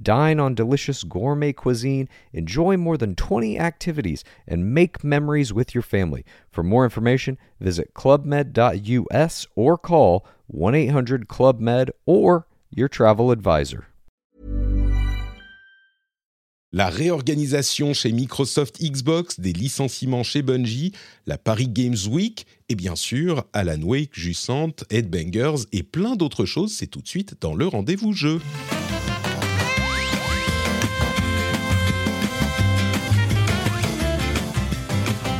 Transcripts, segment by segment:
Dine on delicious gourmet cuisine, enjoy more than 20 activities, and make memories with your family. For more information, visit clubmed.us or call 1 800 Club Med or your travel advisor. La réorganisation chez Microsoft Xbox, des licenciements chez Bungie, la Paris Games Week et bien sûr Alan Wake, Jussant, Headbangers et plein d'autres choses, c'est tout de suite dans le rendez-vous jeu.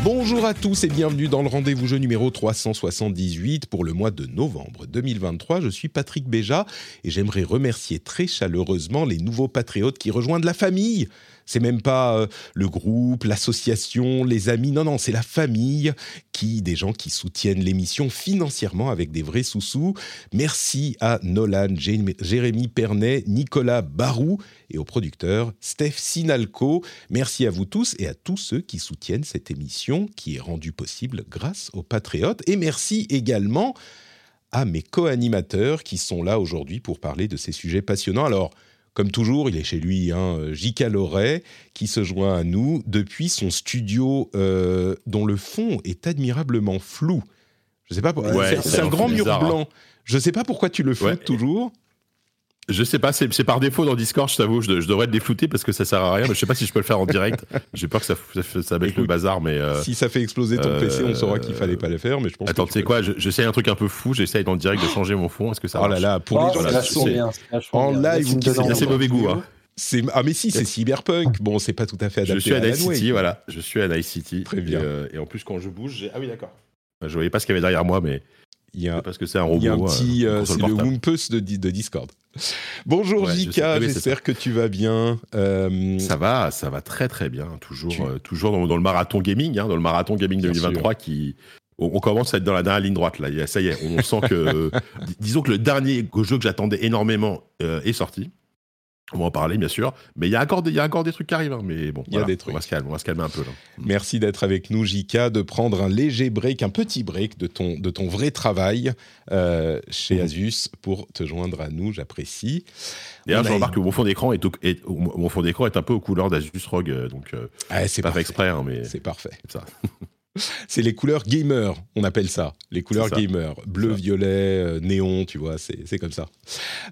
Bonjour à tous et bienvenue dans le rendez-vous jeu numéro 378 pour le mois de novembre 2023. Je suis Patrick Béja et j'aimerais remercier très chaleureusement les nouveaux patriotes qui rejoignent la famille. C'est même pas euh, le groupe, l'association, les amis. Non, non, c'est la famille qui, des gens qui soutiennent l'émission financièrement avec des vrais sous-sous. Merci à Nolan, Jérémy Pernet, Nicolas Barou et au producteur Steph Sinalco. Merci à vous tous et à tous ceux qui soutiennent cette émission qui est rendue possible grâce aux patriotes. Et merci également à mes co-animateurs qui sont là aujourd'hui pour parler de ces sujets passionnants. Alors, comme toujours, il est chez lui, hein, J.K. Loret, qui se joint à nous depuis son studio euh, dont le fond est admirablement flou. Je sais pas c'est un grand mur blanc. Hein. Je ne sais pas pourquoi tu le fais toujours. Je sais pas, c'est par défaut dans Discord, je t'avoue, je, devrais le déflouter parce que ça sert à rien, mais je sais pas si je peux le faire en direct. J'ai peur que ça, ça, ça mette le bazar, mais. Euh, si ça fait exploser ton PC, on saura qu'il fallait pas le faire, mais je pense Attends, tu sais quoi, j'essaie un truc un peu fou, j'essaye dans le direct de changer mon fond, est-ce que ça Oh là là, pour les gens qui sont en live qui sont. C'est mauvais goût, hein. Ah mais si, c'est cyberpunk. Bon, c'est pas tout à fait adapté. Je suis à, Night City, voilà. Je suis à Night City. Très bien. Euh, et, en plus, quand je bouge, j'ai... ah oui, d'accord. Je voyais pas ce qu'il y avait derrière moi, mais il y a, parce que c'est un robot. Il y a un petit, euh, c'est le Wumpus de, de, Discord. Bonjour ouais, Jika, j'espère que tu vas bien. Euh... Ça va, ça va très très bien. Toujours, euh, toujours dans, dans, le marathon gaming, hein, dans le marathon gaming 2023 qui. On, commence à être dans la dernière ligne droite là. Ça y est, on sent que. disons que le dernier jeu que j'attendais énormément euh, est sorti. On va en parler, bien sûr. Mais il y, a encore des, il y a encore des trucs qui arrivent. Hein. Mais bon, il y a des trucs. On va, se calmer, on va se calmer un peu. Là. Merci d'être avec nous, Jika, de prendre un léger break, un petit break de ton, de ton vrai travail euh, chez mmh. Asus pour te joindre à nous. J'apprécie. D'ailleurs, je remarque que mon fond d'écran est, est, mon fond d'écran est un peu aux couleurs d'Asus ROG. Euh, donc, euh, ah, c'est pas fait exprès. Hein, mais c'est parfait. Ça. C'est les couleurs gamer, on appelle ça. Les couleurs gamer. Bleu, violet, euh, néon, tu vois, c'est comme ça.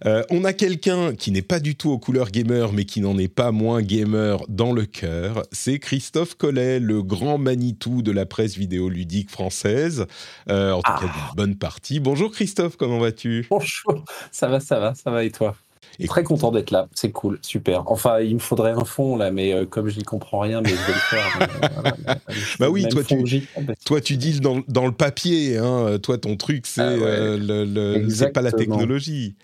Euh, on a quelqu'un qui n'est pas du tout aux couleurs gamer, mais qui n'en est pas moins gamer dans le cœur. C'est Christophe Collet, le grand Manitou de la presse vidéoludique française. Euh, en tout cas, ah. d'une bonne partie. Bonjour Christophe, comment vas-tu? Bonjour, ça va, ça va, ça va et toi? Et Très content d'être là, c'est cool, super. Enfin, il me faudrait un fond là, mais euh, comme je n'y comprends rien, mais je vais le faire. bah oui, toi tu, toi tu dis dans, dans le papier, hein, toi ton truc c'est ah euh, le, pas la technologie.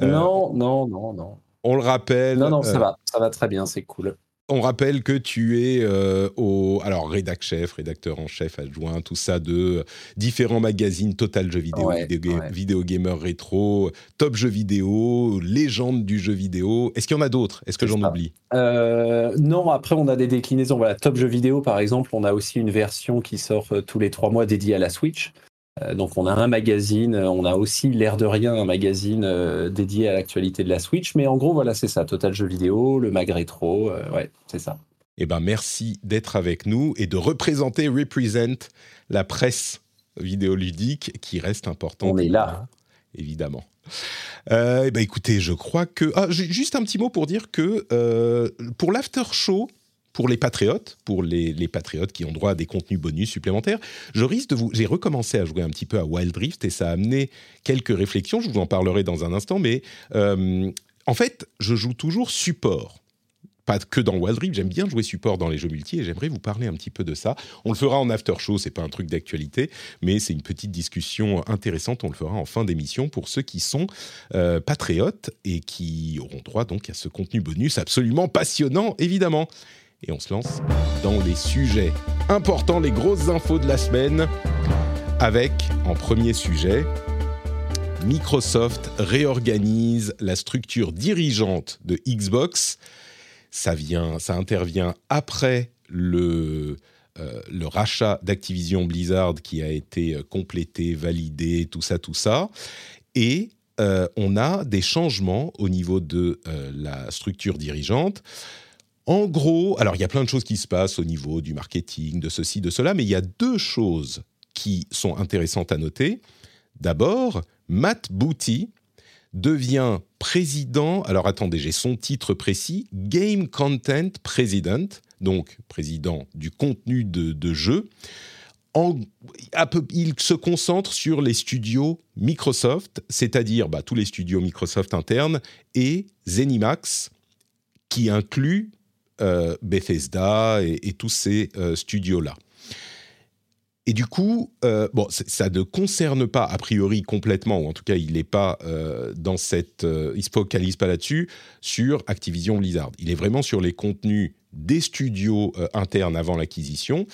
Euh, non, non, non, non. On le rappelle. Non, non, ça va, ça va très bien, c'est cool. On rappelle que tu es euh, au alors rédac chef, rédacteur en chef adjoint, tout ça de différents magazines Total Jeux vidéo, vidéo, Gamer Rétro, Top Jeux vidéo, Légende du jeu vidéo. Est-ce qu'il y en a d'autres? Est-ce que j'en oublie? Euh, Non, après on a des déclinaisons. Voilà, Top Jeux vidéo par exemple, on a aussi une version qui sort euh, tous les trois mois dédiée à la Switch. Euh, donc on a un magazine, on a aussi l'air de rien un magazine euh, dédié à l'actualité de la Switch, mais en gros voilà c'est ça, Total Jeux vidéo, le mag rétro, euh, ouais c'est ça. Eh ben merci d'être avec nous et de représenter Represent la presse vidéoludique qui reste importante. On est là. Évidemment. eh ben écoutez, je crois que... Ah, juste un petit mot pour dire que pour l'after show, pour les patriotes, pour les, patriotes qui ont droit à des contenus bonus supplémentaires, je risque de vous. J'ai recommencé à jouer un petit peu à Wild Rift et ça a amené quelques réflexions. Je vous en parlerai dans un instant, mais euh, en fait, je joue toujours support. Pas que dans Wild Rift, j'aime bien jouer support dans les jeux multi et j'aimerais vous parler un petit peu de ça. On le fera en after show, c'est pas un truc d'actualité, mais c'est une petite discussion intéressante. On le fera en fin d'émission pour ceux qui sont euh, patriotes et qui auront droit donc à ce contenu bonus absolument passionnant, évidemment. Et on se lance dans les sujets importants, les grosses infos de la semaine, avec en premier sujet Microsoft réorganise la structure dirigeante de Xbox. Ça vient, ça intervient après le euh, le rachat d'Activision Blizzard qui a été euh, complété, validé, tout ça, tout ça. Et euh, on a des changements au niveau de la structure dirigeante. En gros, alors il y a plein de choses qui se passent au niveau du marketing, de ceci, de cela, mais il y a deux choses qui sont intéressantes à noter. D'abord, Matt Booty devient président, alors attendez, j'ai son titre précis, Game Content President, donc président du contenu de, jeu. il se concentre sur les studios Microsoft, c'est-à-dire bah, tous les studios Microsoft internes et Zenimax, qui inclut Bethesda et, tous ces euh, studios-là. Et du coup, euh, bon, ça ne concerne pas a priori complètement, ou en tout cas, il n'est pas dans cette, il se focalise pas là-dessus sur Activision Blizzard. Il est vraiment sur les contenus des studios internes avant l'acquisition.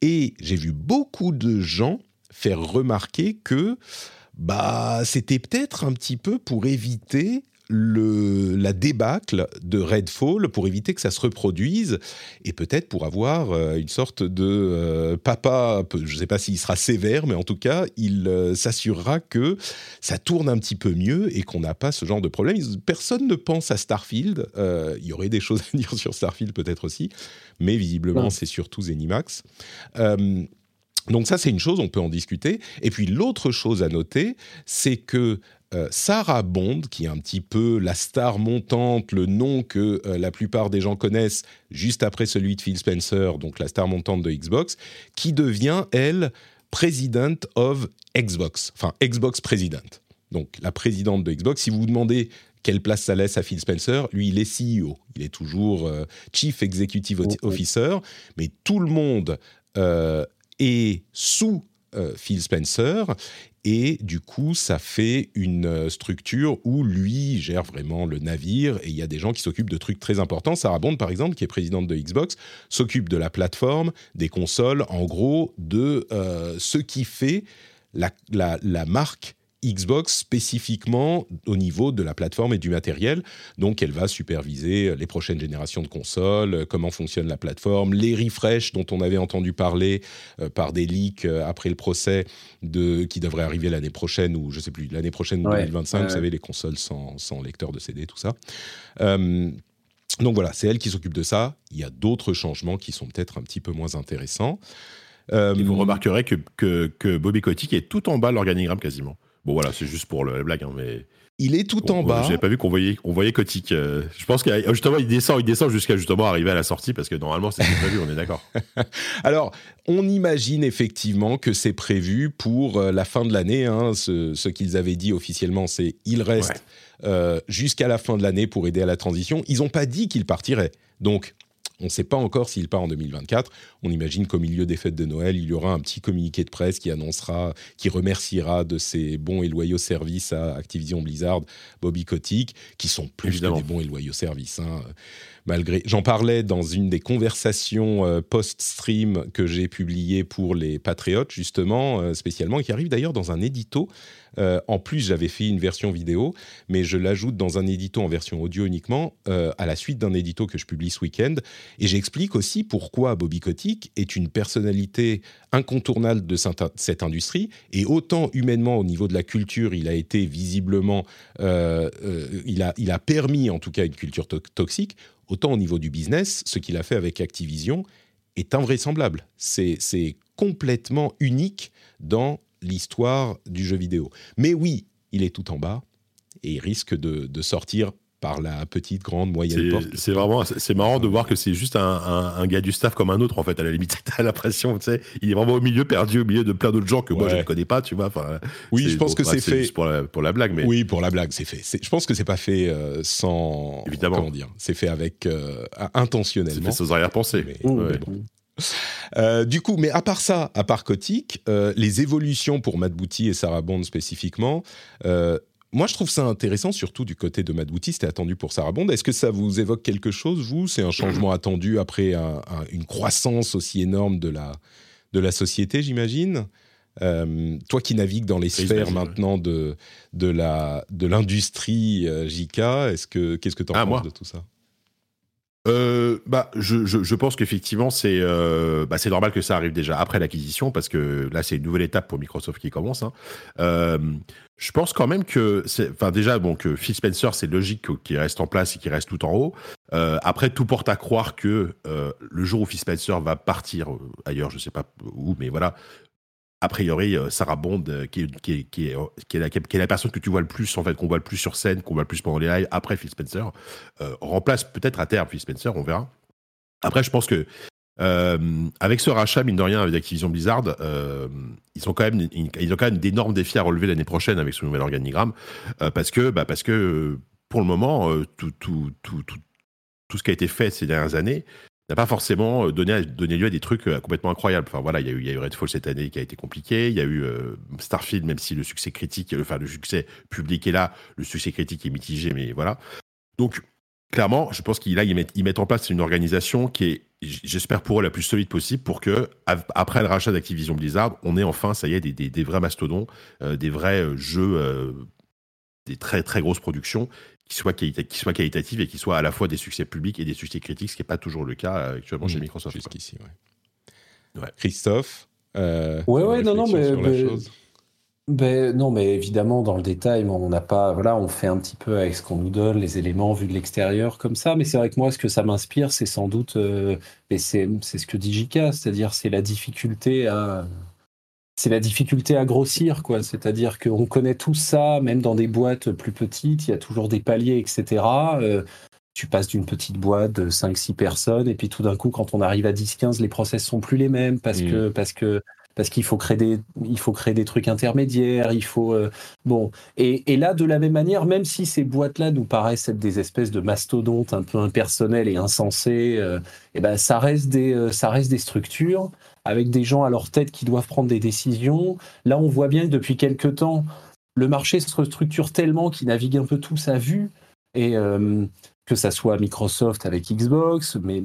Et j'ai vu beaucoup de gens faire remarquer que bah, c'était peut-être un petit peu pour éviter le, la débâcle de Redfall pour éviter que ça se reproduise et peut-être pour avoir euh, une sorte de euh, papa, je ne sais pas s'il sera sévère, mais en tout cas, il euh, s'assurera que ça tourne un petit peu mieux et qu'on n'a pas ce genre de problème. Personne ne pense à Starfield. Il y aurait des choses à dire sur Starfield peut-être aussi, mais visiblement, c'est surtout Zenimax. donc ça, c'est une chose, on peut en discuter. Et puis l'autre chose à noter, c'est que Sarah Bond, qui est un petit peu la star montante, le nom que euh, la plupart des gens connaissent juste après celui de Phil Spencer, donc la star montante de Xbox, qui devient, elle, President of Xbox, enfin Xbox President. Donc la présidente de Xbox. Si vous vous demandez quelle place ça laisse à Phil Spencer, lui, il est CEO. Il est toujours euh, Chief Executive Officer, mais tout le monde est sous Phil Spencer et du coup, ça fait une euh, structure où lui gère vraiment le navire et il y a des gens qui s'occupent de trucs très importants. Sarah Bond, par exemple, qui est présidente de Xbox, s'occupe de la plateforme, des consoles, en gros, de euh, ce qui fait la, la marque Xbox spécifiquement au niveau de la plateforme et du matériel. Donc, elle va superviser les prochaines générations de consoles, comment fonctionne la plateforme, les refreshs dont on avait entendu parler euh, par des leaks euh, après le procès de, qui devrait arriver l'année prochaine ou je sais plus, l'année prochaine 2025, vous savez, les consoles sans, lecteur de CD, tout ça. Euh, donc voilà, c'est elle qui s'occupe de ça. Il y a d'autres changements qui sont peut-être un petit peu moins intéressants. Et vous remarquerez que, que, que Bobby Kotick est tout en bas de l'organigramme quasiment. Bon voilà, c'est juste pour la blague, hein, mais. Il est tout en bas. J'avais pas vu qu'on voyait, on voyait Kotick. Euh, je pense qu'il justement il descend, il descend jusqu'à justement arriver à la sortie parce que normalement c'est prévu, on est d'accord. Alors, on imagine effectivement que c'est prévu pour euh, la fin de l'année. Hein, ce, qu'ils avaient dit officiellement, c'est il reste euh, jusqu'à la fin de l'année pour aider à la transition. Ils n'ont pas dit qu'il partirait. Donc, on ne sait pas encore s'il part en 2024. On imagine qu'au milieu des fêtes de Noël, il y aura un petit communiqué de presse qui annoncera, qui remerciera de ses bons et loyaux services à Activision Blizzard, Bobby Kotick, qui sont plus que des bons et loyaux services. Hein malgré. J'en parlais dans une des conversations euh, post-stream que j'ai publiées pour les Patriotes, justement, euh, spécialement, qui arrive d'ailleurs dans un édito. Euh, en plus, j'avais fait une version vidéo, mais je l'ajoute dans un édito en version audio uniquement, à la suite d'un édito que je publie ce week-end. Et j'explique aussi pourquoi Bobby Kotick est une personnalité incontournable de cette industrie, et autant humainement au niveau de la culture, il a été visiblement, il, a, il a permis en tout cas une culture toxique, autant au niveau du business, ce qu'il a fait avec Activision est invraisemblable. C'est complètement unique dans l'histoire du jeu vidéo. Mais oui, il est tout en bas et il risque de, de sortir par la petite, grande, moyenne porte. C'est vraiment, c'est marrant de voir que c'est juste un, gars du staff comme un autre en fait. À la limite, t'as l'impression, tu sais, il est vraiment au milieu, perdu au milieu de plein d'autres gens que moi je ne connais pas, tu vois. Enfin, oui, je pense que c'est fait pour la, pour la, blague, mais oui, pour la blague, c'est fait. Je pense que c'est pas fait euh, sans évidemment. Comment dire C'est fait avec euh, intentionnellement. C'est fait sans arrière-pensée. Euh, du coup, mais à part ça, à part Kotick, les évolutions pour Matt Booty et Sarah Bond spécifiquement, moi, je trouve ça intéressant, surtout du côté de Booty, c'était attendu pour Sarah Bond. Est-ce que ça vous évoque quelque chose, vous? C'est un changement attendu après une croissance aussi énorme de la, de la société, j'imagine? Euh, toi qui navigues dans les sphères maintenant de, de, de l'industrie euh, JK, est-ce que, qu'est-ce que tu en ah, penses de tout ça? Euh, bah, je, je, je pense qu'effectivement, c'est euh, bah, normal que ça arrive déjà après l'acquisition, parce que là, c'est une nouvelle étape pour Microsoft qui commence. Hein. Euh, je pense quand même que, enfin déjà, bon, Phil Spencer, c'est logique qu'il reste en place et qu'il reste tout en haut. Après, tout porte à croire que le jour où Phil Spencer va partir ailleurs, je sais pas où, mais voilà, a priori, euh, Sarah Bond, qui, est, la, personne que tu vois le plus, en fait, qu'on voit le plus sur scène, qu'on voit le plus pendant les lives, après Phil Spencer, euh, remplace peut-être à terme Phil Spencer, on verra. Après, je pense que euh, avec ce rachat, mine de rien, avec Activision Blizzard, ils ont quand même, ils ont quand même d'énormes défis à relever l'année prochaine avec ce nouvel organigramme, parce que, bah, parce que pour le moment, tout, tout, tout, tout ce qui a été fait ces dernières années n'a pas forcément euh, donné, donné, lieu à des trucs euh, complètement incroyables. Enfin voilà, il y, a eu, Redfall cette année qui a été compliqué, il y a eu euh, Starfield, même si le succès critique, enfin le succès public est là, le succès critique est mitigé, mais voilà. Donc clairement, je pense qu'ils ils mettent, ils mettent en place une organisation qui est, j'espère pour eux, la plus solide possible pour que, après le rachat d'Activision Blizzard, on ait enfin, ça y est, des, des, des vrais mastodons, des vrais jeux, des très très grosses productions qui soit, qualita qui soit qualitative et qui soit à la fois des succès publics et des succès critiques, ce qui n'est pas toujours le cas euh, actuellement chez mmh. Microsoft. Jusqu'ici, ouais. ouais. Christophe euh, Ouais, ouais, non, non, mais. Ben, non, mais évidemment, dans le détail, on n'a pas. Voilà, on fait un petit peu avec ce qu'on nous donne, les éléments vus de l'extérieur comme ça. Mais c'est vrai que moi, ce que ça m'inspire, c'est sans doute. Euh, c'est ce que dit Jika, c'est-à-dire c'est la difficulté à c'est la difficulté à grossir, quoi. C'est-à-dire qu'on connaît tout ça, même dans des boîtes plus petites, il y a toujours des paliers, etc. Euh, tu passes d'une petite boîte de 5-6 personnes, et puis tout d'un coup, quand on arrive à 10-15, les process sont plus les mêmes parce mm. que parce que parce qu'il faut créer des il faut créer des trucs intermédiaires, il faut euh, bon et, et, là de la même manière, même si ces boîtes-là nous paraissent être des espèces de mastodontes un peu impersonnels et insensés, et euh, eh ben ça reste des ça reste des structures avec des gens à leur tête qui doivent prendre des décisions. Là, on voit bien que depuis quelques temps, le marché se structure tellement qu'il navigue un peu tous à vue, et euh, que ça soit Microsoft avec Xbox, mais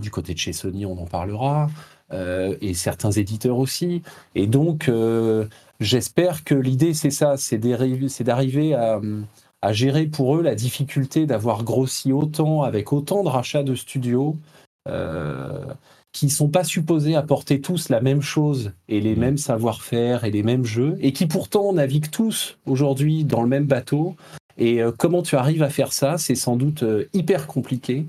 du côté de chez Sony, on en parlera, euh, et certains éditeurs aussi. Et donc, euh, j'espère que l'idée, c'est ça, c'est d'arriver à, gérer pour eux la difficulté d'avoir grossi autant, avec autant de rachats de studios qui sont pas supposés apporter tous la même chose et les mmh. mêmes savoir-faire et les mêmes jeux, et qui pourtant naviguent tous aujourd'hui dans le même bateau. Et euh, comment tu arrives à faire ça? C'est sans doute euh, hyper compliqué.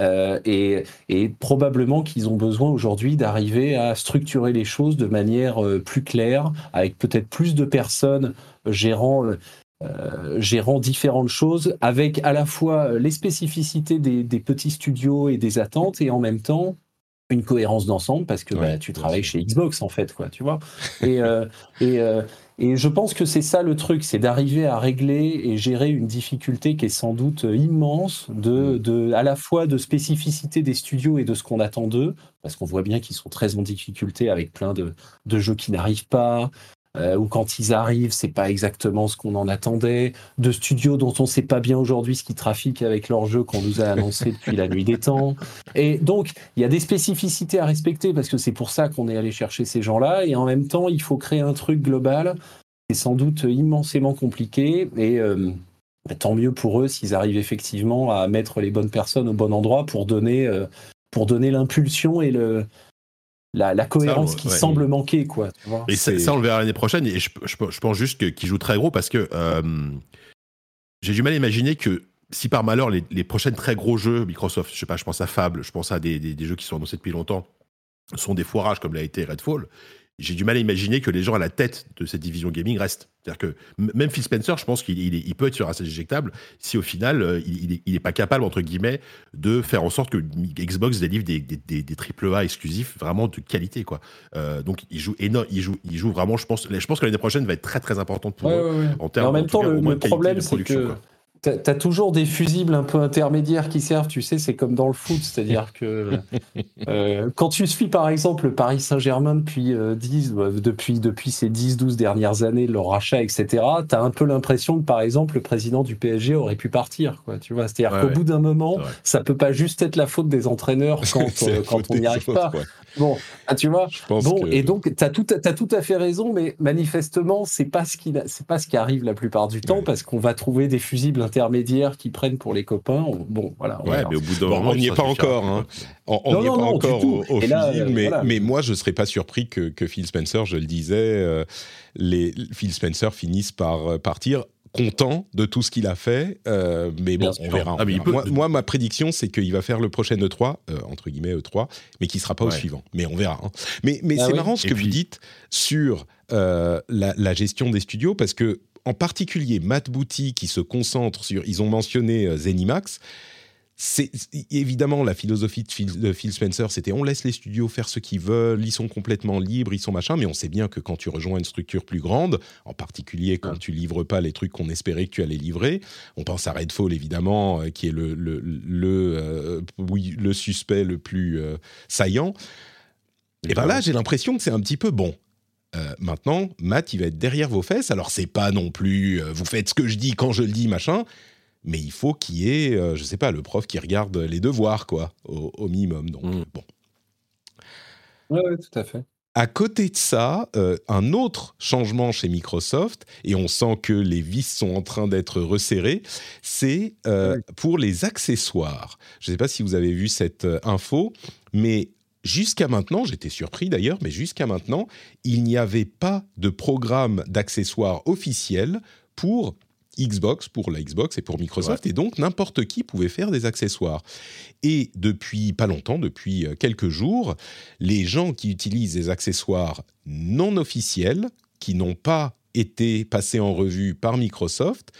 Euh, et, et, probablement qu'ils ont besoin aujourd'hui d'arriver à structurer les choses de manière plus claire, avec peut-être plus de personnes gérant, gérant différentes choses, avec à la fois les spécificités des, des petits studios et des attentes, et en même temps une cohérence d'ensemble parce que bah, tu travailles chez Xbox en fait quoi tu vois et euh, et, euh, et je pense que c'est ça le truc c'est d'arriver à régler et gérer une difficulté qui est sans doute immense de, mm. de à la fois de spécificité des studios et de ce qu'on attend d'eux parce qu'on voit bien qu'ils sont très en difficulté avec plein de, de jeux qui n'arrivent pas euh, ou quand ils arrivent, c'est pas exactement ce qu'on en attendait, de studios dont on sait pas bien aujourd'hui ce qui trafiquent avec leurs jeux qu'on nous a annoncé depuis la nuit des temps. Et donc, il y a des spécificités à respecter parce que c'est pour ça qu'on est allé chercher ces gens-là. Et en même temps, il faut créer un truc global. C'est sans doute immensément compliqué. Et euh, bah, tant mieux pour eux s'ils arrivent effectivement à mettre les bonnes personnes au bon endroit pour donner, euh, pour donner l'impulsion et le, la, cohérence qui semble manquer, quoi. et ça, on le verra l'année prochaine. Et je, pense juste qu'il joue très gros parce que euh, j'ai du mal à imaginer que si par malheur les, les, prochaines très gros jeux Microsoft, je sais pas, je pense à Fable, je pense à des, des jeux qui sont annoncés depuis longtemps, sont des foirages comme l'a été Redfall j'ai du mal à imaginer que les gens à la tête de cette division gaming restent. C'est-à-dire que même Phil Spencer, je pense qu'il il, peut être sur un éjectable si au final, euh, il n'est pas capable, entre guillemets, de faire en sorte que Xbox délivre des, des, des, AAA exclusifs vraiment de qualité. Quoi. Euh, donc il joue, énorme, il, joue, il joue vraiment, je pense, je pense que l'année prochaine va être très très importante pour eux en termes En même temps, le, problème, c'est que T'as as toujours des fusibles un peu intermédiaires qui servent, tu sais, c'est comme dans le foot, c'est-à-dire que euh, quand tu suis par exemple le Paris Saint-Germain depuis, 10, euh, depuis, depuis ces 10-12 dernières années, leur rachat, etc., tu as un peu l'impression que par exemple le président du PSG aurait pu partir, quoi, tu vois. C'est-à-dire qu'au bout d'un moment, ça peut pas juste être la faute des entraîneurs quand, euh, quand on n'y arrive pas. Bon, ah, tu vois. Bon, et donc tu as tout, as tout à fait raison, mais manifestement, c'est pas ce qui, c'est pas ce qui arrive la plupart du temps, parce qu'on va trouver des fusibles intermédiaires qui prennent pour les copains. Bon, voilà. Ouais, mais au bout d'un moment, on n'y est pas encore. Hein. On n'y est pas encore au, au fusible, mais, mais moi, je serais pas surpris que, que, Phil Spencer, je le disais, euh, les Phil Spencer finissent par euh, partir content de tout ce qu'il a fait, euh, mais bon, on verra. Ah, moi, ma prédiction, c'est qu'il va faire le prochain E3, euh, entre guillemets E3, mais qui ne sera pas au suivant. Mais on verra. Hein. Mais, mais ah c'est marrant ce que vous dites sur euh, la, la, gestion des studios, parce que en particulier Matt Booty, qui se concentre sur, ils ont mentionné Zenimax, c'est évidemment la philosophie de Phil, Spencer, c'était on laisse les studios faire ce qu'ils veulent, ils sont complètement libres, ils sont machin, mais on sait bien que quand tu rejoins une structure plus grande, en particulier quand tu livres pas les trucs qu'on espérait que tu allais livrer, on pense à Redfall évidemment, euh, qui est le le le, euh, oui, le suspect le plus euh, saillant. Et ben là, j'ai l'impression que c'est un petit peu bon. maintenant, Matt, il va être derrière vos fesses. Alors, c'est pas non plus vous faites ce que je dis quand je le dis, machin mais il faut qu'il y ait, euh, je sais pas, le prof qui regarde les devoirs, quoi, au, minimum. Donc, mm. bon. Oui, tout à fait. À côté de ça, euh, un autre changement chez Microsoft, et on sent que les vis sont en train d'être resserrées, c'est euh, pour les accessoires. Je ne sais pas si vous avez vu cette info, mais jusqu'à maintenant, j'étais surpris d'ailleurs, mais jusqu'à maintenant, il n'y avait pas de programme d'accessoires officiel pour Xbox pour la Xbox et pour Microsoft, et donc n'importe qui pouvait faire des accessoires. Et depuis pas longtemps, depuis euh, quelques jours, les gens qui utilisent des accessoires non officiels, qui n'ont pas été passés en revue par Microsoft,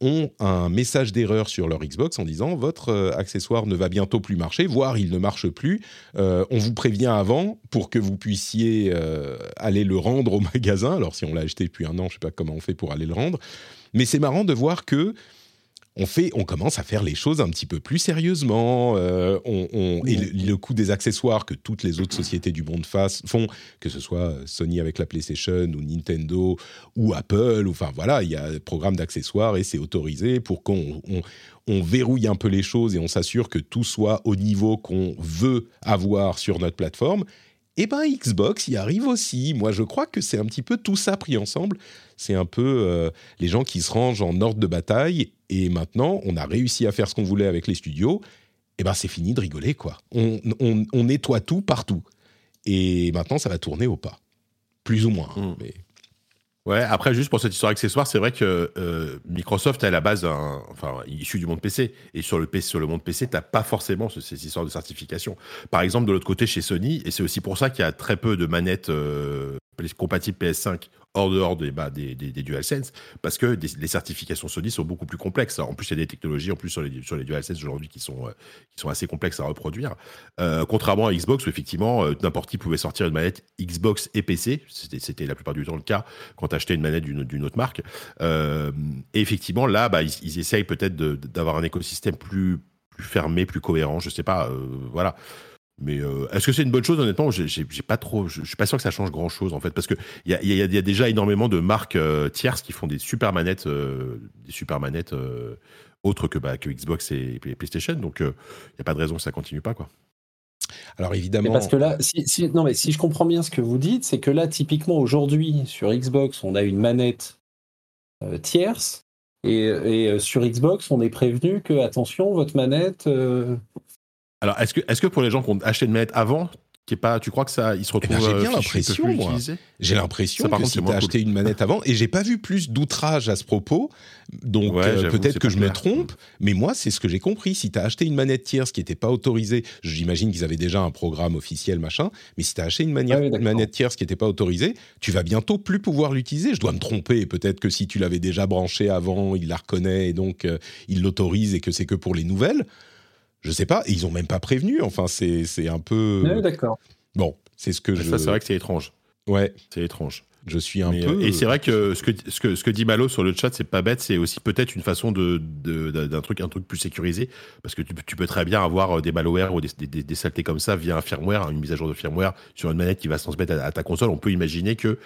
ont un message d'erreur sur leur Xbox en disant votre euh, accessoire ne va bientôt plus marcher, voire il ne marche plus. Euh, on vous prévient avant pour que vous puissiez aller le rendre au magasin. Alors si on l'a acheté depuis un an, je ne sais pas comment on fait pour aller le rendre. Mais c'est marrant de voir que on fait, on commence à faire les choses un petit peu plus sérieusement. Euh, on, et le, coût des accessoires que toutes les autres sociétés du monde font, que ce soit Sony avec la PlayStation ou Nintendo ou Apple, enfin voilà, il y a un programme d'accessoires et c'est autorisé pour qu'on on, verrouille un peu les choses et on s'assure que tout soit au niveau qu'on veut avoir sur notre plateforme. Et eh ben Xbox y arrive aussi. Moi, je crois que c'est un petit peu tout ça pris ensemble. C'est un peu euh, les gens qui se rangent en ordre de bataille. Et maintenant, on a réussi à faire ce qu'on voulait avec les studios. Et eh ben c'est fini de rigoler, quoi. On, nettoie tout partout. Et maintenant, ça va tourner au pas. Plus ou moins. Hein, mmh. Ouais, après, juste pour cette histoire accessoire, c'est vrai que euh, Microsoft est à la base enfin, issu du monde PC. Et sur le, PC, sur le monde PC, tu n'as pas forcément ces histoires de certification. Par exemple, de l'autre côté, chez Sony, et c'est aussi pour ça qu'il y a très peu de manettes euh, compatibles PS5 hors dehors des, bah, des, des, DualSense, parce que les certifications Sony sont beaucoup plus complexes. En plus, il y a des technologies en plus sur les, sur les DualSense aujourd'hui qui sont, euh, qui sont assez complexes à reproduire. Euh, contrairement à Xbox, où effectivement, euh, n'importe qui pouvait sortir une manette Xbox et PC. C'était la plupart du temps le cas quand tu achetais une manette d'une autre marque. et effectivement, là, bah, ils, essayent peut-être d'avoir un écosystème plus, plus fermé, plus cohérent. Je sais pas. voilà. Mais euh, est-ce que c'est une bonne chose Honnêtement, j'ai pas trop. Je, suis pas sûr que ça change grand chose en fait, parce que il y a, y a, déjà énormément de marques euh, tierces qui font des super manettes, euh, des super manettes autres que, bah, que Xbox et, PlayStation. Donc il n'y a pas de raison que ça continue pas quoi. Alors évidemment. parce que là, si, non mais si je comprends bien ce que vous dites, c'est que là typiquement aujourd'hui sur Xbox, on a une manette tierce. Et, et, sur Xbox, on est prévenu que attention, votre manette, alors, est-ce que, est que pour les gens qui ont acheté une manette avant, qui est pas, tu crois que ça, ils se retrouvent eh ben, J'ai bien l'impression, moi. J'ai l'impression que si tu as acheté une manette avant, et j'ai pas vu plus d'outrage à ce propos, donc euh, peut-être que je me trompe, mais moi c'est ce que j'ai compris. Si tu as acheté une manette tierce qui n'était pas autorisée, j'imagine qu'ils avaient déjà un programme officiel machin, mais si tu as acheté une, ah une manette tierce qui n'était pas autorisée, tu vas bientôt plus pouvoir l'utiliser. Je dois me tromper, peut-être que si tu l'avais déjà branchée avant, il la reconnaît et donc euh, il l'autorise et que c'est que pour les nouvelles. Je sais pas, ils ont même pas prévenu. Enfin, c'est un peu. d'accord. Bon, c'est ce que je. Ça, c'est vrai que c'est étrange. Ouais. C'est étrange. Je suis un peu. Et c'est vrai que ce, que ce que ce que dit Malo sur le chat, c'est pas bête. C'est aussi peut-être une façon de d'un truc un truc plus sécurisé, parce que tu, tu, peux très bien avoir des malwares ou des, des, des, saletés comme ça via un firmware, une mise à jour de firmware sur une manette qui va se transmettre à, ta console. On peut imaginer que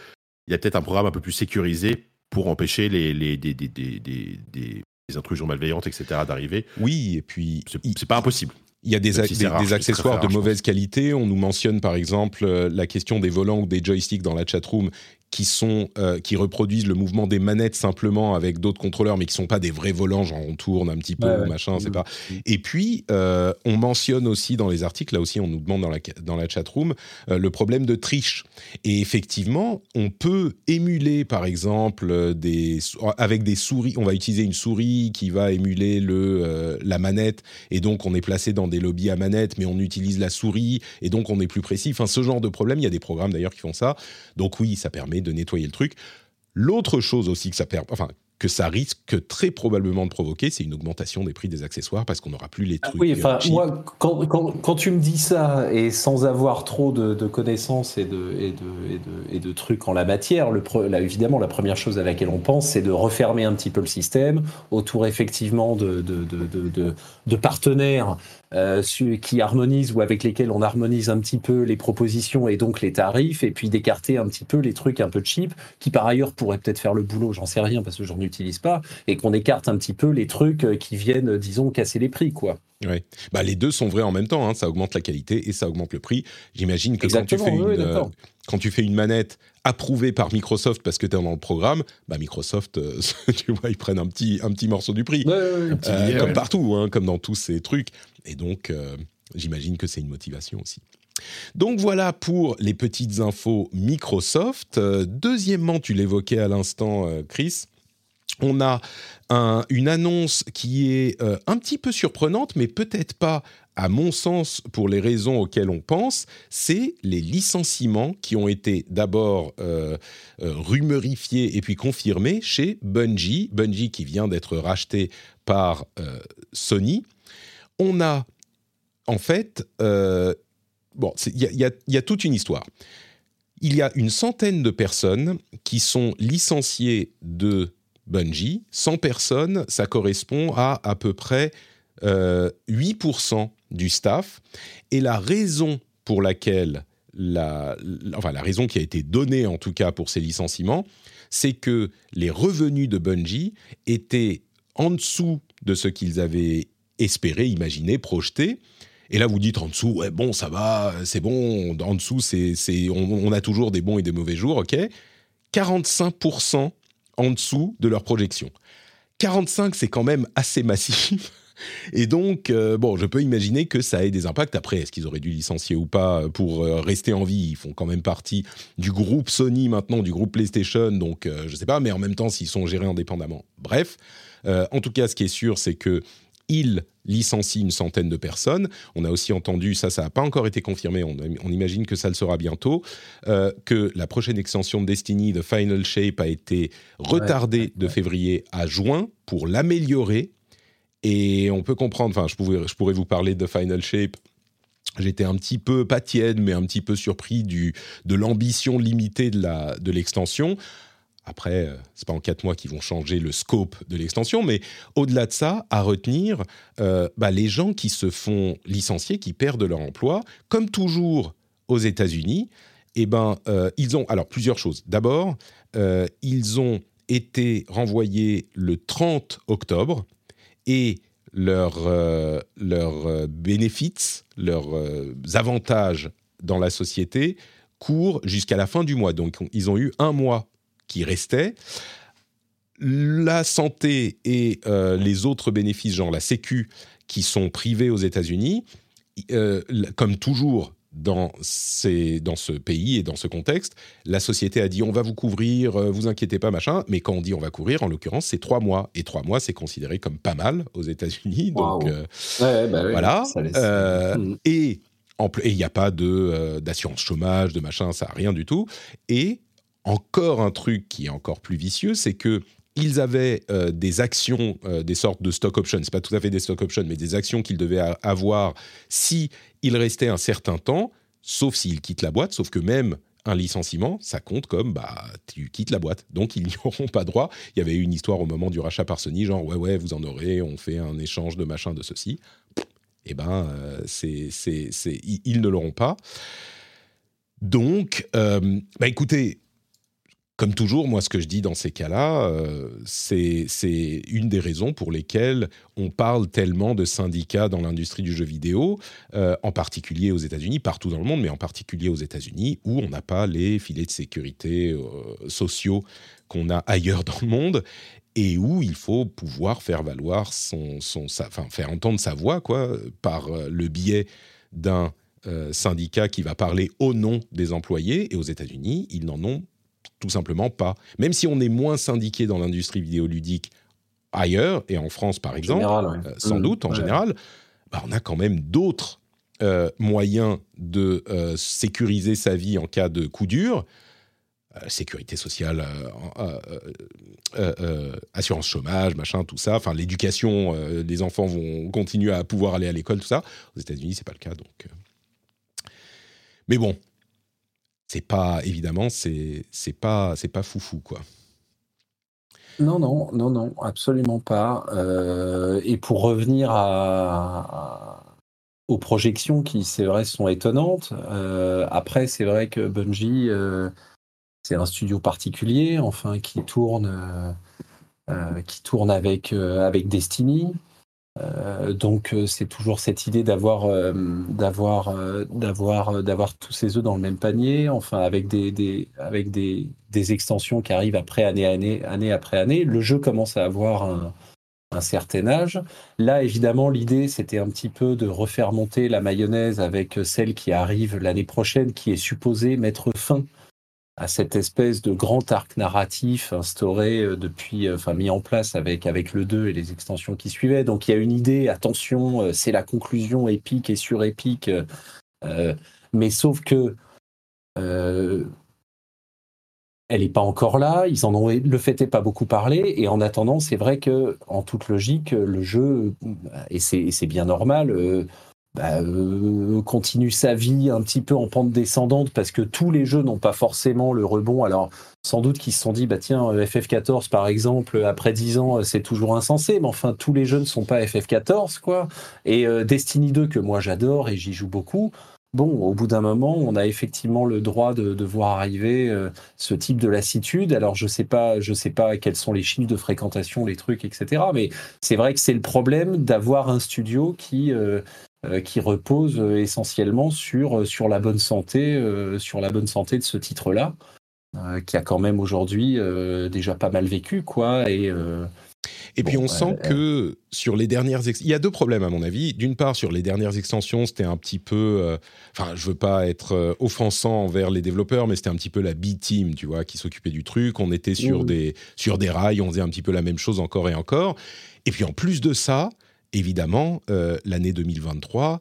il y a peut-être un programme un peu plus sécurisé pour empêcher les, les des, des, des, intrusions malveillantes, etc., d'arriver. Oui, et puis. C'est pas impossible. Il y a des, des, accessoires de mauvaise qualité. On nous mentionne par exemple euh, la question des volants ou des joysticks dans la chatroom qui sont euh, qui reproduisent le mouvement des manettes simplement avec d'autres contrôleurs, mais qui sont pas des vrais volants, genre on tourne un petit peu, machin, c'est mmh. pas. Et puis euh, on mentionne aussi dans les articles, là aussi on nous demande dans la dans la chat room euh, le problème de triche. Et effectivement, on peut émuler par exemple des avec des souris, on va utiliser une souris qui va émuler le la manette, et donc on est placé dans des lobbies à manette, mais on utilise la souris, et donc on est plus précis. Enfin, ce genre de problème, il y a des programmes d'ailleurs qui font ça. Donc oui, ça permet de nettoyer le truc. L'autre chose aussi que ça, permet, enfin, que ça risque très probablement de provoquer, c'est une augmentation des prix des accessoires parce qu'on n'aura plus les ah trucs. oui, enfin, moi, quand, quand, tu me dis ça et sans avoir trop de, connaissances et de, et, de, et, de, trucs en la matière, le, là, évidemment, la première chose à laquelle on pense, c'est de refermer un petit peu le système autour effectivement de, de partenaires euh, qui harmonisent ou avec lesquels on harmonise un petit peu les propositions et donc les tarifs, et puis d'écarter un petit peu les trucs un peu cheap qui par ailleurs pourraient peut-être faire le boulot, j'en sais rien parce que j'en utilise pas, et qu'on écarte un petit peu les trucs euh, qui viennent, disons, casser les prix, quoi. Ouais. Bah, les deux sont vrais en même temps. Hein. Ça augmente la qualité et ça augmente le prix. J'imagine que quand tu, fais une, euh, quand tu fais une manette approuvée par Microsoft parce que tu es dans le programme, bah Microsoft, tu vois, ils prennent un petit, un petit morceau du prix. comme partout, hein, comme dans tous ces trucs. Et donc, euh, j'imagine que c'est une motivation aussi. Donc voilà pour les petites infos Microsoft. Euh, deuxièmement, tu l'évoquais à l'instant, euh, Chris, on a une annonce qui est un petit peu surprenante, mais peut-être pas, à mon sens, pour les raisons auxquelles on pense, c'est les licenciements qui ont été d'abord rumorifiés et puis confirmés chez Bungie. Bungie qui vient d'être racheté par Sony on a en fait, euh, bon, il y, a toute une histoire. Il y a une centaine de personnes qui sont licenciées de Bungie. 100 personnes, ça correspond à à peu près 8% euh, du staff. Et la raison pour laquelle, la, enfin la raison qui a été donnée en tout cas pour ces licenciements, c'est que les revenus de Bungie étaient en dessous de ce qu'ils avaient espérer, imaginer, projeter. Et là, vous dites en dessous, ouais, bon, ça va, c'est bon, en dessous, c'est, c'est, on, a toujours des bons et des mauvais jours, ok 45% en dessous de leur projection. 45, c'est quand même assez massif. Et donc, euh, bon, je peux imaginer que ça ait des impacts. Après, est-ce qu'ils auraient dû licencier ou pas pour euh, rester en vie? Ils font quand même partie du groupe Sony maintenant, du groupe PlayStation, donc euh, je ne sais pas, mais en même temps, s'ils sont gérés indépendamment. Bref, en tout cas, ce qui est sûr, c'est que il licencie une centaine de personnes. On a aussi entendu, ça, ça n'a pas encore été confirmé, on, imagine que ça le sera bientôt, euh, que la prochaine extension de Destiny, The Final Shape, a été retardée de février à juin pour l'améliorer. Et on peut comprendre, enfin, je, pourrais vous parler de Final Shape. J'étais un petit peu, pas tiède, mais un petit peu surpris du, de l'ambition limitée de l'extension. Après, euh, c'est pas en quatre mois qu'ils vont changer le scope de l'extension, mais au-delà de ça, à retenir, euh, bah, les gens qui se font licencier, qui perdent leur emploi, comme toujours aux États-Unis, eh ben, euh, ils ont alors plusieurs choses. D'abord, ils ont été renvoyés le 30 octobre et leurs leur bénéfices, leurs avantages dans la société courent jusqu'à la fin du mois. Donc, ils ont eu un mois qui restait. La santé et euh, les autres bénéfices, genre la Sécu, qui sont privés aux États-Unis, euh, comme toujours dans, ces, dans ce pays et dans ce contexte, la société a dit on va vous couvrir, euh, vous inquiétez pas, machin. Mais quand on dit on va couvrir, en l'occurrence, c'est trois mois. Et trois mois, c'est considéré comme pas mal aux États-Unis. Donc bah voilà. Mm. Et il n'y a pas de d'assurance chômage, de machin, ça, rien du tout. Et encore un truc qui est encore plus vicieux, c'est que ils avaient euh, des actions, euh, des sortes de stock options, c'est pas tout à fait des stock options, mais des actions qu'ils devaient avoir si ils restaient un certain temps, sauf s'ils quittent la boîte, sauf que même un licenciement, ça compte comme bah tu quittes la boîte. Donc ils n'y auront pas droit. Il y avait eu une histoire au moment du rachat par Sony, genre ouais ouais vous en aurez, on fait un échange de machin de ceci. Eh ben euh, c'est c'est ils ne l'auront pas. Donc bah écoutez, comme toujours, moi, ce que je dis dans ces cas-là, euh, c'est une des raisons pour lesquelles on parle tellement de syndicats dans l'industrie du jeu vidéo, euh, en particulier aux États-Unis, partout dans le monde, mais en particulier aux États-Unis, où on n'a pas les filets de sécurité euh, sociaux qu'on a ailleurs dans le monde et où il faut pouvoir faire valoir son, enfin, faire entendre sa voix, quoi, par le biais d'un syndicat qui va parler au nom des employés. Et aux États-Unis, ils n'en ont tout simplement pas. Même si on est moins syndiqué dans l'industrie vidéoludique ailleurs, et en France par exemple, euh, sans mmh. doute en général, bah, on a quand même d'autres euh, moyens de euh, sécuriser sa vie en cas de coup dur. sécurité sociale, assurance chômage, machin, tout ça. Enfin, l'éducation, les enfants vont continuer à pouvoir aller à l'école, tout ça. Aux États-Unis, c'est pas le cas, donc. Mais bon, c'est pas évidemment c'est c'est pas c'est pas foufou quoi. Non, non, non, non, absolument pas. Euh, et pour revenir aux projections qui, c'est vrai, sont étonnantes. Euh, après, c'est vrai que Bungie, euh, c'est un studio particulier, enfin, qui tourne, qui tourne avec, avec Destiny. Euh, donc euh, c'est toujours cette idée d'avoir euh, d'avoir d'avoir d'avoir tous ces œufs dans le même panier, enfin avec des, des avec des, des, extensions qui arrivent après année année année après année. Le jeu commence à avoir un, un certain âge. Là évidemment l'idée c'était un petit peu de refaire monter la mayonnaise avec celle qui arrive l'année prochaine, qui est supposée mettre fin à cette espèce de grand arc narratif instauré euh, depuis, euh, enfin mis en place avec, avec le 2 et les extensions qui suivaient. Donc il y a une idée, attention, euh, c'est la conclusion épique et surépique, mais sauf que elle n'est pas encore là, ils en ont le fait est pas beaucoup parlé, et en attendant, c'est vrai que en toute logique, le jeu, et c'est bien normal, bah, euh, continue sa vie un petit peu en pente descendante parce que tous les jeux n'ont pas forcément le rebond. Alors, sans doute qu'ils se sont dit, bah tiens, FF14 par exemple, après 10 ans, c'est toujours insensé, mais enfin, tous les jeux ne sont pas FF14, quoi. Et euh, Destiny 2, que moi j'adore et j'y joue beaucoup, bon, au bout d'un moment, on a effectivement le droit de, voir arriver euh, ce type de lassitude. Alors, je sais pas, je sais pas quels sont les chiffres de fréquentation, les trucs, etc. Mais c'est vrai que c'est le problème d'avoir un studio qui euh, qui repose euh, essentiellement sur, euh, sur la bonne santé, sur la bonne santé de ce titre-là, qui a quand même aujourd'hui déjà pas mal vécu, quoi. Et et puis on sent que sur les dernières, il y a deux problèmes à mon avis. D'une part, sur les dernières extensions, c'était un petit peu, enfin, je veux pas être offensant envers les développeurs, mais c'était un petit peu la B team, tu vois, qui s'occupait du truc. On était sur des sur des rails, on faisait un petit peu la même chose encore et encore. Et puis en plus de ça, évidemment, euh, l'année 2023,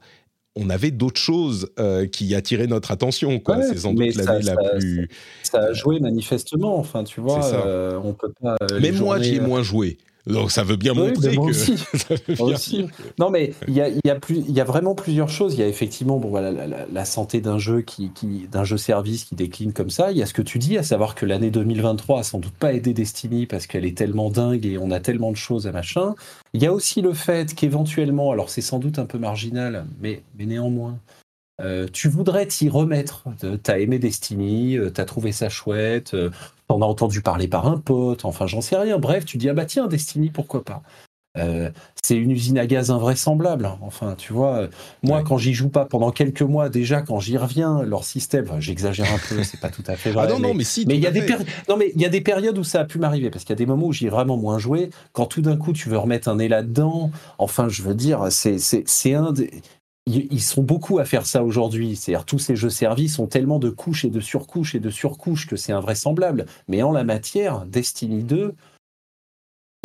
on avait d'autres choses euh, qui attiraient notre attention. c'est sans doute l'année la plus. Ça, a joué manifestement. Enfin, tu vois, euh, on peut pas. Même moi, j'y ai moins joué. Donc ça veut bien montrer que. Aussi. Non, mais il y a, y, a y a, vraiment plusieurs choses. Il y a effectivement bon, voilà, la, santé d'un jeu, qui, qui d'un jeu service qui décline comme ça. Il y a ce que tu dis, à savoir que l'année 2023 a sans doute pas aidé Destiny parce qu'elle est tellement dingue et on a tellement de choses à machin. Il y a aussi le fait qu'éventuellement, alors c'est sans doute un peu marginal, mais, mais néanmoins, euh, tu voudrais t'y remettre. T'as aimé Destiny, euh, t'as trouvé ça chouette, euh, t'en as entendu parler par un pote, enfin j'en sais rien. Bref, tu dis ah bah tiens Destiny pourquoi pas. c'est une usine à gaz invraisemblable. Enfin, tu vois, moi, quand j'y joue pas pendant quelques mois, déjà, quand j'y reviens, leur système, j'exagère un peu, c'est pas tout à fait vrai. ah non, non, mais si. Mais il y a des non, mais il y a des périodes où ça a pu m'arriver parce qu'il y a des moments où j'y ai vraiment moins joué. Quand tout d'un coup, tu veux remettre un nez là-dedans, enfin, je veux dire, c'est c'est un des ils sont beaucoup à faire ça aujourd'hui. C'est-à-dire tous ces jeux services ont tellement de couches et de surcouches et de surcouches que c'est invraisemblable. Mais en la matière, Destiny 2,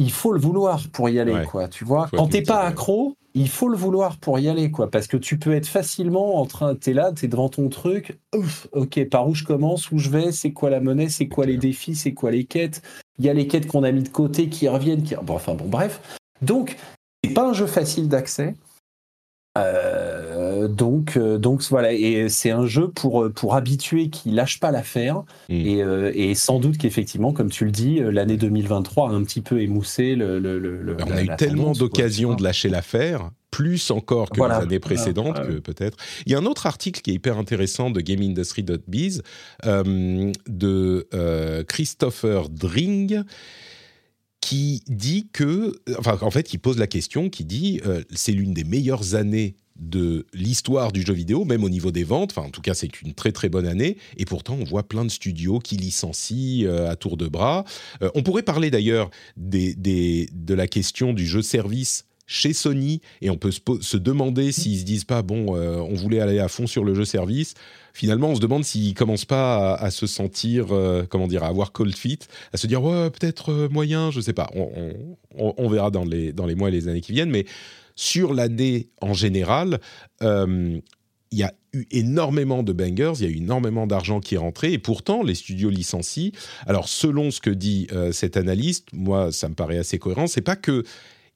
il faut le vouloir pour y aller, quoi. Tu vois, quand t'es pas accro, il faut le vouloir pour y aller, quoi. Parce que tu peux être facilement en train, t'es là, t'es devant ton truc. Ouf, ok, par où je commence, où je vais, c'est quoi la monnaie, c'est quoi les défis, c'est quoi les quêtes. Il y a les quêtes qu'on a mis de côté qui reviennent, qui, enfin bon, bref. Donc, c'est pas un jeu facile d'accès. Euh, Euh, donc, euh, donc voilà, et c'est un jeu pour, pour habituer qui lâche pas l'affaire. Mm. Et, et, sans doute qu'effectivement, comme tu le dis, l'année 2023 a un petit peu émoussé le. le, on a eu tellement d'occasions de lâcher l'affaire plus encore que les années précédentes, que peut-être. Il y a un autre article qui est hyper intéressant de GameIndustry.biz euh, de Christopher Dring qui dit que, enfin, en fait, qui pose la question, qui dit, euh, c'est l'une des meilleures années de l'histoire du jeu vidéo, même au niveau des ventes. Enfin, en tout cas, c'est une très très bonne année. Et pourtant, on voit plein de studios qui licencient euh, à tour de bras. Euh, on pourrait parler d'ailleurs de la question du jeu service chez Sony et on peut se, demander s'ils se disent pas bon on voulait aller à fond sur le jeu service finalement, on se demande s'ils commencent pas à, se sentir, euh, comment dire, à avoir cold feet, à se dire ouais peut-être euh, moyen, je sais pas. On, verra dans les mois et les années qui viennent, mais sur l'année en général. Euh, il y a eu énormément de bangers, il y a eu énormément d'argent qui est rentré, et pourtant les studios licencient. Alors selon ce que dit cet analyste, moi ça me paraît assez cohérent. C'est pas que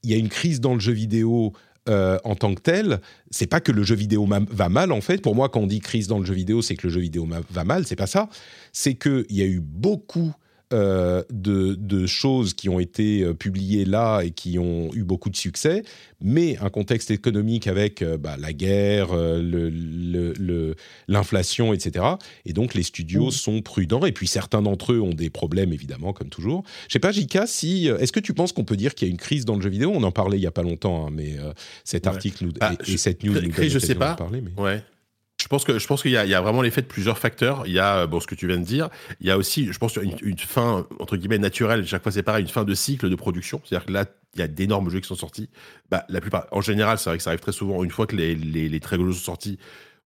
il y a une crise dans le jeu vidéo euh, en tant que tel, c'est pas que le jeu vidéo va mal en fait. Pour moi, quand on dit crise dans le jeu vidéo, c'est que le jeu vidéo va mal. C'est pas ça. C'est qu'il y a eu beaucoup euh, de, choses qui ont été euh, publiées là et qui ont eu beaucoup de succès, mais un contexte économique avec euh, bah, la guerre, l'inflation, etc. Et donc les studios mmh. sont prudents, et puis certains d'entre eux ont des problèmes, évidemment, comme toujours. Je sais pas, Jika, si, est-ce que tu penses qu'on peut dire qu'il y a une crise dans le jeu vidéo? On en parlait il y a pas longtemps, hein, mais cet article nous, bah, et, cette news nous je sais pas. parler. Mais... Ouais. Je pense que je pense qu'il y, a vraiment l'effet de plusieurs facteurs. Il y a bon ce que tu viens de dire. Il y a aussi, je pense, une, une fin entre guillemets naturelle. Chaque fois, c'est pareil, une fin de cycle de production. C'est-à-dire que là, il y a d'énormes jeux qui sont sortis. Bah, la plupart, en général, c'est vrai que ça arrive très souvent. Une fois que les, les, très gros jeux sont sortis,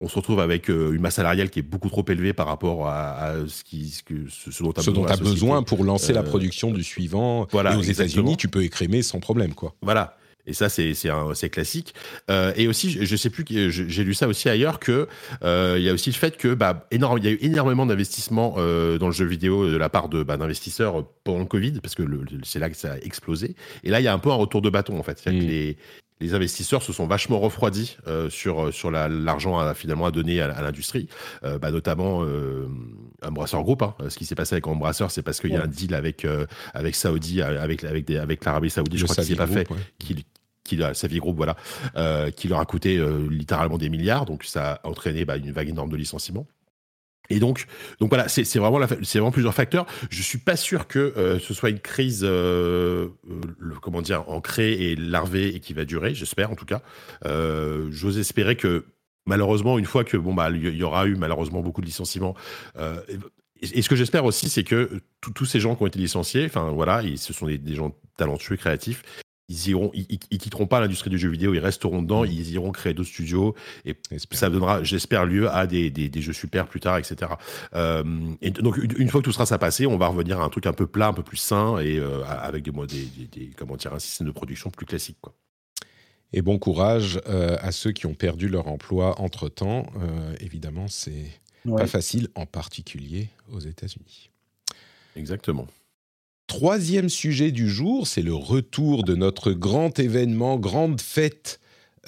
on se retrouve avec euh, une masse salariale qui est beaucoup trop élevée par rapport à, ce, qui, ce, que, ce, dont tu as, besoin, pour lancer la euh, production du suivant. Voilà, et aux États-Unis, tu peux écrémer sans problème, quoi. Voilà. Et ça, c'est c'est classique. Euh, et aussi, je, je sais plus, j'ai lu ça aussi ailleurs que euh, il y a aussi le fait que bah énorme, il y a eu énormément d'investissements euh, dans le jeu vidéo de la part de bah, d'investisseurs pendant le Covid parce que c'est là que ça a explosé. Et là, il y a un peu un retour de bâton en fait. Mm. les les investisseurs se sont vachement refroidis euh, sur sur l'argent à, finalement à donner à, l'industrie, euh, bah, notamment euh, Embracer Group. Hein. Ce qui s'est passé avec Embracer, c'est parce qu'il y a un deal avec avec Saudi, avec avec avec l'Arabie Saoudite, je crois qu'il s'est pas fait, qui qui sa vie groupe voilà, euh, qui leur a coûté euh, littéralement des milliards, donc ça a entraîné bah, une vague énorme de licenciements. Et donc, donc voilà, c'est vraiment, plusieurs facteurs. Je suis pas sûr que euh, ce soit une crise, comment dire, ancrée et larvée et qui va durer. J'espère en tout cas. J'ose espérer que malheureusement, une fois que bon bah y aura eu malheureusement beaucoup de licenciements. et ce que j'espère aussi, c'est que tous ces gens qui ont été licenciés, enfin voilà, ce sont des gens talentueux, créatifs, ils iront, ils, quitteront pas l'industrie du jeu vidéo, ils resteront dedans, mmh. ils iront créer d'autres studios et ça donnera, j'espère, lieu à des, des, jeux super plus tard, etc. Euh, et donc une, fois que tout sera ça passé, on va revenir à un truc un peu plat, un peu plus sain et euh, avec des, des, des, comment dire, un système de production plus classique, quoi. Et bon courage euh, à ceux qui ont perdu leur emploi entre temps. évidemment, c'est pas facile, en particulier aux États-Unis. Exactement. Troisième sujet du jour, c'est le retour de notre grand événement, grande fête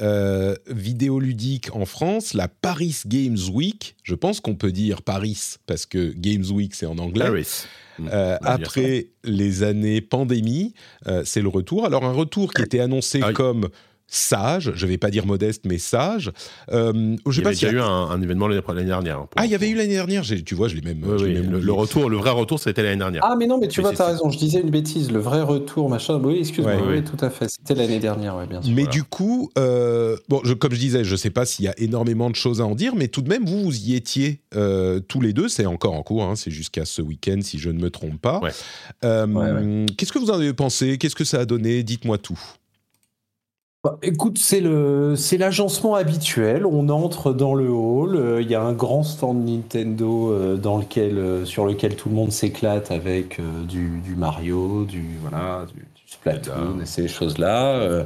euh, vidéoludique en France, la Paris Games Week. Je pense qu'on peut dire Paris parce que Games Week c'est en anglais. Paris. Euh, après les années pandémie, euh, c'est le retour. Alors un retour qui était annoncé ah comme sage, je ne vais pas dire modeste, mais sage. Euh, je il y a eu un, événement l'année dernière. ah, il y avait eu l'année dernière, tu vois, je l'ai même, le, retour, le vrai retour, c'était l'année dernière. Ah, mais non, mais tu vois, tu as raison, je disais une bêtise, le vrai retour, machin, oui, excuse-moi, oui, tout à fait, c'était l'année dernière, bien sûr. Mais du coup, euh, bon, comme je disais, je ne sais pas s'il y a énormément de choses à en dire, mais tout de même, vous, vous y étiez euh, tous les deux, c'est encore en cours, hein, c'est jusqu'à ce week-end, si je ne me trompe pas. Qu'est-ce que vous en avez pensé? Qu'est-ce que ça a donné? Dites-moi tout. Bah, écoute, c'est le c'est l'agencement habituel. On entre dans le hall. Euh, il y a un grand stand Nintendo euh, dans lequel euh, sur lequel tout le monde s'éclate avec du, Mario, du voilà, du, Splatoon et ces choses là.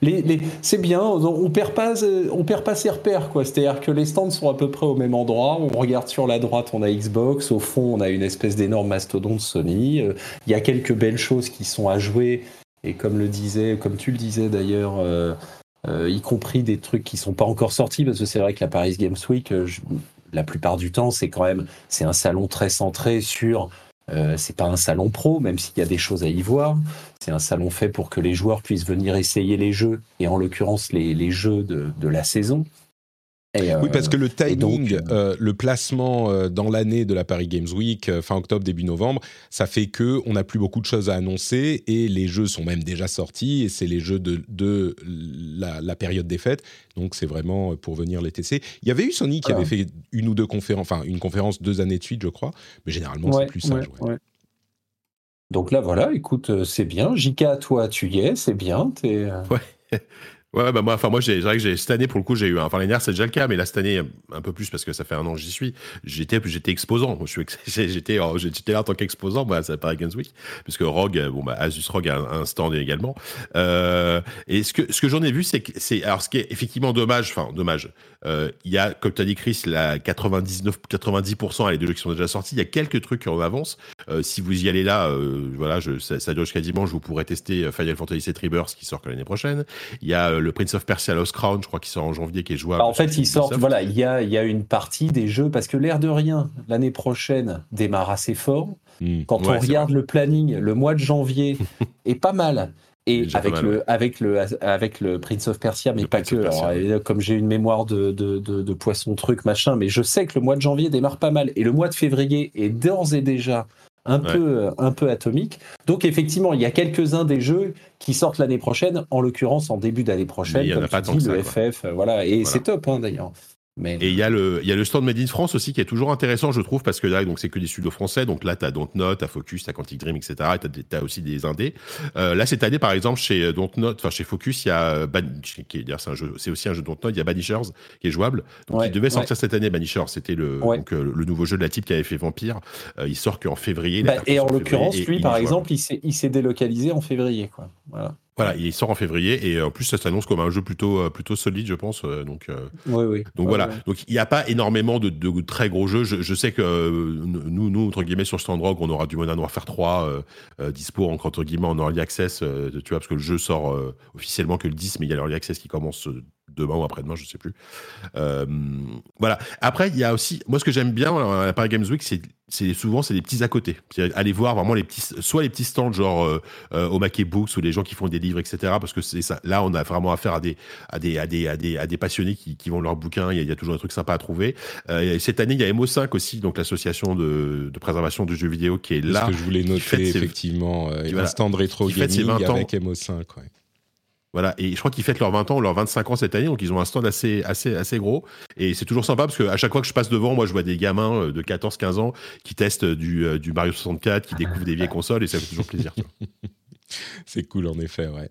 Les, les, c'est bien, on perd pas, on perd pas ses repères quoi. C'est-à-dire que les stands sont à peu près au même endroit. On regarde sur la droite, on a Xbox, au fond, on a une espèce d'énorme mastodonte Sony. Il y a quelques belles choses qui sont à jouer et comme le disait, comme tu le disais d'ailleurs, euh, y compris des trucs qui sont pas encore sortis, parce que c'est vrai que la Paris Games Week, la plupart du temps, c'est quand même c'est un salon très centré sur euh, c'est pas un salon pro, même s'il y a des choses à y voir. C'est un salon fait pour que les joueurs puissent venir essayer les jeux, et en l'occurrence les, jeux de, la saison oui, parce que le timing, euh, euh, le placement euh, dans l'année de la Paris Games Week, fin octobre, début novembre, ça fait que on n'a plus beaucoup de choses à annoncer et les jeux sont même déjà sortis et c'est les jeux de, de la, période des fêtes. Donc c'est vraiment pour venir les tester. Il y avait eu Sony qui avait fait une ou deux conférences, enfin une conférence deux années de suite, je crois, mais généralement c'est plus ça. Donc là, voilà, écoute, c'est bien. Jika, toi, tu y es, c'est bien. Es, Ouais. Ouais, bah moi, enfin moi, c'est vrai que j'ai cette année pour le coup, j'ai eu, enfin l'année dernière c'est déjà le cas, mais là cette année un peu plus parce que ça fait un an que j'y suis. J'étais, j'étais exposant. Je suis, j'étais, j'étais là en tant qu'exposant, bah ça Paris Games Week, puisque Rogue, bon bah Asus Rogue a un, stand également. Euh, et ce que ce que j'en ai vu, c'est que c'est alors ce qui est effectivement dommage, enfin dommage. Euh, il y a, comme tu as dit Chris, la 99, 90% les deux jeux qui sont déjà sortis. Il y a quelques trucs en avance. Euh, si vous y allez là, euh, voilà, je, ça, ça dure jusqu'à dimanche. Vous pourrez tester Final Fantasy VII Rebirth qui sort l'année prochaine. Il y a le Prince of Persia Lost Crown, je crois, qu'il sort en janvier, qui est jouable. Bah, en fait, il sort, voilà, il y a, il y a une partie des jeux, parce que l'air de rien, l'année prochaine démarre assez fort. Hmm. Quand on regarde le planning, le mois de janvier est pas mal. Et avec le, avec, le, avec le Prince of Persia, mais pas que. Alors, comme j'ai une mémoire de, de, de, poisson truc, machin, mais je sais que le mois de janvier démarre pas mal. Et le mois de février est d'ores et déjà un, peu, un peu atomique. Donc effectivement, il y a quelques-uns des jeux qui sortent l'année prochaine, en l'occurrence en début d'année prochaine, comme tu dis, le FF, voilà, et c'est top hein, d'ailleurs. Et il y, a le, il y a le stand Made in France aussi qui est toujours intéressant, je trouve, parce que là, donc c'est que des studios français. Donc là, tu as Dontnod, tu as Focus, tu as Quantic Dream, etc. Et tu as, aussi des indés. Euh, là, cette année, par exemple, chez Dontnod, enfin chez Focus, il y a c'est aussi un jeu Dontnod, il y a Banishers qui est jouable. Donc il devait sortir cette année, Banishers. C'était le, donc, euh, le nouveau jeu de la type qui avait fait Vampire. Euh, il sort qu'en février. Bah, et en l'occurrence, lui, par exemple, il s'est délocalisé en février. Quoi. Voilà. Voilà, il sort en février et en plus ça s'annonce comme un jeu plutôt euh, plutôt solide, je pense. Euh, donc euh, oui, oui. donc voilà. Donc il n'y a pas énormément de, de, très gros jeux. Je, sais que nous nous entre guillemets sur Standrock, on aura du Modern Warfare 3 dispo entre guillemets en early access, tu vois, parce que le jeu sort officiellement que le 10, mais il y a l'early access qui commence demain ou après-demain, je sais plus. Euh, voilà. Après, il y a aussi, moi, ce que j'aime bien à la Paris Games Week, c'est c'est souvent c'est des petits à côté. Aller voir vraiment les petits, soit les petits stands genre euh, euh, au Mackey Books ou les gens qui font des livres, etc. Parce que c'est ça. Là, on a vraiment affaire à des à des à des à des, à des passionnés qui, qui vont leurs bouquins. Il y, a, toujours des trucs sympas à trouver. cette année, il y a MO5 aussi, donc l'association de, de, préservation du jeu vidéo qui est là. Ce que je voulais noter effectivement, un stand rétro gaming avec MO5. Ouais. Voilà, et je crois qu'ils fêtent leurs 20 ans, leurs 25 ans cette année, donc ils ont un stand assez, assez, assez gros. Et c'est toujours sympa parce qu'à chaque fois que je passe devant, moi je vois des gamins euh, de 14-15 ans qui testent du, euh, du, Mario 64, qui découvrent des vieilles consoles et ça fait toujours plaisir. c'est cool en effet, ouais.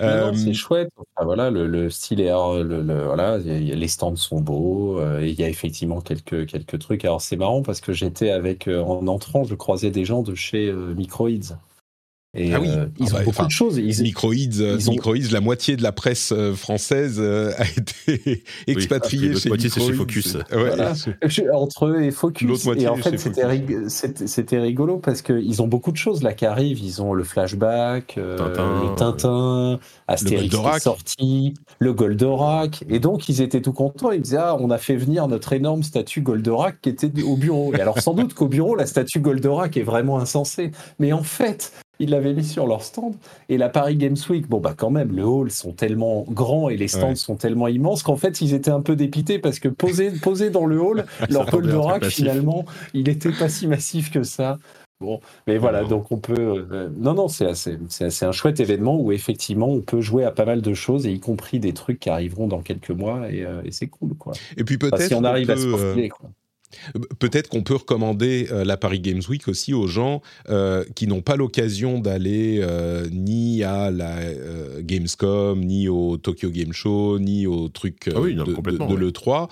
Euh, c'est chouette. voilà, le, style est, le, voilà, les stands sont beaux. il y a effectivement quelques, quelques trucs. Alors c'est marrant parce que j'étais avec, en entrant, je croisais des gens de chez Microids. Et ah oui, euh, ils ah ont bah, beaucoup de choses. Ils, Microids, euh, ils la moitié de la presse euh, française a été expatriée chez moitié, c'est chez Focus. Entre eux et Focus. Et en fait, c'était rigolo parce qu'ils ont beaucoup de choses là qui arrivent. Ils ont le flashback, le Tintin, Astérix qui est sorti, le Goldorak. Et donc, ils étaient tout contents. Ils disaient Ah, on a fait venir notre énorme statue Goldorak qui était au bureau. Et alors, sans doute qu'au bureau, la statue Goldorak est vraiment insensée. Mais en fait, ils l'avaient mis sur leur stand. Et la Paris Games Week, bon, bah quand même, le hall sont tellement grands et les stands sont tellement immenses qu'en fait, ils étaient un peu dépités parce que posés dans le hall, leur Goldorak, finalement, il était pas si massif que ça. Bon, mais voilà, donc on peut. Euh, non, non, c'est assez, c'est un chouette événement où effectivement on peut jouer à pas mal de choses, et y compris des trucs qui arriveront dans quelques mois, et, euh, c'est cool, quoi. Et puis peut-être. si on arrive à se profiler, quoi. Peut-être qu'on peut recommander euh, la Paris Games Week aussi aux gens euh, qui n'ont pas l'occasion d'aller euh, ni à la Gamescom, ni au Tokyo Game Show, ni au truc ah de, l'E3.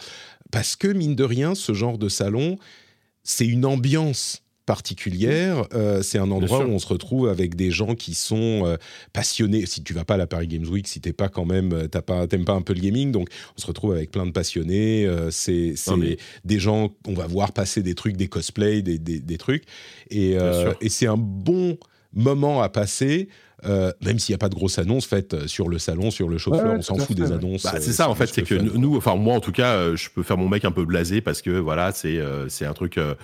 Parce que, mine de rien, ce genre de salon, c'est une ambiance particulière. Euh, c'est un endroit où on se retrouve avec des gens qui sont euh, passionnés. Si tu vas pas à la Paris Games Week, si t'es pas quand même, euh, t'as pas, t'aimes pas un peu le gaming, donc on se retrouve avec plein de passionnés. c'est des gens, on va voir passer des trucs, des cosplays, des, des, trucs, et, et c'est un bon moment à passer. Euh, même s'il n'y a pas de grosses annonces faites sur le salon, sur le chauffeur, on s'en fout des annonces. Bah, c'est ça en fait, c'est que nous, enfin moi en tout cas, je peux faire mon mec un peu blasé parce que voilà, c'est c'est un truc euh,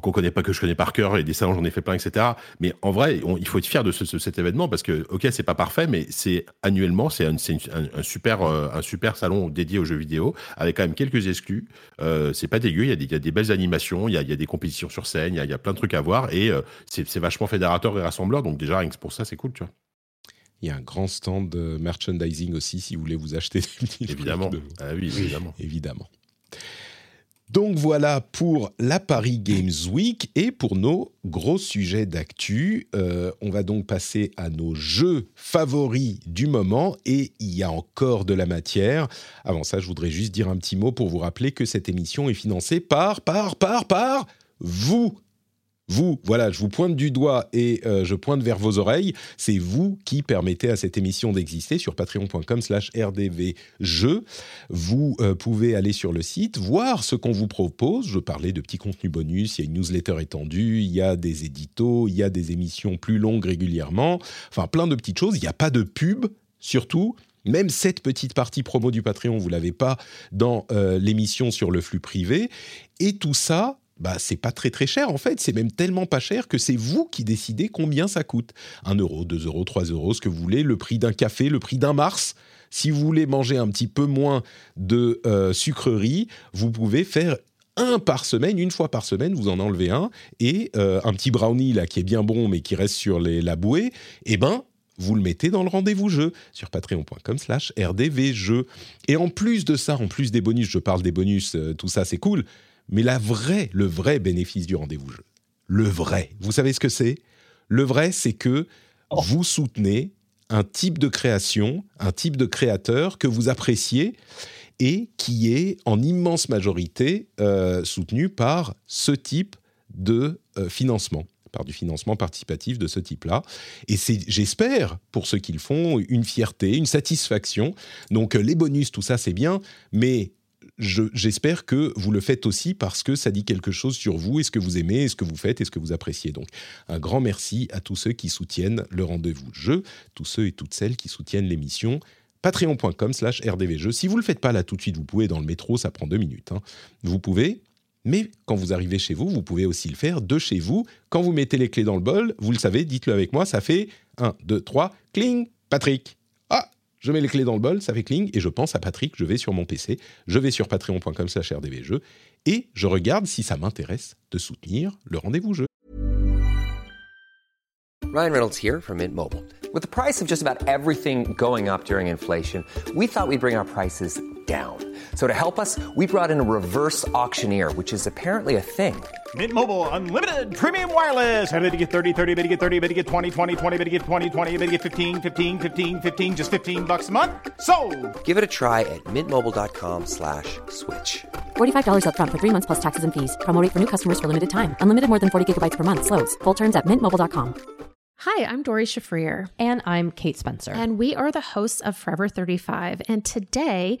qu'on connaît pas, que je connais par cœur, et des salons, j'en ai fait plein, etc. Mais en vrai, il faut être fier de cet événement parce que, ok, c'est pas parfait, mais c'est annuellement, c'est un, un, super, euh, un super salon dédié aux jeux vidéo avec quand même quelques exclus. Euh, c'est pas dégueu, il y, a des, y, a des belles animations, il y a, y a, des compétitions sur scène, il y, y a, plein de trucs à voir et euh, c'est vachement fédérateur et rassembleur. Donc déjà, rien que pour ça, c'est cool, tu vois. Il y a un grand stand de merchandising aussi si vous voulez vous acheter des Évidemment. Ah oui, évidemment. évidemment. Donc voilà pour la Paris Games Week et pour nos gros sujets d'actu. Euh, on va donc passer à nos jeux favoris du moment et il y a encore de la matière. Avant ça, je voudrais juste dire un petit mot pour vous rappeler que cette émission est financée par, par, par, par vous, vous, voilà, je vous pointe du doigt et euh, je pointe vers vos oreilles. C'est vous qui permettez à cette émission d'exister sur patreon.com/slash rdvjeux. Vous euh, pouvez aller sur le site, voir ce qu'on vous propose. Je parlais de petits contenus bonus, il y a une newsletter étendue, il y a des éditos, il y a des émissions plus longues régulièrement. Enfin, plein de petites choses. Il n'y a pas de pub, surtout. Même cette petite partie promo du Patreon, vous l'avez pas dans euh, l'émission sur le flux privé. Et tout ça, bah, c'est pas très très cher en fait, c'est même tellement pas cher que c'est vous qui décidez combien ça coûte. 1 euro, 2 euros, 3 euros, ce que vous voulez, le prix d'un café, le prix d'un Mars. Si vous voulez manger un petit peu moins de euh, sucreries, vous pouvez faire un par semaine, une fois par semaine, vous en enlevez un, et euh, un petit brownie là qui est bien bon mais qui reste sur les, la bouée, eh ben vous le mettez dans le rendez-vous jeu sur patreon.com slash rdvjeux. Et en plus de ça, en plus des bonus, je parle des bonus, euh, tout ça c'est cool, mais la vraie, le vrai bénéfice du rendez-vous jeu, le vrai, vous savez ce que c'est? Le vrai, c'est que oh. vous soutenez un type de création, un type de créateur que vous appréciez et qui est en immense majorité euh, soutenu par ce type de euh, financement par du financement participatif de ce type-là. Et c'est, j'espère, pour ceux qui le font, une fierté, une satisfaction. Donc les bonus, tout ça, c'est bien, mais j'espère que vous le faites aussi parce que ça dit quelque chose sur vous et ce que vous aimez, et ce que vous faites? Et ce que vous appréciez? Donc, un grand merci à tous ceux qui soutiennent le rendez-vous jeu, tous ceux et toutes celles qui soutiennent l'émission. Patreon.com slash rdvjeux. Si vous ne le faites pas là tout de suite, vous pouvez dans le métro, ça prend deux minutes. Hein. Vous pouvez, mais quand vous arrivez chez vous, vous pouvez aussi le faire de chez vous. Quand vous mettez les clés dans le bol, vous le savez, dites-le avec moi, ça fait 1, 2, 3, cling, Patrick je mets les clés dans le bol, ça fait cling, et je pense à Patrick, je vais sur mon PC, je vais sur patreon.com slash rdvjeux, et je regarde si ça m'intéresse de soutenir le rendez-vous jeu. Ryan Reynolds here from Mint Mobile. With the price of just about everything going up during inflation, we thought we'd bring our prices down. So to help us, we brought in a reverse auctioneer, which is apparently a thing. Mint Mobile unlimited premium wireless. Ready to get 30, 30, bit to get 30, bit to get 20, 20, 20, bit to get 20, 20, bit to get 15, 15, 15, 15 just 15 bucks a month. So, Give it a try at mintmobile.com/slash switch. slash $45 up front for 3 months plus taxes and fees. Promo for new customers for limited time. Unlimited more than 40 gigabytes per month slows. Full terms at mintmobile.com. Hi, I'm Dori Shafrir and I'm Kate Spencer. And we are the hosts of Forever 35 and today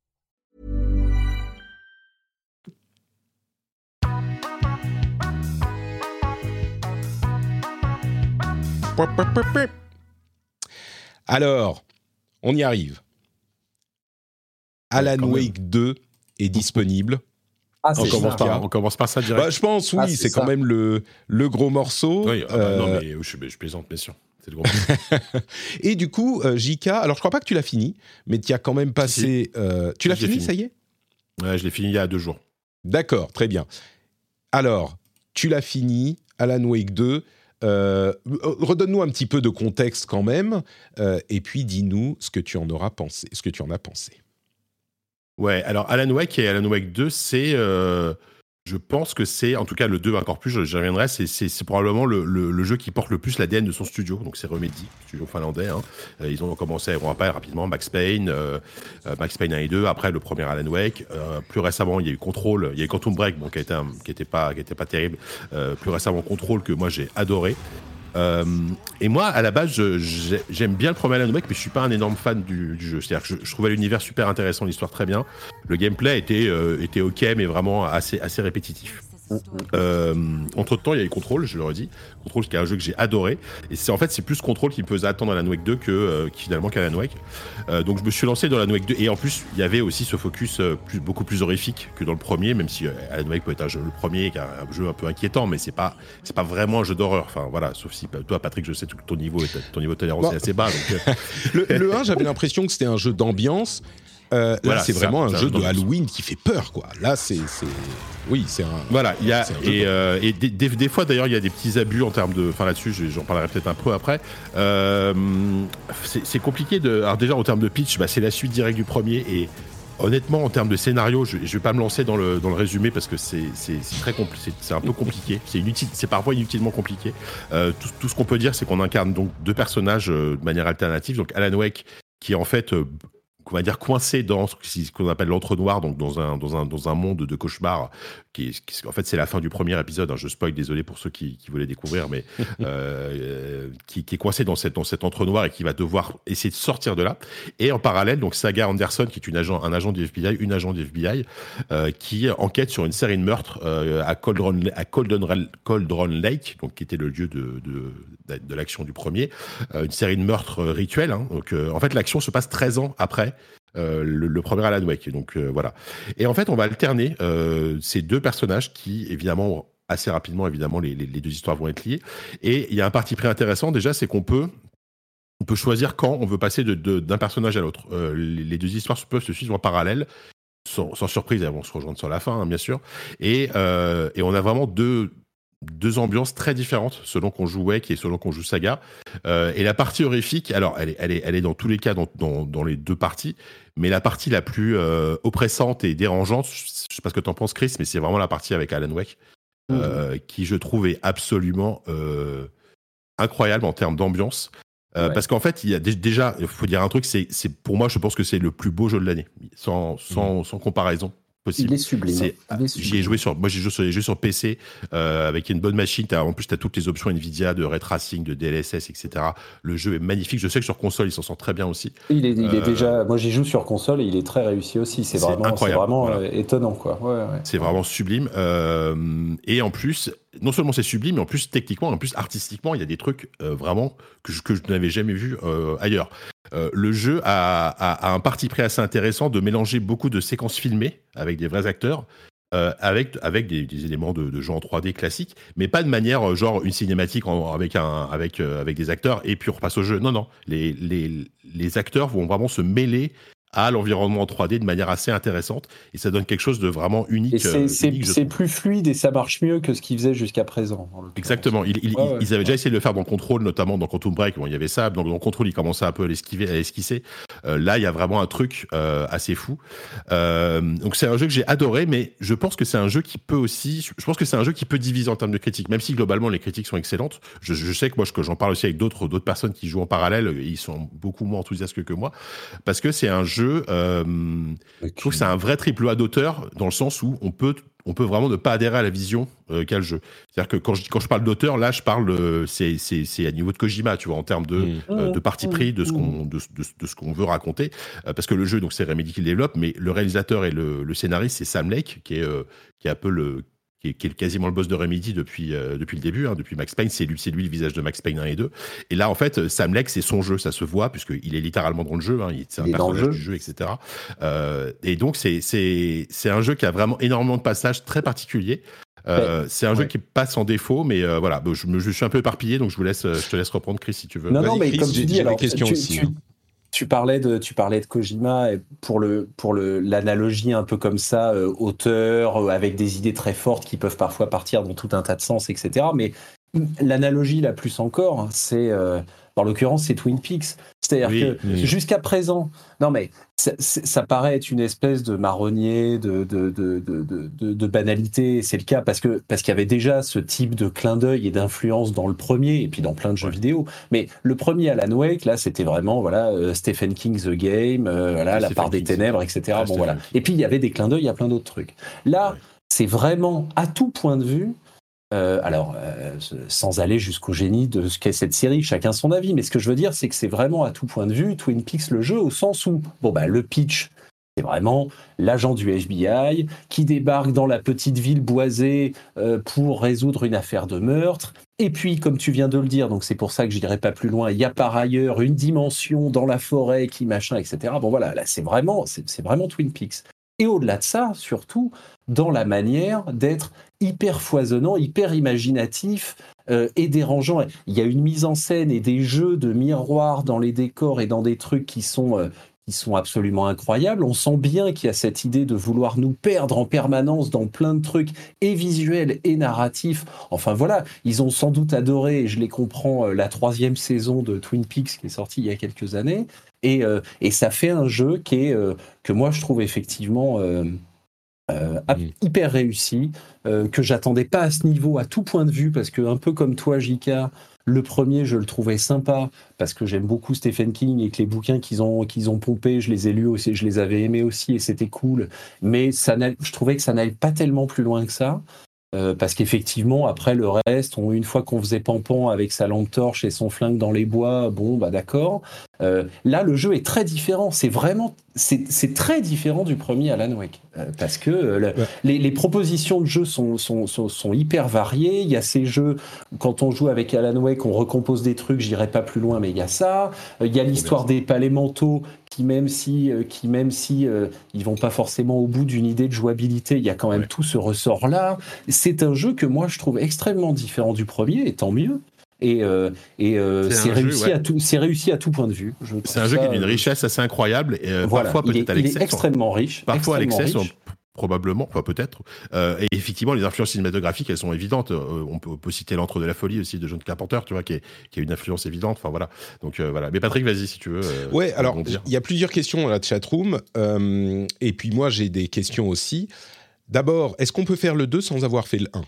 Alors, on y arrive. Alan Wake 2 est disponible ah, on, commence par, on, commence par, ça direct. Bah, je pense, oui, ah, c'est quand même le, le gros morceau. Oui, ah bah, non, euh, mais je, je, plaisante, bien sûr. C'est le gros Et du coup, euh, JK, alors je crois pas que tu l'as fini, mais tu as quand même passé. Euh, tu l'as fini, ça y est? Ouais, je l'ai fini il y a deux jours. D'accord, très bien. Alors, tu l'as fini, Alan Wake 2. Redonne-nous un petit peu de contexte quand même, et puis dis-nous ce que tu en auras pensé, ce que tu en as pensé. Ouais, alors Alan Wake et Alan Wake 2, c'est euh, je pense que c'est, en tout cas le 2 encore plus, j'y reviendrai, c'est probablement le, jeu qui porte le plus l'ADN de son studio. Donc c'est Remedy, studio finlandais. Hein. Euh, ils ont commencé, on rappelle rapidement, Max Payne, euh, euh, Max Payne 1 et 2, après le premier Alan Wake. plus récemment, il y a eu Control, il y a eu Quantum Break, qui n'était pas terrible. plus récemment, Control, que moi j'ai adoré. Euh, et moi, à la base, j'aime bien le premier Alan Wake, mais je suis pas un énorme fan du, jeu. C'est-à-dire que je, trouvais l'univers super intéressant, l'histoire très bien. Le gameplay était, euh, était ok, mais vraiment assez, assez répétitif. Euh, entre temps, il y a eu Control, je le dit Control, qui est un jeu que j'ai adoré. Et c'est en fait, c'est plus Control qui me faisait attendre Alan Wake 2 que euh, finalement qu'Alan Wake. Euh, donc je me suis lancé dans Alan Wake 2. Et en plus, il y avait aussi ce focus plus, beaucoup plus horrifique que dans le premier, même si Alan Wake peut être un jeu, le premier, qui est un jeu un peu inquiétant, mais c'est pas, c'est pas vraiment un jeu d'horreur. Enfin voilà, sauf si toi, Patrick, je sais que ton niveau, ton niveau de tolérance est assez bas. le, le 1, j'avais l'impression que c'était un jeu d'ambiance. Euh, là, c'est vraiment un, jeu de Halloween qui fait peur, quoi. Là, c'est, oui, c'est un. Voilà, il y a et, euh, et des, des, fois d'ailleurs, il y a des petits abus en termes de. Enfin, là-dessus, j'en parlerai peut-être un peu après. Euh, c'est compliqué de. Alors déjà, en termes de pitch, bah, c'est la suite directe du premier et. Honnêtement, en termes de scénario, je, je vais pas me lancer dans le, dans le résumé parce que c'est très compliqué, c'est un peu compliqué, c'est inutile, c'est parfois inutilement compliqué. tout, tout, ce qu'on peut dire, c'est qu'on incarne donc deux personnages de manière alternative. Donc Alan Wake, qui est en fait on va dire coincé dans ce qu'on appelle l'entre-noir, donc dans un, dans, un, dans un monde de cauchemar, qui, en fait c'est la fin du premier épisode, hein, je spoil, désolé pour ceux qui, qui voulaient découvrir, mais euh, qui, qui, est coincé dans, cette, dans cet entre-noir et qui va devoir essayer de sortir de là. Et en parallèle, donc Saga Anderson, qui est une agent, un agent du FBI, une agent du FBI, euh, qui enquête sur une série de meurtres euh, à, Coldron, à Coldron, Lake, donc qui était le lieu de, de, de, l'action du premier, une série de meurtres rituels. Hein, donc en fait l'action se passe 13 ans après euh, le, premier Alan Wake. Donc euh, voilà. Et en fait, on va alterner euh, ces deux personnages qui, évidemment, assez rapidement, évidemment, les, deux histoires vont être liées. Et il y a un parti très intéressant déjà, c'est qu'on peut on peut choisir quand on veut passer d'un de, personnage à l'autre. les, deux histoires peuvent se suivre en parallèle. Sans, surprise, elles vont se rejoindre sur la fin, hein, bien sûr. Et, et on a vraiment deux, deux ambiances très différentes selon qu'on joue Wake et selon qu'on joue Saga. Euh, et la partie horrifique, alors elle est, elle est, elle est dans tous les cas dans, dans, dans les deux parties, mais la partie la plus euh, oppressante et dérangeante, je sais pas ce que t'en penses Chris, mais c'est vraiment la partie avec Alan Wake, euh, mhm. qui je trouve est absolument incroyable en termes d'ambiance. Parce qu'en fait, il y a déjà, il faut dire un truc, c'est pour moi, je pense que c'est le plus beau jeu de l'année, sans, sans, mhm. sans comparaison. Il est sublime. J'y ai joué sur, moi j'ai joué sur, joué sur PC euh, avec une bonne machine. As, en plus, tu as toutes les options Nvidia de ray tracing, de DLSS, etc. Le jeu est magnifique. Je sais que sur console, il s'en sort très bien aussi. Il est, il est euh, déjà. Moi, j'y joue sur console et il est très réussi aussi. C'est vraiment, vraiment euh, étonnant, quoi. Ouais, ouais. C'est vraiment sublime. Euh, et en plus, non seulement c'est sublime, mais en plus techniquement, en plus artistiquement, il y a des trucs euh, vraiment que je, que je n'avais jamais vu euh, ailleurs. Euh, le jeu a, un parti pris assez intéressant de mélanger beaucoup de séquences filmées avec des vrais acteurs. avec avec des, éléments de, de, jeu en 3D classique, mais pas de manière genre une cinématique avec des acteurs et puis on repasse au jeu. Non non, les acteurs vont vraiment se mêler à l'environnement 3D de manière assez intéressante et ça donne quelque chose de vraiment unique. C'est euh, plus fluide et ça marche mieux que ce qu'ils faisaient jusqu'à présent. Exactement. Ils, avaient déjà essayé de le faire dans Control, notamment dans Quantum Break. Bon, il y avait ça. Donc dans Control, ils commençaient un peu à l'esquiver, à esquisser. Euh, là, il y a vraiment un truc euh, assez fou. donc c'est un jeu que j'ai adoré, mais je pense que c'est un jeu qui peut aussi. Je pense que c'est un jeu qui peut diviser en termes de critiques, même si globalement les critiques sont excellentes. Je, je sais que moi, j'en parle aussi avec d'autres d'autres personnes qui jouent en parallèle, ils sont beaucoup moins enthousiastes que moi parce que c'est un jeu euh, je trouve que c'est un vrai triple A d'auteur dans le sens où on peut on peut vraiment ne pas adhérer à la vision euh, qu'a le jeu. C'est-à-dire que quand je, quand je parle d'auteur, là, je parle, c'est, c'est, à niveau de Kojima, tu vois, en termes de, mm. euh, de parti pris, de ce qu'on, de, de, ce qu'on veut raconter. parce que le jeu, donc, c'est Remedy qui le développe, mais le réalisateur et le, le scénariste, c'est Sam Lake, qui est, qui est un peu le, qui est, quasiment le boss de Remedy depuis, euh, depuis le début, hein, depuis Max Payne. C'est lui, c'est lui le visage de Max Payne 1 et 2. Et là, en fait, Sam Leck, c'est son jeu, ça se voit, puisqu'il est littéralement dans le jeu. Hein, c'est un personnage du jeu, etc. Euh, et donc, c'est, c'est, c'est un jeu qui a vraiment énormément de passages très particuliers. Euh, c'est un jeu qui passe en défaut, mais euh, voilà, je, me, je, suis un peu éparpillé, donc je vous laisse, je te laisse reprendre, Chris, si tu veux. Non, non, mais comme tu dis, alors, question aussi. Hein tu parlais de tu parlais de Kojima et pour le pour le l'analogie un peu comme ça euh, auteur euh, avec des idées très fortes qui peuvent parfois partir dans tout un tas de sens etc mais l'analogie la plus encore, c'est en l'occurrence, c'est Twin Peaks. C'est-à-dire que jusqu'à présent, non mais ça, paraît être une espèce de marronnier, de, de, de, de banalité. C'est le cas parce que parce qu'il y avait déjà ce type de clin d'œil et d'influence dans le premier et puis dans plein de jeux vidéo. Mais le premier Alan Wake, là, c'était vraiment voilà euh, Stephen King the Game, euh, voilà la part des ténèbres, etc. bon voilà. Et puis il y avait des clins d'œil à plein d'autres trucs. Là, c'est vraiment à tout point de vue euh, alors, euh, sans aller jusqu'au génie de ce qu'est cette série, chacun son avis, mais ce que je veux dire, c'est que c'est vraiment à tout point de vue Twin Peaks le jeu, au sens où, bon, bah, le pitch, c'est vraiment l'agent du FBI qui débarque dans la petite ville boisée euh, pour résoudre une affaire de meurtre. Et puis, comme tu viens de le dire, donc c'est pour ça que je n'irai pas plus loin, il y a par ailleurs une dimension dans la forêt qui machin, etc. Bon voilà, là c'est vraiment, c'est vraiment Twin Peaks. Et au-delà de ça, surtout, dans la manière d'être hyper foisonnant, hyper imaginatif euh, et dérangeant. Il y a une mise en scène et des jeux de miroirs dans les décors et dans des trucs qui sont, euh, qui sont absolument incroyables. On sent bien qu'il y a cette idée de vouloir nous perdre en permanence dans plein de trucs et visuels et narratifs. Enfin voilà, ils ont sans doute adoré, et je les comprends, euh, la troisième saison de Twin Peaks qui est sortie il y a quelques années. Et, et ça fait un jeu qui est, que moi je trouve effectivement euh, hyper réussi, euh, que j'attendais pas à ce niveau à tout point de vue, parce que un peu comme toi, Jika, le premier, je le trouvais sympa, parce que j'aime beaucoup Stephen King et que les bouquins qu'ils ont, qu'ils ont pompés, je les ai lus aussi, je les avais aimés aussi, et c'était cool. Mais ça je trouvais que ça n'allait pas tellement plus loin que ça. Euh, parce qu'effectivement, après le reste, on, une fois qu'on faisait Pampan avec sa lampe torche et son flingue dans les bois, bon, bah d'accord. Euh, là, le jeu est très différent. C'est vraiment, c'est très différent du premier Alan Wake. Euh, parce que les, propositions de jeu sont, sont, sont, hyper variées. Il y a ces jeux, quand on joue avec Alan Wake, on recompose des trucs, j'irai pas plus loin, mais il y a ça. il y a l'histoire des palais mentaux qui même si, euh, qui même si euh, ils vont pas forcément au bout d'une idée de jouabilité, il y a quand même tout ce ressort là. C'est un jeu que moi je trouve extrêmement différent du premier, et tant mieux. Et, euh, et c'est réussi à tout, c'est réussi à tout point de vue. C'est un jeu qui a une richesse assez incroyable et parfois peut-être à l'excès. extrêmement riche. Parfois à l'excès, probablement, enfin peut-être. Euh, et effectivement, les influences cinématographiques, elles sont évidentes. Euh, on, peut, citer L'Antre de la folie aussi de John Carpenter, tu vois, qui, est, qui a une influence évidente. Enfin voilà. Donc euh, voilà. Mais Patrick, vas-y si tu veux. ouais, alors il y a plusieurs questions dans la chatroom. et puis moi, j'ai des questions aussi. D'abord, est-ce qu'on peut faire le 2 sans avoir fait le 1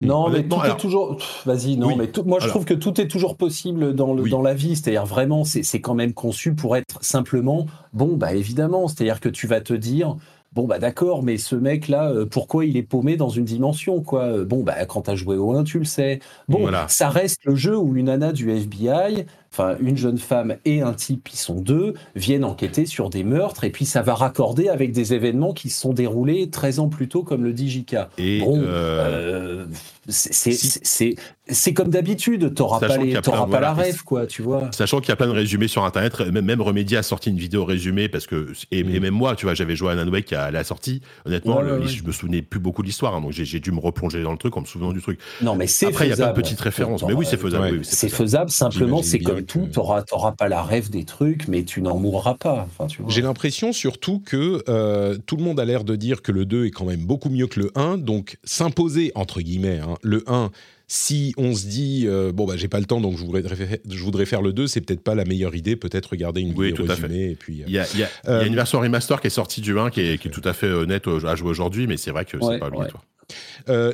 non, mais tout est toujours. Vas-y, non, mais moi je trouve que tout est toujours possible dans, le, dans la vie. C'est-à-dire vraiment, c'est quand même conçu pour être simplement bon, bah évidemment. C'est-à-dire que tu vas te dire, bon bah d'accord, mais ce mec-là, euh, pourquoi il est paumé dans une dimension quoi? Bon bah quand t'as joué au 1, tu le sais. Bon, ça reste le jeu où une nana du FBI enfin une jeune femme et un type qui sont deux viennent enquêter sur des meurtres et puis ça va raccorder avec des événements qui se sont déroulés 13 ans plus tôt comme le dit Jika. Et bon, euh, euh, c'est comme d'habitude, t'auras pas, les, pas la rêve quoi, tu vois. Sachant qu'il y a plein de résumés sur internet, même, même Remedia a sorti une vidéo résumée parce que et, mm. même moi, tu vois, j'avais joué à Alan Wake à la sortie. Honnêtement, je me souvenais plus beaucoup de l'histoire, hein, donc j'ai dû me replonger dans le truc en me souvenant du truc. Non mais c'est Après, il y a plein de petites références, mais oui, c'est faisable. c'est faisable. Simplement, c'est comme tout, tu n'auras pas la rêve des trucs, mais tu n'en mourras pas. J'ai l'impression surtout que euh, tout le monde a l'air de dire que le 2 est quand même beaucoup mieux que le 1, donc s'imposer, entre guillemets, hein, le 1 si on se dit euh, bon bah j'ai pas le temps donc je voudrais je voudrais faire le 2 c'est peut-être pas la meilleure idée. Peut-être regarder une oui, vidéo tout résumée et puis il y, a, une version remaster qui est sortie du 1 qui est, qui est tout à fait honnête à jouer aujourd'hui mais c'est vrai que c'est pas obligatoire.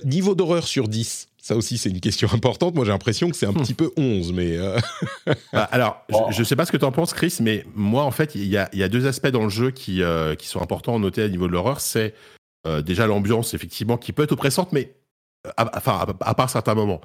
niveau d'horreur sur 10 ça aussi, c'est une question importante. Moi, j'ai l'impression que c'est un petit peu 11, mais... Euh, bah, alors, je ne sais pas ce que tu en penses, Chris, mais moi, en fait, il y a, deux aspects dans le jeu qui, euh, qui sont importants à noter à niveau de l'horreur. C'est euh, déjà l'ambiance, effectivement, qui peut être oppressante, mais... enfin, à, part certains moments.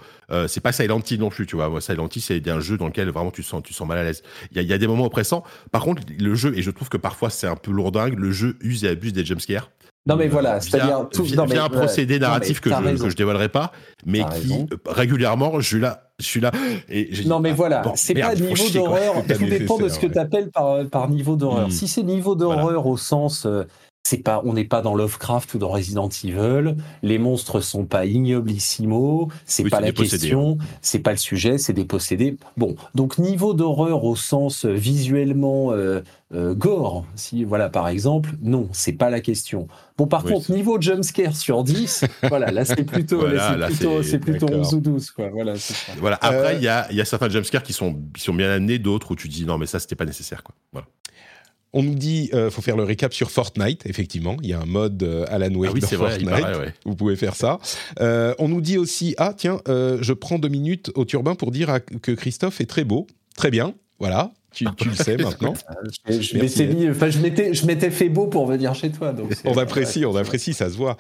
c'est pas Silent Hill non plus, tu vois. Moi, Silent Hill, c'est un jeu dans lequel vraiment tu sens, tu sens mal à l'aise. Il y, a des moments oppressants. Par contre, le jeu, et je trouve que parfois c'est un peu lourdingue, le jeu use et abuse des jumpscares. Non mais voilà, c'est-à-dire tout via, non, un procédé narratif que, je, que je dévoilerai pas, mais qui euh, régulièrement je suis là, je suis là. Et non mais voilà, c'est pas niveau d'horreur. Tout dépend de ce que tu appelles par, par niveau d'horreur. Hmm. Si c'est niveau d'orreur au sens, euh, c'est pas, on n'est pas dans Lovecraft ou dans Resident Evil. Les monstres sont pas ignoblissimo. C'est Oui, pas la question. C'est pas le sujet. C'est des possédés. Bon, donc niveau d'horreur au sens euh, visuellement euh, euh, gore, si voilà par exemple, non, c'est pas la question. Bon, par Oui, contre, niveau jumpscare sur 10, voilà, là c'est plutôt, Voilà, là, c'est là, plutôt, c'est- c'est plutôt d'accord. 11 ou 12, quoi. Voilà. Voilà. Après, Euh, il y, a, il y a certains jumpscares qui sont, qui sont bien amenés, d'autres où tu dis non, mais ça, c'était pas nécessaire. Quoi. Voilà. On nous dit, euh, faut faire le récap sur Fortnite, effectivement. Il y a un mode euh, Alan Wake Ah oui, dans vrai, Fortnite. paraît, ouais. Vous pouvez faire ça. Euh, on nous dit aussi, ah tiens, euh, je prends deux minutes au turbin pour dire à- que Christophe est très beau. Très bien, voilà, tu, tu le sais maintenant. Je, je m'étais mis- enfin, je m'étais, je m'étais fait beau pour venir chez toi. Donc On apprécie, on apprécie, ça se voit.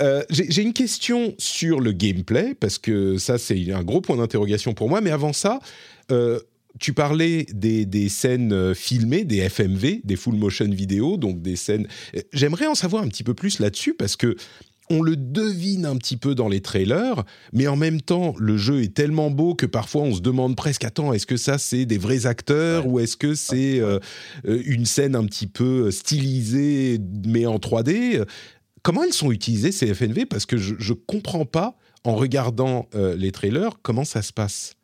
Euh, J'ai une question sur le gameplay, parce que ça, c'est un gros point d'interrogation pour moi. Mais avant ça, euh, tu parlais des, des scènes euh, filmées, des FMV, des full motion vidéo, donc des scènes. J'aimerais en savoir un petit peu plus là-dessus, parce que on le devine un petit peu dans les trailers, mais en même temps, le jeu est tellement beau que parfois on se demande presque attends, est-ce que ça c'est des vrais acteurs ou est-ce que c'est euh, euh, une scène un petit peu stylisée mais en 3D Comment elles sont utilisées ces FNV Parce que je ne comprends pas en regardant euh, les trailers comment ça se passe.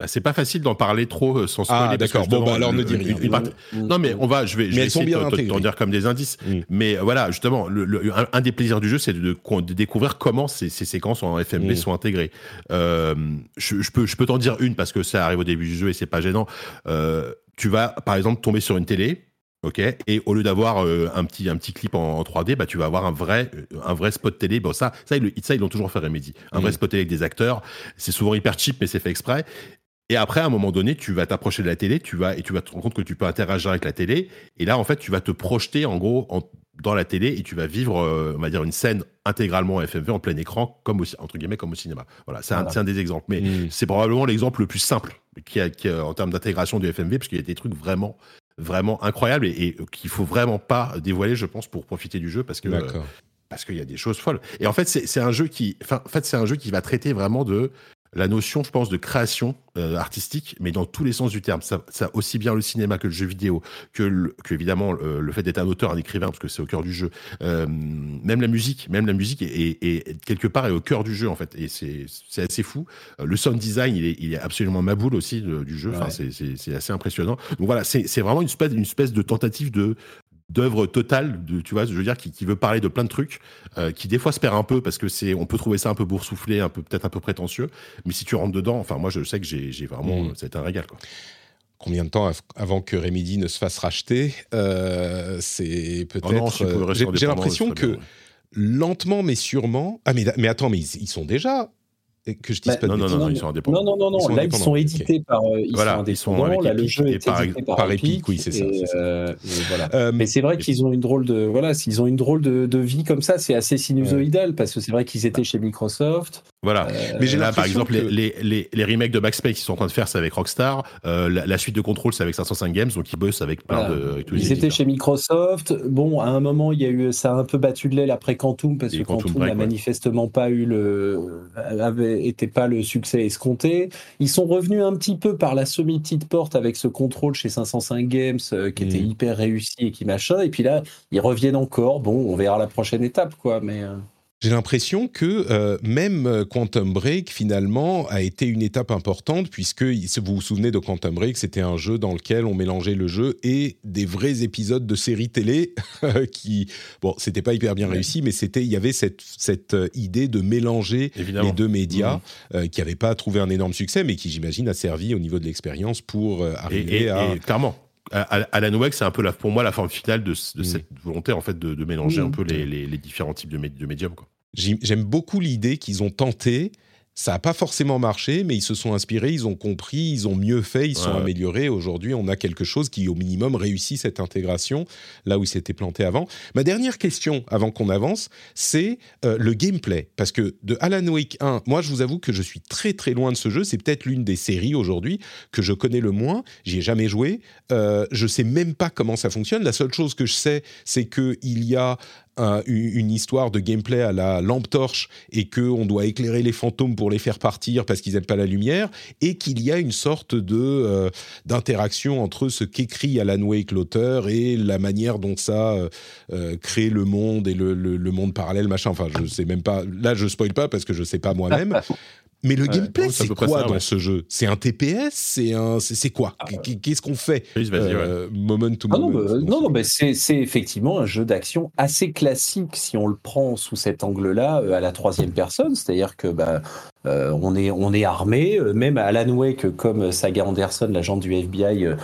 Bah, c'est pas facile d'en parler trop euh, sans spoiler. Ah, parce que d'accord. Bon, bah, alors le- ne dis rien. partie- Non, mais on va, je vais, je essayer de t'en- dire comme des indices. Mm. Mais euh, voilà, justement, le, le- un, un des plaisirs du jeu, c'est de, de découvrir comment ces, ces séquences en FMV Mm. sont intégrées. Euh, je, je peux, je peux t'en dire une parce que ça arrive au début du jeu et c'est pas gênant. Euh, tu vas, par exemple, tomber sur une télé. Ok, et au lieu d'avoir euh, un petit un petit clip en, en 3D, bah tu vas avoir un vrai un vrai spot télé. Bon ça ça ils, le- ça ils l'ont toujours fait Remedy. Un vrai Mm. spot télé avec des acteurs. C'est souvent hyper cheap, mais c'est fait exprès. Et après, à un moment donné, tu vas t'approcher de la télé, tu vas et tu vas te rendre compte que tu peux interagir avec la télé. Et là, en fait, tu vas te projeter en gros en- dans la télé et tu vas vivre, euh, on va dire, une scène intégralement en FMV en plein écran, comme au, entre guillemets comme au cinéma. Voilà, c'est un, Voilà. c'est un des exemples. Mais c'est probablement l'exemple le plus simple qui a, qui a- en termes d'intégration du FMV, parce qu'il y a des trucs vraiment vraiment incroyables et, et qu'il faut vraiment pas dévoiler, je pense, pour profiter du jeu, parce que euh, parce qu'il y a des choses folles. Et en fait, c'est un jeu qui, en fait, c'est un jeu qui va traiter vraiment de la notion, je pense, de création euh, artistique, mais dans tous les sens du terme. Ça, ça aussi bien le cinéma que le jeu vidéo, que, le- que évidemment le, le fait d'être un auteur, un écrivain, parce que c'est au cœur du jeu. Euh, même la musique, même la musique est, est- est- quelque part est au cœur du jeu en fait, et c'est assez fou. Euh, le sound design, il est, il est absolument maboule aussi de- du jeu. Enfin, Ouais. c'est- assez impressionnant. Donc voilà, c'est c'est vraiment une espèce, une espèce de tentative de d'œuvre totale de tu vois je veux dire qui, qui veut parler de plein de trucs euh, qui des fois se perd un peu parce que c'est on peut trouver ça un peu boursouflé un peu peut-être un peu prétentieux mais si tu rentres dedans enfin moi je sais que j'ai vraiment Mm. c'est un régal quoi Combien de temps av- avant que Remedy ne se fasse racheter Euh, C'est peut-être. Oh euh, J'ai l'impression que bien, ouais. lentement mais sûrement. Ah mais, mais attends, mais ils, ils sont déjà. Que je dise Bah, pas de non, non, bêtises. non, non, ils sont indépendants. Non, non, non. Ils là, ils sont édités par. euh, ils Voilà, sont ils sont Là, le Epic jeu et est par- édité par, par Epic. Epic, oui, c'est ça, euh, voilà. Euh, Mais c'est vrai qu'ils ont une drôle de voilà, s'ils ont une drôle de, de vie comme ça, c'est assez sinusoïdal parce que c'est vrai qu'ils étaient chez Microsoft. Voilà Euh, Mais j'ai là par exemple que- les, les, les, remakes de Max Payne qu'ils sont en train de faire c'est avec Rockstar euh, la, la suite de Control c'est avec 505 Games donc ils bossent avec plein Voilà. de avec tous les Ils étaient éditeurs. chez Microsoft. Bon, à un moment, il y a eu ça a un peu battu de l'aile après Quantum parce Et que Quantum n'a ouais. manifestement pas eu le avait était pas le succès escompté. Ils sont revenus un petit peu par la semi petite porte avec ce contrôle chez 505 Games euh, qui était Mhm. hyper réussi et qui machin. Et puis là, ils reviennent encore. Bon, on verra la prochaine étape, quoi. Mais euh, J'ai l'impression que euh, même euh, Quantum Break, finalement, a été une étape importante, puisque si vous vous souvenez de Quantum Break, c'était un jeu dans lequel on mélangeait le jeu et des vrais épisodes de séries télé qui, bon, c'était pas hyper bien Ouais. réussi, mais c'était, il y avait cette, cette euh, idée de mélanger évidemment. les deux médias euh, qui n'avaient pas trouvé un énorme succès, mais qui, j'imagine, a servi au niveau de l'expérience pour euh, arriver et- à... et clairement, Alan Wake, c'est un peu la, pour moi la forme finale de, Mm. cette volonté en fait de, de mélanger Mm. un peu les, les- les différents types de, de médiums. J'aime beaucoup l'idée qu'ils ont tenté. Ça n'a pas forcément marché, mais ils se sont inspirés, ils ont compris, ils ont mieux fait, ils se sont améliorés. Aujourd'hui, on a quelque chose qui, au minimum, réussit cette intégration là où il s'était planté avant. Ma dernière question, avant qu'on avance, c'est euh, le gameplay. Parce que de Alan Wake 1, moi, je vous avoue que je suis très très loin de ce jeu. C'est peut-être l'une des séries aujourd'hui que je connais le moins. J'y ai jamais joué. Euh, je sais même pas comment ça fonctionne. La seule chose que je sais, c'est qu'il y a une histoire de gameplay à la lampe torche et que on doit éclairer les fantômes pour les faire partir parce qu'ils n'aiment pas la lumière, et qu'il y a une sorte de euh, d'interaction entre ce qu'écrit Alan Wake l'auteur et la manière dont ça euh, crée le monde et le, le, monde parallèle, machin. Enfin, je sais même pas. Là, je spoil pas parce que je sais pas moi-même. Mais le gameplay, c'est quoi dans ce jeu? C'est un TPS C'est un, c'est quoi? Ah, Qu'est-ce qu'on fait? Euh, Moment to ah moment. Non, non, mais c'est effectivement un jeu d'action assez classique si on le prend sous cet angle-là euh, à la troisième personne. C'est-à-dire que bah, euh, on est on est armé, même à Alan Wake comme Saga Anderson, l'agent du FBI, euh,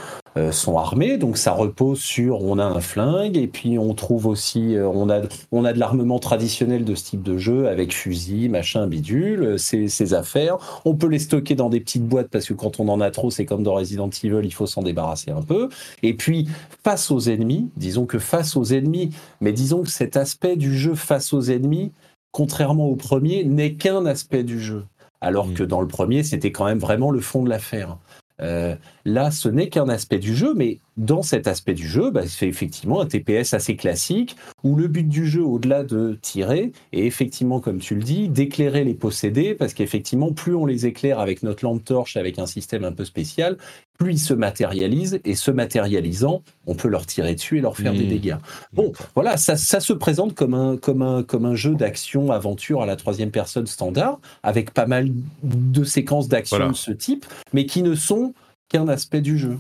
sont armés, donc ça repose sur on a un flingue et puis on trouve aussi euh, on a on a de l'armement traditionnel de ce type de jeu avec fusil, machin, bidule, euh, ces, ces affaires. On peut les stocker dans des petites boîtes parce que quand on en a trop, c'est comme dans Resident Evil, il faut s'en débarrasser un peu. Et puis face aux ennemis, disons que face aux ennemis, mais disons que cet aspect du jeu face aux ennemis, contrairement au premier, n'est qu'un aspect du jeu. Alors mmh. que dans le premier, c'était quand même vraiment le fond de l'affaire. Euh, là, ce n'est qu'un aspect du jeu, mais dans cet aspect du jeu, bah, c'est effectivement un TPS assez classique où le but du jeu, au-delà de tirer, est effectivement, comme tu le dis, d'éclairer les possédés, parce qu'effectivement, plus on les éclaire avec notre lampe torche, avec un système un peu spécial, plus ils se matérialisent, et se matérialisant, on peut leur tirer dessus et leur faire des mmh. dégâts. Bon, voilà, ça, se présente comme un, comme un, comme un jeu d'action-aventure à la troisième personne standard, avec pas mal de séquences d'action de ce type, mais qui ne sont qu'un aspect du jeu.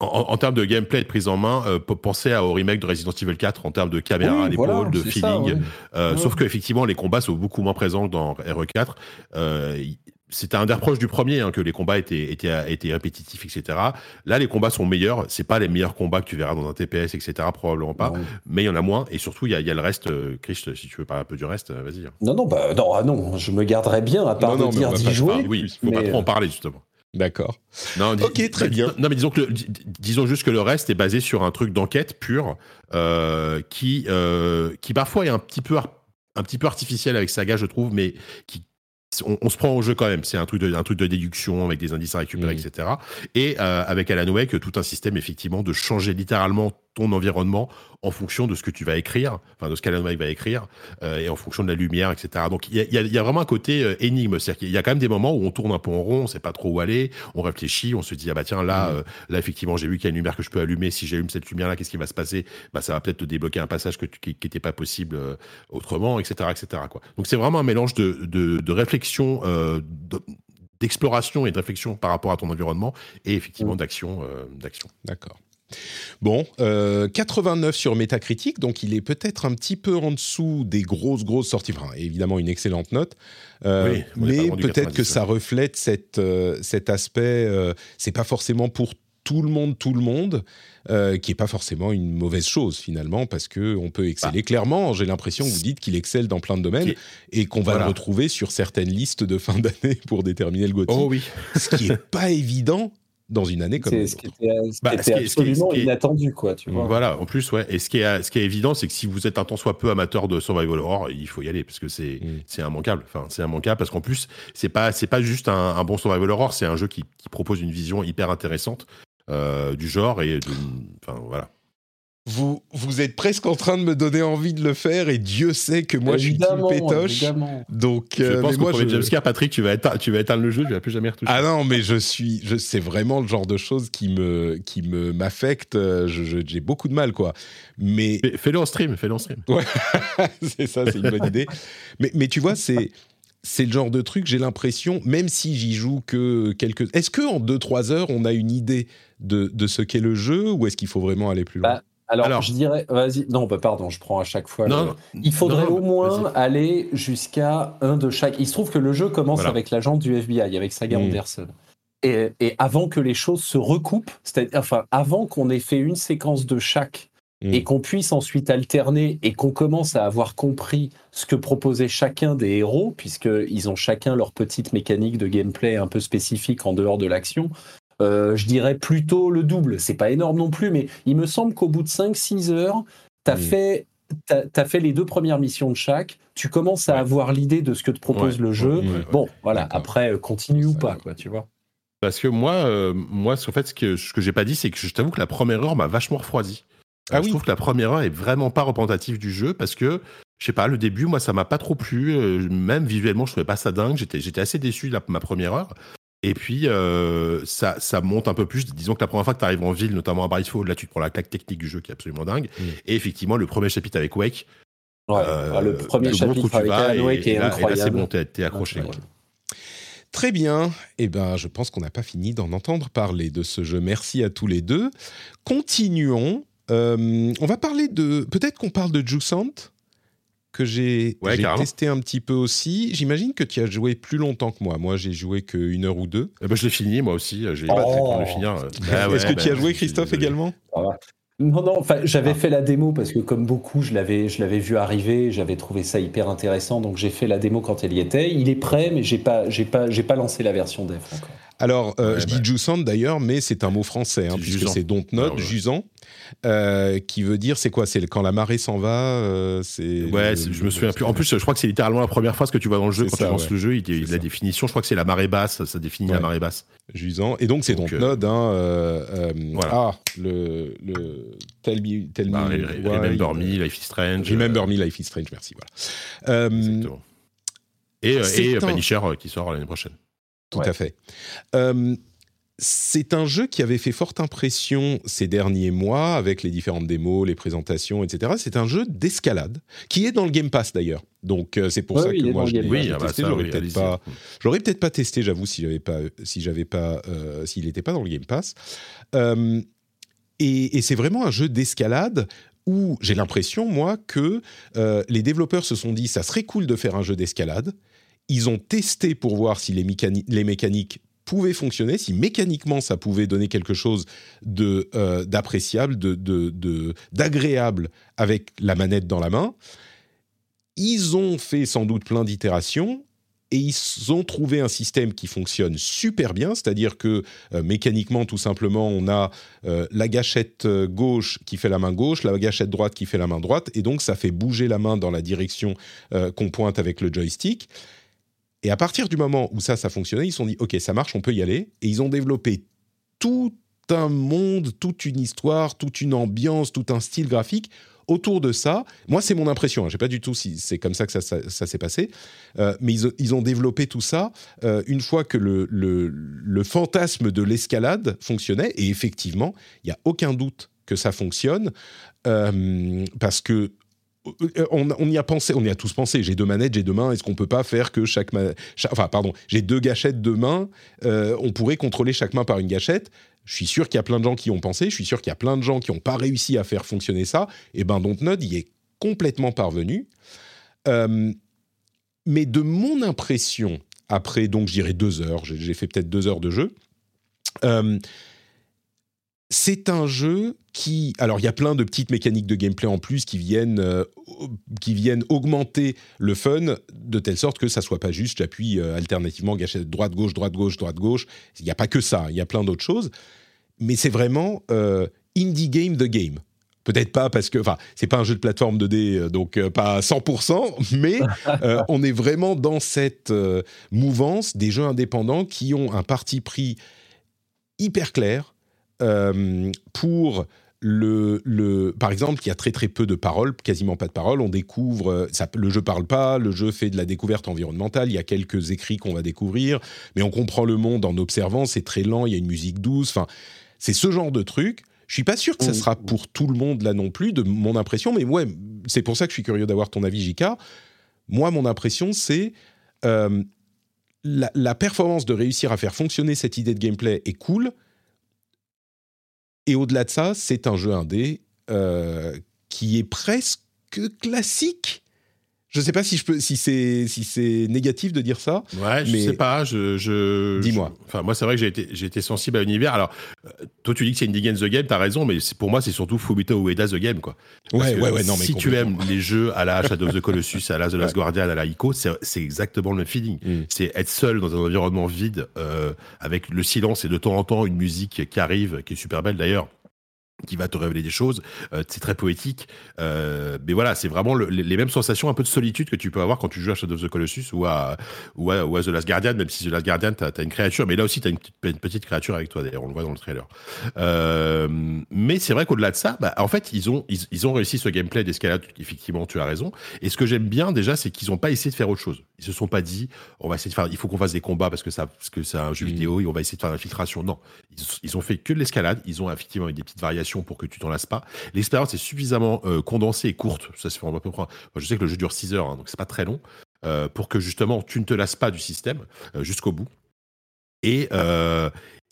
En, termes de gameplay et de prise en main, euh, pensez au remake de Resident Evil 4 en termes de caméra de feeling. Euh, sauf qu'effectivement, les combats sont beaucoup moins présents dans RE4. Euh, c'était un des reproches du premier, hein, que les combats étaient, étaient, étaient répétitifs, etc. Là, les combats sont meilleurs. C'est pas les meilleurs combats que tu verras dans un TPS, etc. Probablement pas. Mais il y en a moins. Et surtout, il y a, y a, le reste. Euh, Chris, si tu veux parler un peu du reste, vas-y. Non, non, bah, non, ah non, je me garderai bien à part de dire d'y jouer. oui, il faut pas trop en parler, justement. D'accord. ok, très bien. Non, mais disons, que disons juste que le reste est basé sur un truc d'enquête pure euh, qui, euh, qui parfois est un petit, peu un petit peu artificiel avec Saga, je trouve, mais qui, on, se prend au jeu quand même. C'est un truc de, un truc de déduction avec des indices à récupérer, mmh. etc. Et euh, avec Alan Wake, tout un système effectivement de changer littéralement ton environnement en fonction de ce que tu vas écrire, enfin de ce qu'Alan Wake va écrire, euh, et en fonction de la lumière, etc. Donc il y a, y a, vraiment un côté euh, énigme, c'est-à-dire qu'il y a quand même des moments où on tourne un peu en rond, on sait pas trop où aller, on réfléchit, on se dit ah bah tiens là, mmh. euh, là effectivement j'ai vu qu'il y a une lumière que je peux allumer, si j'allume cette lumière là, qu'est-ce qui va se passer? Bah ça va peut-être te débloquer un passage que qui n'était pas possible autrement, etc., etc. Quoi. Donc c'est vraiment un mélange de, de, de réflexion. d'exploration et de réflexion par rapport à ton environnement et effectivement mmh. d'action d'action. D'accord. Bon, 89 euh, sur Metacritic, donc il est peut-être un petit peu en dessous des grosses, grosses sorties. Enfin, évidemment, une excellente note. Euh, mais peut-être que ça reflète cette, euh, cet aspect. c'est pas forcément pour tout le monde, tout le monde, qui est pas forcément une mauvaise chose finalement, parce que on peut exceller. Bah. Clairement, j'ai l'impression que vous dites qu'il excelle dans plein de domaines et qu'on va le retrouver sur certaines listes de fin d'année pour déterminer le GOTY. Oh oui. ce qui est pas évident dans une année comme C'est ce qui était, bah, absolument inattendu, quoi. Tu vois. Voilà, en plus, ouais. Et ce qui est, ce qui est évident, c'est que si vous êtes un tant soit peu amateur de survival horror, il faut y aller parce que c'est, mm. c'est immanquable. Enfin, c'est immanquable parce qu'en plus, c'est pas, c'est pas juste un, bon survival horror, c'est un jeu qui, qui, propose une vision hyper intéressante euh, du genre et, de, enfin, voilà vous, vous êtes presque en train de me donner envie de le faire et Dieu sait que moi je suis team pétoche. Donc, je euh, pense qu'au premier je... Patrick, tu vas, éteindre, tu vas éteindre le jeu, tu vas plus jamais retoucher. Ah non, mais je suis, je, c'est vraiment le genre de choses qui me, qui me m'affecte. j'ai beaucoup de mal, quoi. Mais fais-le en stream, fais-le en stream. Ouais, c'est ça, c'est une bonne idée. Mais, mais tu vois, c'est c'est le genre de truc, j'ai l'impression, même si j'y joue que quelques... Est-ce qu'en 2-3 heures, on a une idée de, de ce qu'est le jeu ou est-ce qu'il faut vraiment aller plus loin? Bah, alors, je dirais, vas-y, non, bah, pardon, je prends à chaque fois. Il faudrait au moins aller jusqu'à un de chaque. Il se trouve que le jeu commence avec l'agent du FBI, avec Saga hmm. Anderson. Et, avant que les choses se recoupent, c'est-à-dire, enfin, avant qu'on ait fait une séquence de chaque hmm. et qu'on puisse ensuite alterner et qu'on commence à avoir compris ce que proposait chacun des héros, puisqu'ils ont chacun leur petite mécanique de gameplay un peu spécifique en dehors de l'action, euh, je dirais plutôt le double. C'est pas énorme non plus, mais il me semble qu'au bout de 5-6 heures, tu as, fait, as, fait les deux premières missions de chaque. Tu commences à avoir l'idée de ce que te propose le jeu. bon, voilà, après, euh, continue ou pas, quoi, tu vois. Parce que moi, euh, moi en fait, ce que, ce que j'ai pas dit, c'est que je t'avoue que la première heure m'a vachement refroidi. Ah je trouve que la première heure est vraiment pas représentative du jeu parce que je sais pas, le début, moi, ça m'a pas trop plu. même visuellement, je trouvais pas ça dingue. J'étais, j'étais assez déçu de ma première heure. Et puis, euh, ça, ça monte un peu plus. Disons que la première fois que tu arrives en ville, notamment à Brightfall, là, tu te prends la claque technique du jeu qui est absolument dingue. Mm. Et effectivement, le premier chapitre avec Wake. Ouais, euh, le premier chapitre avec Wake est incroyable. C'est bon, t'es accroché. Très bien. Eh ben, je pense qu'on n'a pas fini d'en entendre parler de ce jeu. Merci à tous les deux. Continuons. Euh, on va parler de. Peut-être qu'on parle de Juicant que j'ai testé un petit peu aussi. J'imagine que tu as joué plus longtemps que moi. Moi, j'ai joué qu'une heure ou deux. Eh ben, je l'ai fini, moi aussi. J'ai pas très temps de finir. Ah Est-ce que tu as bah, joué, Christophe, également? Non, non, enfin, j'avais ah. fait la démo parce que, comme beaucoup, je l'avais, je l'avais vu arriver, j'avais trouvé ça hyper intéressant, donc j'ai fait la démo quand elle y était. Il est prêt, mais j'ai pas, j'ai pas, j'ai pas lancé la version dev encore. Alors, euh, je dis bah. jusant d'ailleurs, mais c'est un mot français, hein, puisque c'est Dontnod, ah, jusant, euh, qui veut dire, c'est quoi C'est quand la marée s'en va euh, c'est Ouais, je me souviens plus. En plus, je crois que c'est littéralement la première phrase que tu vois dans le jeu quand tu lances le jeu. Il, la définition, je crois que c'est la marée basse, ça définit la marée basse. Jusant. Et donc, c'est Dontnod. Hein, voilà. Ah, le, le Tell Me, tell bah, me Remember Me, Life is Strange. Remember Me, Life is Strange, merci. Voilà. Et, et Punisher qui sort l'année prochaine. Tout à fait. Euh, c'est un jeu qui avait fait forte impression ces derniers mois avec les différentes démos, les présentations, etc. C'est un jeu d'escalade qui est dans le Game Pass d'ailleurs. Donc euh, c'est pour ça que moi je l'ai ah bah testé. J'aurais peut-être pas, j'aurais peut-être pas testé, j'avoue, si j'avais pas, si j'avais pas, euh, s'il n'était pas dans le Game Pass. et, et c'est vraiment un jeu d'escalade où j'ai l'impression moi que les développeurs se sont dit ça serait cool de faire un jeu d'escalade ils ont testé pour voir si les, mécaniques pouvaient fonctionner, si mécaniquement ça pouvait donner quelque chose de euh, d'appréciable, de, d'agréable avec la manette dans la main. Ils ont fait sans doute plein d'itérations et ils ont trouvé un système qui fonctionne super bien, c'est-à-dire que euh, mécaniquement, tout simplement, on a euh, la gâchette gauche qui fait la main gauche, la gâchette droite qui fait la main droite, et donc ça fait bouger la main dans la direction qu'on pointe avec le joystick. Et à partir du moment où ça, ça fonctionnait, ils se sont dit, OK, ça marche, on peut y aller. Et ils ont développé tout un monde, toute une histoire, toute une ambiance, tout un style graphique autour de ça. Moi, c'est mon impression. Hein. Je ne sais pas du tout si c'est comme ça que ça, s'est passé. Euh, mais ils, ont développé tout ça euh, une fois que le, fantasme de l'escalade fonctionnait. Et effectivement, il n'y a aucun doute que ça fonctionne. Euh, parce que euh, on, y a pensé, on y a tous pensé. J'ai deux manettes, j'ai deux mains. Est-ce qu'on peut pas faire que chaque, main, enfin pardon, j'ai deux gâchettes de mains. Euh, on pourrait contrôler chaque main par une gâchette. Je suis sûr qu'il y a plein de gens qui ont pensé. Je suis sûr qu'il y a plein de gens qui n'ont pas réussi à faire fonctionner ça. Et eh ben Dontnod y est complètement parvenu. Euh, mais de mon impression, après donc je dirais deux heures, j'ai fait peut-être deux heures de jeu. C'est un jeu qui, alors il y a plein de petites mécaniques de gameplay en plus qui viennent, euh, qui viennent augmenter le fun de telle sorte que ça soit pas juste j'appuie euh, alternativement gâchette droite gauche droite gauche droite gauche. Il n'y a pas que ça, il y a plein d'autres choses, mais c'est vraiment euh, indie game the game. Peut-être pas parce que, enfin, c'est pas un jeu de plateforme 2D, donc pas à 100%, mais on est vraiment dans cette mouvance des jeux indépendants qui ont un parti pris hyper clair pour le, le, par exemple, il y a très très peu de paroles, quasiment pas de paroles. On découvre, euh, ça, le jeu parle pas, le jeu fait de la découverte environnementale. Il y a quelques écrits qu'on va découvrir, mais on comprend le monde en observant. C'est très lent, il y a une musique douce. Enfin, c'est ce genre de truc. Je suis pas sûr que ça mmh. sera pour tout le monde là non plus, de mon impression. Mais ouais, c'est pour ça que je suis curieux d'avoir ton avis, Jika. Moi, mon impression, c'est euh, la, la performance de réussir à faire fonctionner cette idée de gameplay est cool et au-delà de ça, c'est un jeu indé euh, qui est presque classique. Je ne sais pas si je peux, si c'est si c'est négatif de dire ça. Ouais, je mais... sais pas. Je, je dis-moi. Enfin, moi, c'est vrai que j'ai été j'ai été sensible à l'univers. Alors, euh, toi, tu dis que c'est Indie Game the Game. T'as raison, mais pour moi, c'est surtout Fumito Ueda the Game, quoi. ouais, ouais, ouais. Non, mais si tu aimes les jeux à la Shadow of the Colossus, à la The Last Guardian, à la Ico, c'est exactement le même feeling. Mm. C'est être seul dans un environnement vide, euh, avec le silence et de temps en temps une musique qui arrive, qui est super belle d'ailleurs qui va te révéler des choses. Euh, c'est très poétique. Euh, mais voilà, c'est vraiment les mêmes sensations un peu de solitude que tu peux avoir quand tu joues à Shadow of the Colossus ou à, ou à, ou à The Last Guardian, même si The Last Guardian, tu as, une créature. Mais là aussi, tu as une, une, petite créature avec toi, d'ailleurs, on le voit dans le trailer. Euh, mais c'est vrai qu'au-delà de ça, bah, en fait, ils ont, ils, ils ont réussi ce gameplay d'escalade, effectivement, tu as raison. Et ce que j'aime bien déjà, c'est qu'ils n'ont pas essayé de faire autre chose. Ils se sont pas dit, on va essayer de faire, il faut qu'on fasse des combats parce que ça, parce que c'est un jeu mmh. vidéo et on va essayer de faire l'infiltration. Non. Ils, ils, ont fait que de l'escalade. Ils ont effectivement eu des petites variations pour que tu t'en lasses pas. L'expérience est suffisamment euh, condensée et courte. Ça se fait à peu près. je sais que le jeu dure 6 heures, hein, donc c'est pas très long. Euh, pour que justement tu ne te lasses pas du système euh, jusqu'au bout. Et,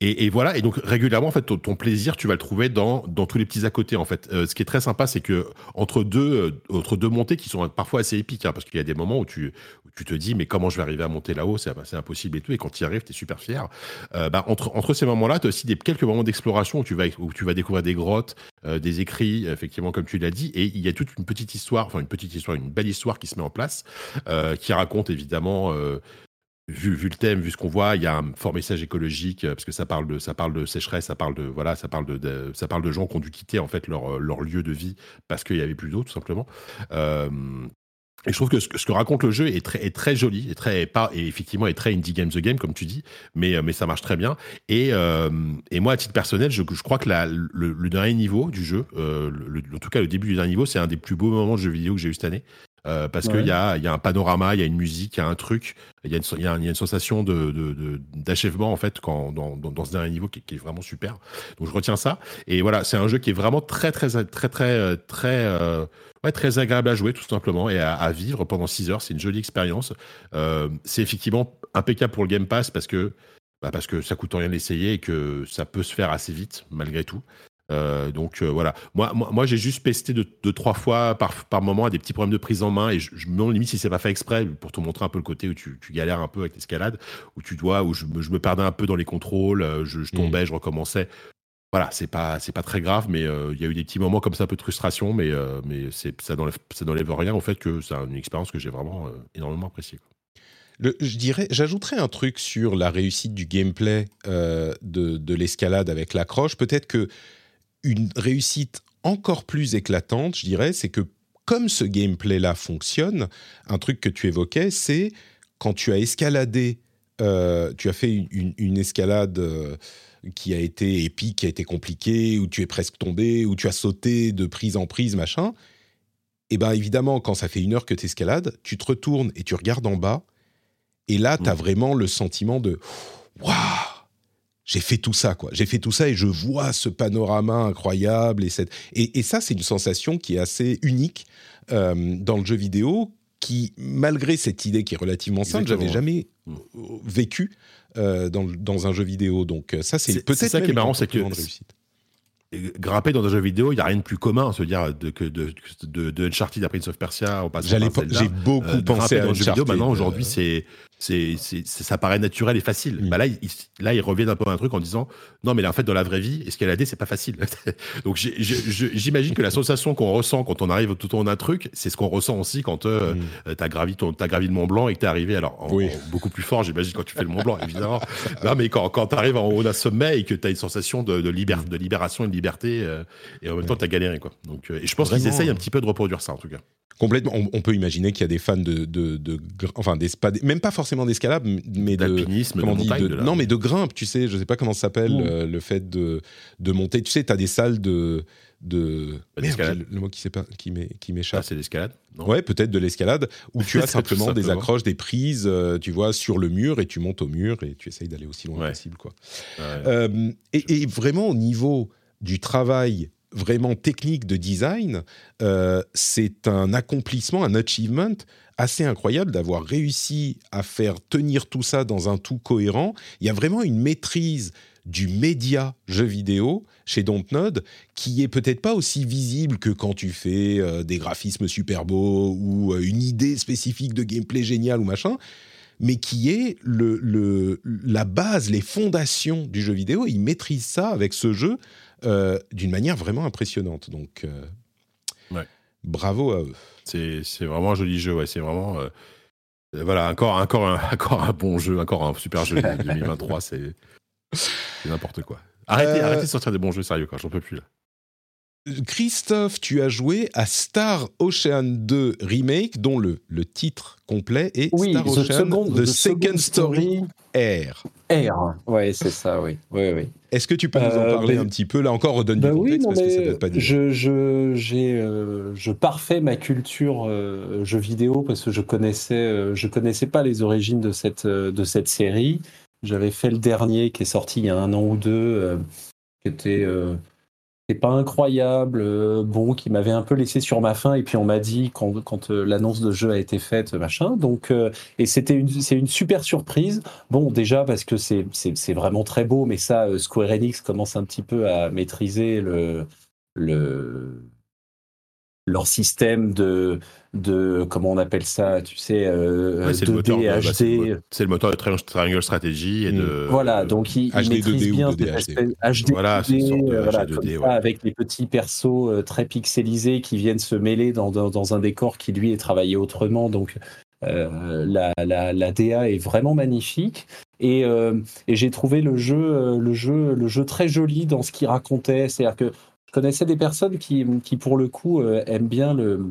et, voilà, et donc régulièrement, en fait, ton, plaisir, tu vas le trouver dans, dans tous les petits à côté, en fait. Ce qui est très sympa, c'est que entre deux, entre deux montées qui sont parfois assez épiques, hein, parce qu'il y a des moments où tu, tu te dis, mais comment je vais arriver à monter là-haut, c'est impossible et tout, et quand tu y arrives, tu es super fier. Euh, bah, entre, ces moments-là, tu as aussi quelques moments d'exploration où, tu vas, où tu vas découvrir des grottes, des écrits, effectivement, comme tu l'as dit, et il y a toute une petite histoire, enfin une petite histoire, une belle histoire qui se met en place, qui raconte évidemment vu, le thème, vu ce qu'on voit, il y a un fort message écologique euh, parce que ça parle de ça parle de sécheresse, ça parle de voilà, ça parle de, ça parle de gens qui ont dû quitter en fait leur, leur lieu de vie parce qu'il y avait plus d'eau tout simplement. Euh, et je trouve que ce, que raconte le jeu est très, joli, est très pas et effectivement est très indie game the game comme tu dis, mais mais ça marche très bien. Et, euh, et moi à titre personnel, je, crois que la, le, dernier niveau du jeu, en tout cas le début du dernier niveau, c'est un des plus beaux moments de jeu vidéo que j'ai eu cette année. Euh, parce qu'il y a, y a un panorama, il y a une musique, il y a un truc, il y, y, y, a une sensation d'achèvement en fait quand, dans, dans, ce dernier niveau qui, qui, est vraiment super. Donc je retiens ça. Et voilà, c'est un jeu qui est vraiment très très très très très, très euh, ouais, très agréable à jouer tout simplement et à, à vivre pendant 6 heures. C'est une jolie expérience. Euh, c'est effectivement impeccable pour le Game Pass parce que bah parce que ça coûte rien d'essayer et que ça peut se faire assez vite malgré tout. Euh, donc euh, voilà, moi, moi, moi j'ai juste pesté deux, trois fois par, par moment à des petits problèmes de prise en main et je, me demande limite si c'est pas fait exprès pour te montrer un peu le côté où tu, tu galères un peu avec l'escalade, où tu dois, où je, je, me perdais un peu dans les contrôles, euh, je, je tombais, mmh. je recommençais. Voilà, c'est pas c'est pas très grave, mais il y a eu des petits moments comme ça, un peu de frustration, mais mais c'est ça n'enlève ça n'enlève rien au fait que c'est une expérience que j'ai vraiment énormément appréciée. Le, je dirais, j'ajouterais un truc sur la réussite du gameplay de, de l'escalade avec l'accroche. Peut-être que une réussite encore plus éclatante, je dirais, c'est que comme ce gameplay-là fonctionne, un truc que tu évoquais, c'est quand tu as escaladé, euh, tu as fait une, escalade euh, qui a été épique, qui a été compliquée, où tu es presque tombé, où tu as sauté de prise en prise, machin. Et eh bien évidemment, quand ça fait une heure que tu escalades, tu te retournes et tu regardes en bas, et là, tu as mmh. vraiment le sentiment de Waouh j'ai fait tout ça, quoi. J'ai fait tout ça et je vois ce panorama incroyable. Et, cette... et, ça, c'est une sensation qui est assez unique euh, dans le jeu vidéo, qui, malgré cette idée qui est relativement simple, j'avais jamais mm. vécu euh, dans, dans, un jeu vidéo. Donc ça, c'est peut-être ça qui est marrant, c'est que grimper dans un jeu vidéo, il n'y a rien de plus commun, se dire, de, que de, de, de Uncharted à Prince of Persia, au passant J'ai beaucoup euh, pensé à dans jeu vidéo. Maintenant, aujourd'hui, c'est c'est, ça paraît naturel et facile. Mm. Bah là, il, là, ils reviennent un peu à un truc en disant non, mais là, en fait, dans la vraie vie, escalader, c'est pas facile. Donc, j'imagine que la sensation qu'on ressent quand on arrive tout long d'un truc, c'est ce qu'on ressent aussi quand euh, mm. tu as gravi, as gravi le Mont Blanc et que tu es arrivé. Alors, beaucoup plus fort, j'imagine, quand tu fais le Mont Blanc, évidemment. non, mais quand, quand tu arrives en haut d'un sommet et que tu as une sensation de, de, de libération et de liberté, euh, et en même temps, tu as galéré. Quoi. Donc, euh, et je pense qu'ils essayent un petit peu de reproduire ça, en tout cas. Complètement. On, peut imaginer qu'il y a des fans de, de, enfin, des, même pas forcément d'escalade, mais de, de, non, mais de grimpe. Tu sais, je sais pas comment ça s'appelle euh, le fait de, de monter. Tu sais, tu as des salles de de Merde, le mot qui, pas, qui m'échappe. Ah, c'est l'escalade Ouais, peut-être de l'escalade, où tu as simplement, des accroches, des prises, euh, tu vois, sur le mur, et tu montes au mur, et tu essayes d'aller aussi loin possible. Quoi. Euh, et, et, vraiment, au niveau du travail vraiment technique de design, euh, c'est un accomplissement, un achievement assez incroyable d'avoir réussi à faire tenir tout ça dans un tout cohérent. Il y a vraiment une maîtrise du média jeu vidéo chez Dontnod qui est peut-être pas aussi visible que quand tu fais euh, des graphismes super beaux ou euh, une idée spécifique de gameplay génial ou machin mais qui est le, la base, les fondations du jeu vidéo. Ils maîtrisent ça avec ce jeu euh, d'une manière vraiment impressionnante. Donc, bravo à eux. C'est vraiment un joli jeu, ouais. C'est vraiment. Euh, voilà, encore, encore, un, encore un bon jeu, encore un super jeu 2023. C'est n'importe quoi. Arrêtez, arrêtez de sortir des bons jeux sérieux, quoi. J'en peux plus, là. Christophe, tu as joué à Star Ocean 2 Remake, dont le, le titre complet est Oui, Star The Ocean Second- The, The Second Story Air. R. Ouais, c'est ça, oui. oui, oui. Est-ce que tu peux nous en Euh, parler ben- un petit peu? Là encore, redonne Bah du oui, contexte parce que ça mais date pas du je, je, euh, je parfais ma culture euh, jeux vidéo parce que je connaissais, euh, je connaissais pas les origines de cette, euh, de cette série. J'avais fait le dernier qui est sorti il y a un an ou deux, qui était, euh, pas incroyable, euh, bon, qui m'avait un peu laissé sur ma faim. Et puis on m'a dit quand, quand euh, l'annonce de jeu a été faite, machin. Donc, euh, et c'était une, c'est une super surprise. Bon, déjà parce que c'est, c'est, c'est vraiment très beau, mais ça, euh, Square Enix commence un petit peu à maîtriser le, le, leur système de, de, comment on appelle ça, tu sais, euh, Ouais, c'est le 2D, moteur de- bah, c'est le HD. mo- c'est le moteur de Triangle- Triangle Strategy et Mm. de. Voilà, donc il, il HD, maîtrise 2D ou bien 2D, cette espèce- HD, Voilà, c'est 2D, voilà, 2D, ouais. avec les petits persos euh, très pixelisés qui viennent se mêler dans, dans, dans un décor qui lui est travaillé autrement. Donc euh, la, la, la DA est vraiment magnifique. Et, euh, et j'ai trouvé le jeu, le, jeu, le jeu très joli dans ce qu'il racontait. C'est-à-dire que connaissais des personnes qui, qui pour le coup, euh, aiment bien le,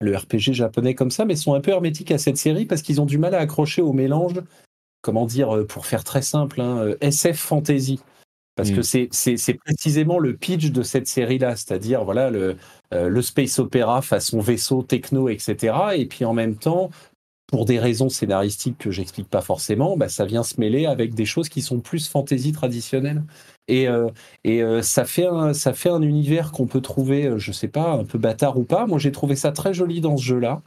le RPG japonais comme ça, mais sont un peu hermétiques à cette série parce qu'ils ont du mal à accrocher au mélange, comment dire, euh, pour faire très simple, hein, euh, SF fantasy. Parce Mm. que c'est- c'est c'est précisément le pitch de cette série-là, c'est-à-dire voilà le, euh, le space opéra façon vaisseau techno, etc. Et puis en même temps, pour des raisons scénaristiques que j'explique pas forcément, bah, ça vient se mêler avec des choses qui sont plus fantasy traditionnelles. Et, euh, et euh, ça, fait un, ça fait un univers qu'on peut trouver, euh, je sais pas, un peu bâtard ou pas. Moi, j'ai trouvé ça très joli dans ce jeu-là,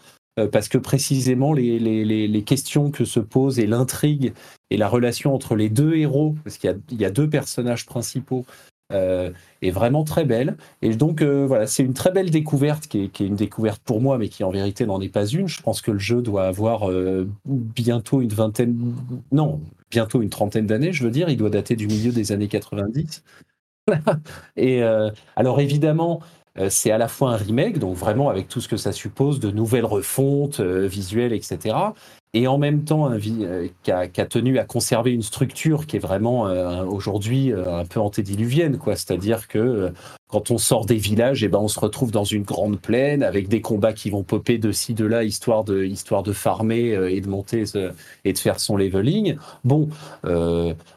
parce que précisément les, les, les, questions que se posent et l'intrigue et la relation entre les deux héros, parce qu'il y y a deux personnages principaux, euh, est vraiment très belle. Et donc, euh, voilà, c'est une très belle découverte qui est, une découverte pour moi, mais qui en vérité n'en est pas une. Je pense que le jeu doit avoir euh, bientôt une vingtaine, non, bientôt une trentaine d'années, je veux dire. Il doit dater du milieu des années 90. Et alors, évidemment, c'est à la fois un remake, donc vraiment avec tout ce que ça suppose de nouvelles refontes visuelles, etc. Et en même temps, euh, qui, a, tenu à conserver une structure qui est vraiment euh, aujourd'hui euh, un peu antédiluvienne. C'est-à-dire que euh, quand on sort des villages, et ben on se retrouve dans une grande plaine avec des combats qui vont popper de ci de là, histoire de histoire de farmer et de monter et de faire son leveling. Bon,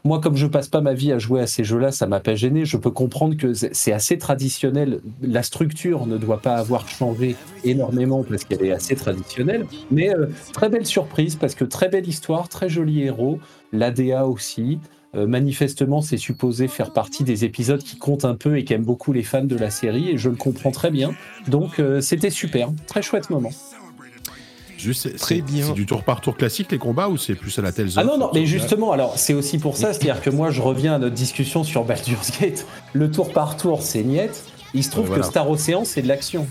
moi comme je passe pas ma vie à jouer à ces jeux-là, ça m'a pas gêné. Je peux comprendre que c'est assez traditionnel. La structure ne doit pas avoir changé énormément parce qu'elle est assez traditionnelle, mais très belle surprise parce que très belle histoire, très joli héros, l'ADA aussi. Euh, manifestement, c'est supposé faire partie des épisodes qui comptent un peu et qu'aiment beaucoup les fans de la série, et je le comprends très bien. Donc, euh, c'était super, très chouette moment. Juste, c'est- Très c'est- bien. C'est du tour par tour classique les combats ou c'est plus à la Tales Ah of non, non, mais justement, alors c'est aussi pour ça, c'est-à-dire que moi je reviens à notre discussion sur Baldur's Gate. Le tour par tour, c'est niette. Il se trouve Ouais, voilà. que Star Ocean, c'est de l'action.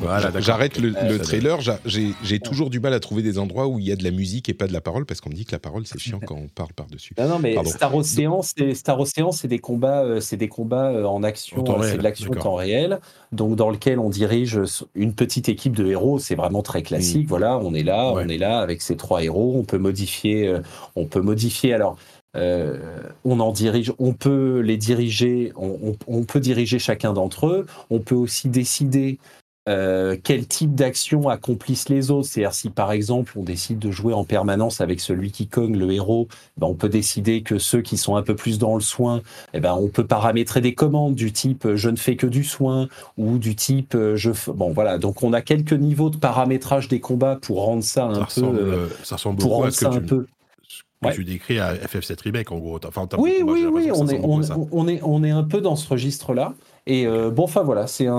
Voilà. J'arrête le, le ça trailer. j'a- J'ai toujours du mal à trouver des endroits où il y a de la musique et pas de la parole parce qu'on me dit que la parole c'est chiant quand on parle par-dessus. Non, non, mais Pardon. Star Ocean, c'est Star Ocean, c'est des combats, euh, c'est des combats euh, en action, euh, c'est de l'action en temps réel, donc dans lequel on dirige une petite équipe de héros. C'est vraiment très classique. Voilà, on est là, Mm. Ouais. on est là avec ces trois héros. On peut modifier, euh, on peut modifier. Alors. euh, on en dirige, on peut les diriger, on, on- on peut diriger chacun d'entre eux. On peut aussi décider euh, quel type d'action accomplissent les autres? C'est-à-dire si par exemple on décide de jouer en permanence avec celui qui cogne le héros, ben, on peut décider que ceux qui sont un peu plus dans le soin, eh ben, on peut paramétrer des commandes du type euh, je ne fais que du soin ou du type euh, je f- bon voilà donc on a quelques niveaux de paramétrage des combats pour rendre ça un ça peu ressemble, euh, ça ressemble pour rendre à ce que un tu, peu ce que Ouais. tu décris à FF7 Remake en gros. Enfin, oui oui oui on est on, est on est un peu dans ce registre là et euh, bon enfin voilà c'était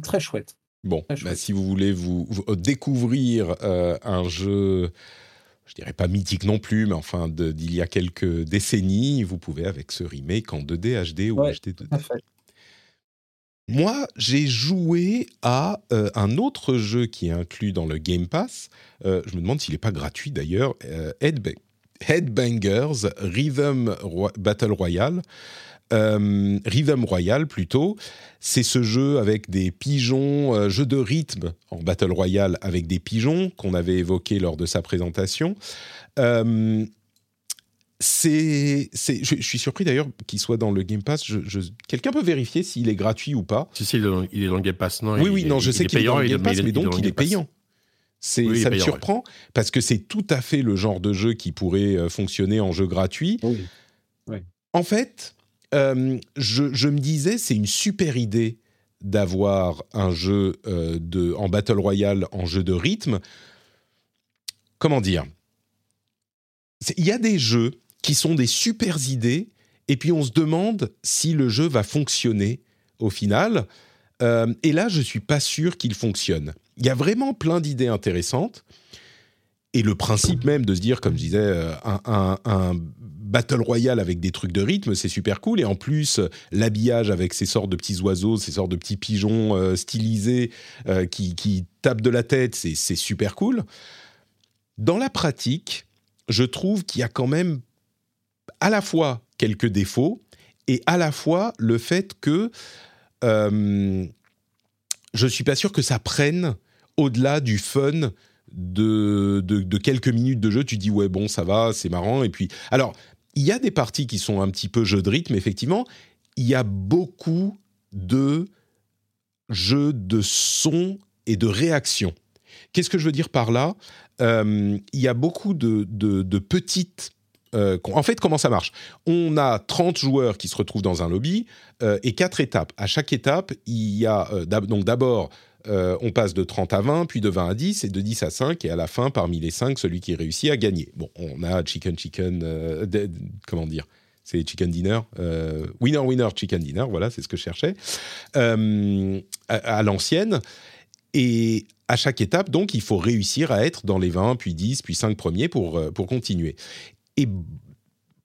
très chouette Bon, Très chouette. bah, si vous voulez vous, vous découvrir euh, un jeu, je dirais pas mythique non plus, mais enfin d'il y a quelques décennies, vous pouvez avec ce remake en 2D HD ou Ouais, HD 2D. tout à fait. Moi, j'ai joué à euh, un autre jeu qui est inclus dans le Game Pass. Euh, je me demande s'il n'est pas gratuit d'ailleurs. euh, Headba- Headbangers Rhythm Battle Royale. Euh, Rhythm Royale plutôt. C'est ce jeu avec des pigeons, euh, jeu de rythme en Battle Royale avec des pigeons qu'on avait évoqué lors de sa présentation. Euh, c'est, c'est, je, suis surpris d'ailleurs qu'il soit dans le Game Pass. Je, quelqu'un peut vérifier s'il est gratuit ou pas Si, si, il est dans, le Game Pass. Non, oui, oui, non, je sais qu'il est dans le Game Pass, mais donc il est payant. C'est, ça me surprend parce que c'est tout à fait le genre de jeu qui pourrait euh, fonctionner en jeu gratuit. Oui. En fait, euh, je, me disais, c'est une super idée d'avoir un jeu euh, de, en Battle Royale, en jeu de rythme. Comment dire? Il y a des jeux qui sont des super idées, et puis on se demande si le jeu va fonctionner au final. Euh, et là, je ne suis pas sûr qu'il fonctionne. Il y a vraiment plein d'idées intéressantes. Et le principe même de se dire, comme je disais, euh, un, battle royale avec des trucs de rythme, c'est super cool. Et en plus, l'habillage avec ces sortes de petits oiseaux, ces sortes de petits pigeons euh, stylisés qui, qui, tapent de la tête, c'est super cool. Dans la pratique, je trouve qu'il y a quand même à la fois quelques défauts et à la fois le fait que euh, je ne suis pas sûr que ça prenne au-delà du fun de, de, quelques minutes de jeu. Tu dis ouais bon ça va, c'est marrant. Et puis alors il y a des parties qui sont un petit peu jeu de rythme effectivement. Il y a beaucoup de jeux de son et de réaction. Qu'est-ce que je veux dire par là? Euh, Il y a beaucoup de, de, petites euh, en fait, comment ça marche? On a 30 joueurs qui se retrouvent dans un lobby euh, et quatre étapes. À chaque étape, il y a donc d'abord on passe de 30 à 20, puis de 20 à 10 et de 10 à 5 et à la fin, parmi les 5, celui qui réussit à gagner. Bon, on a chicken chicken, comment dire c'est Chicken Dinner, Winner Winner Chicken Dinner, voilà, c'est ce que je cherchais, à, l'ancienne. Et à chaque étape, donc, il faut réussir à être dans les 20, puis 10, puis 5 premiers pour, pour continuer. Et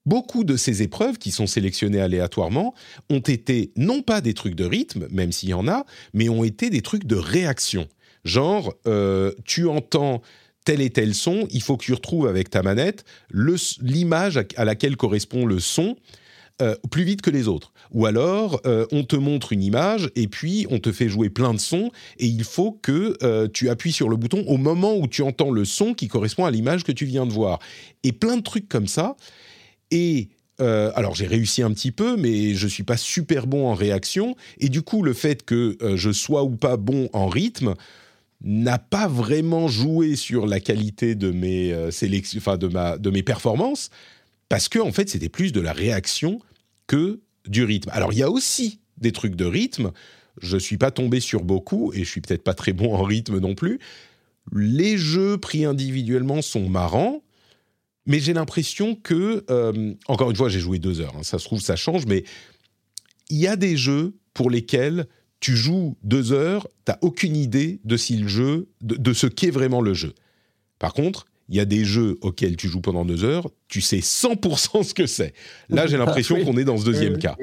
beaucoup de ces épreuves qui sont sélectionnées aléatoirement ont été non pas des trucs de rythme, même s'il y en a, mais ont été des trucs de réaction. Genre, euh, tu entends tel et tel son, il faut que tu retrouves avec ta manette l'image à laquelle correspond le son euh, plus vite que les autres. Ou alors, euh, on te montre une image et puis on te fait jouer plein de sons et il faut que tu appuies sur le bouton au moment où tu entends le son qui correspond à l'image que tu viens de voir. Et plein de trucs comme ça. Et alors j'ai réussi un petit peu, mais je suis pas super bon en réaction. Et du coup, le fait que je sois ou pas bon en rythme n'a pas vraiment joué sur la qualité de mes ma de mes performances parce que en fait c'était plus de la réaction que du rythme. Alors il y a aussi des trucs de rythme. Je suis pas tombé sur beaucoup et je suis peut-être pas très bon en rythme non plus. Les jeux pris individuellement sont marrants, mais j'ai l'impression que euh, encore une fois j'ai joué deux heures. Hein. ça se trouve ça change, mais il y a des jeux pour lesquels tu joues deux heures, tu n'as aucune idée de si le jeu, de ce qu'est vraiment le jeu. Par contre, il y a des jeux auxquels tu joues pendant deux heures, tu sais 100% ce que c'est. Là, j'ai l'impression qu'on est dans ce deuxième cas.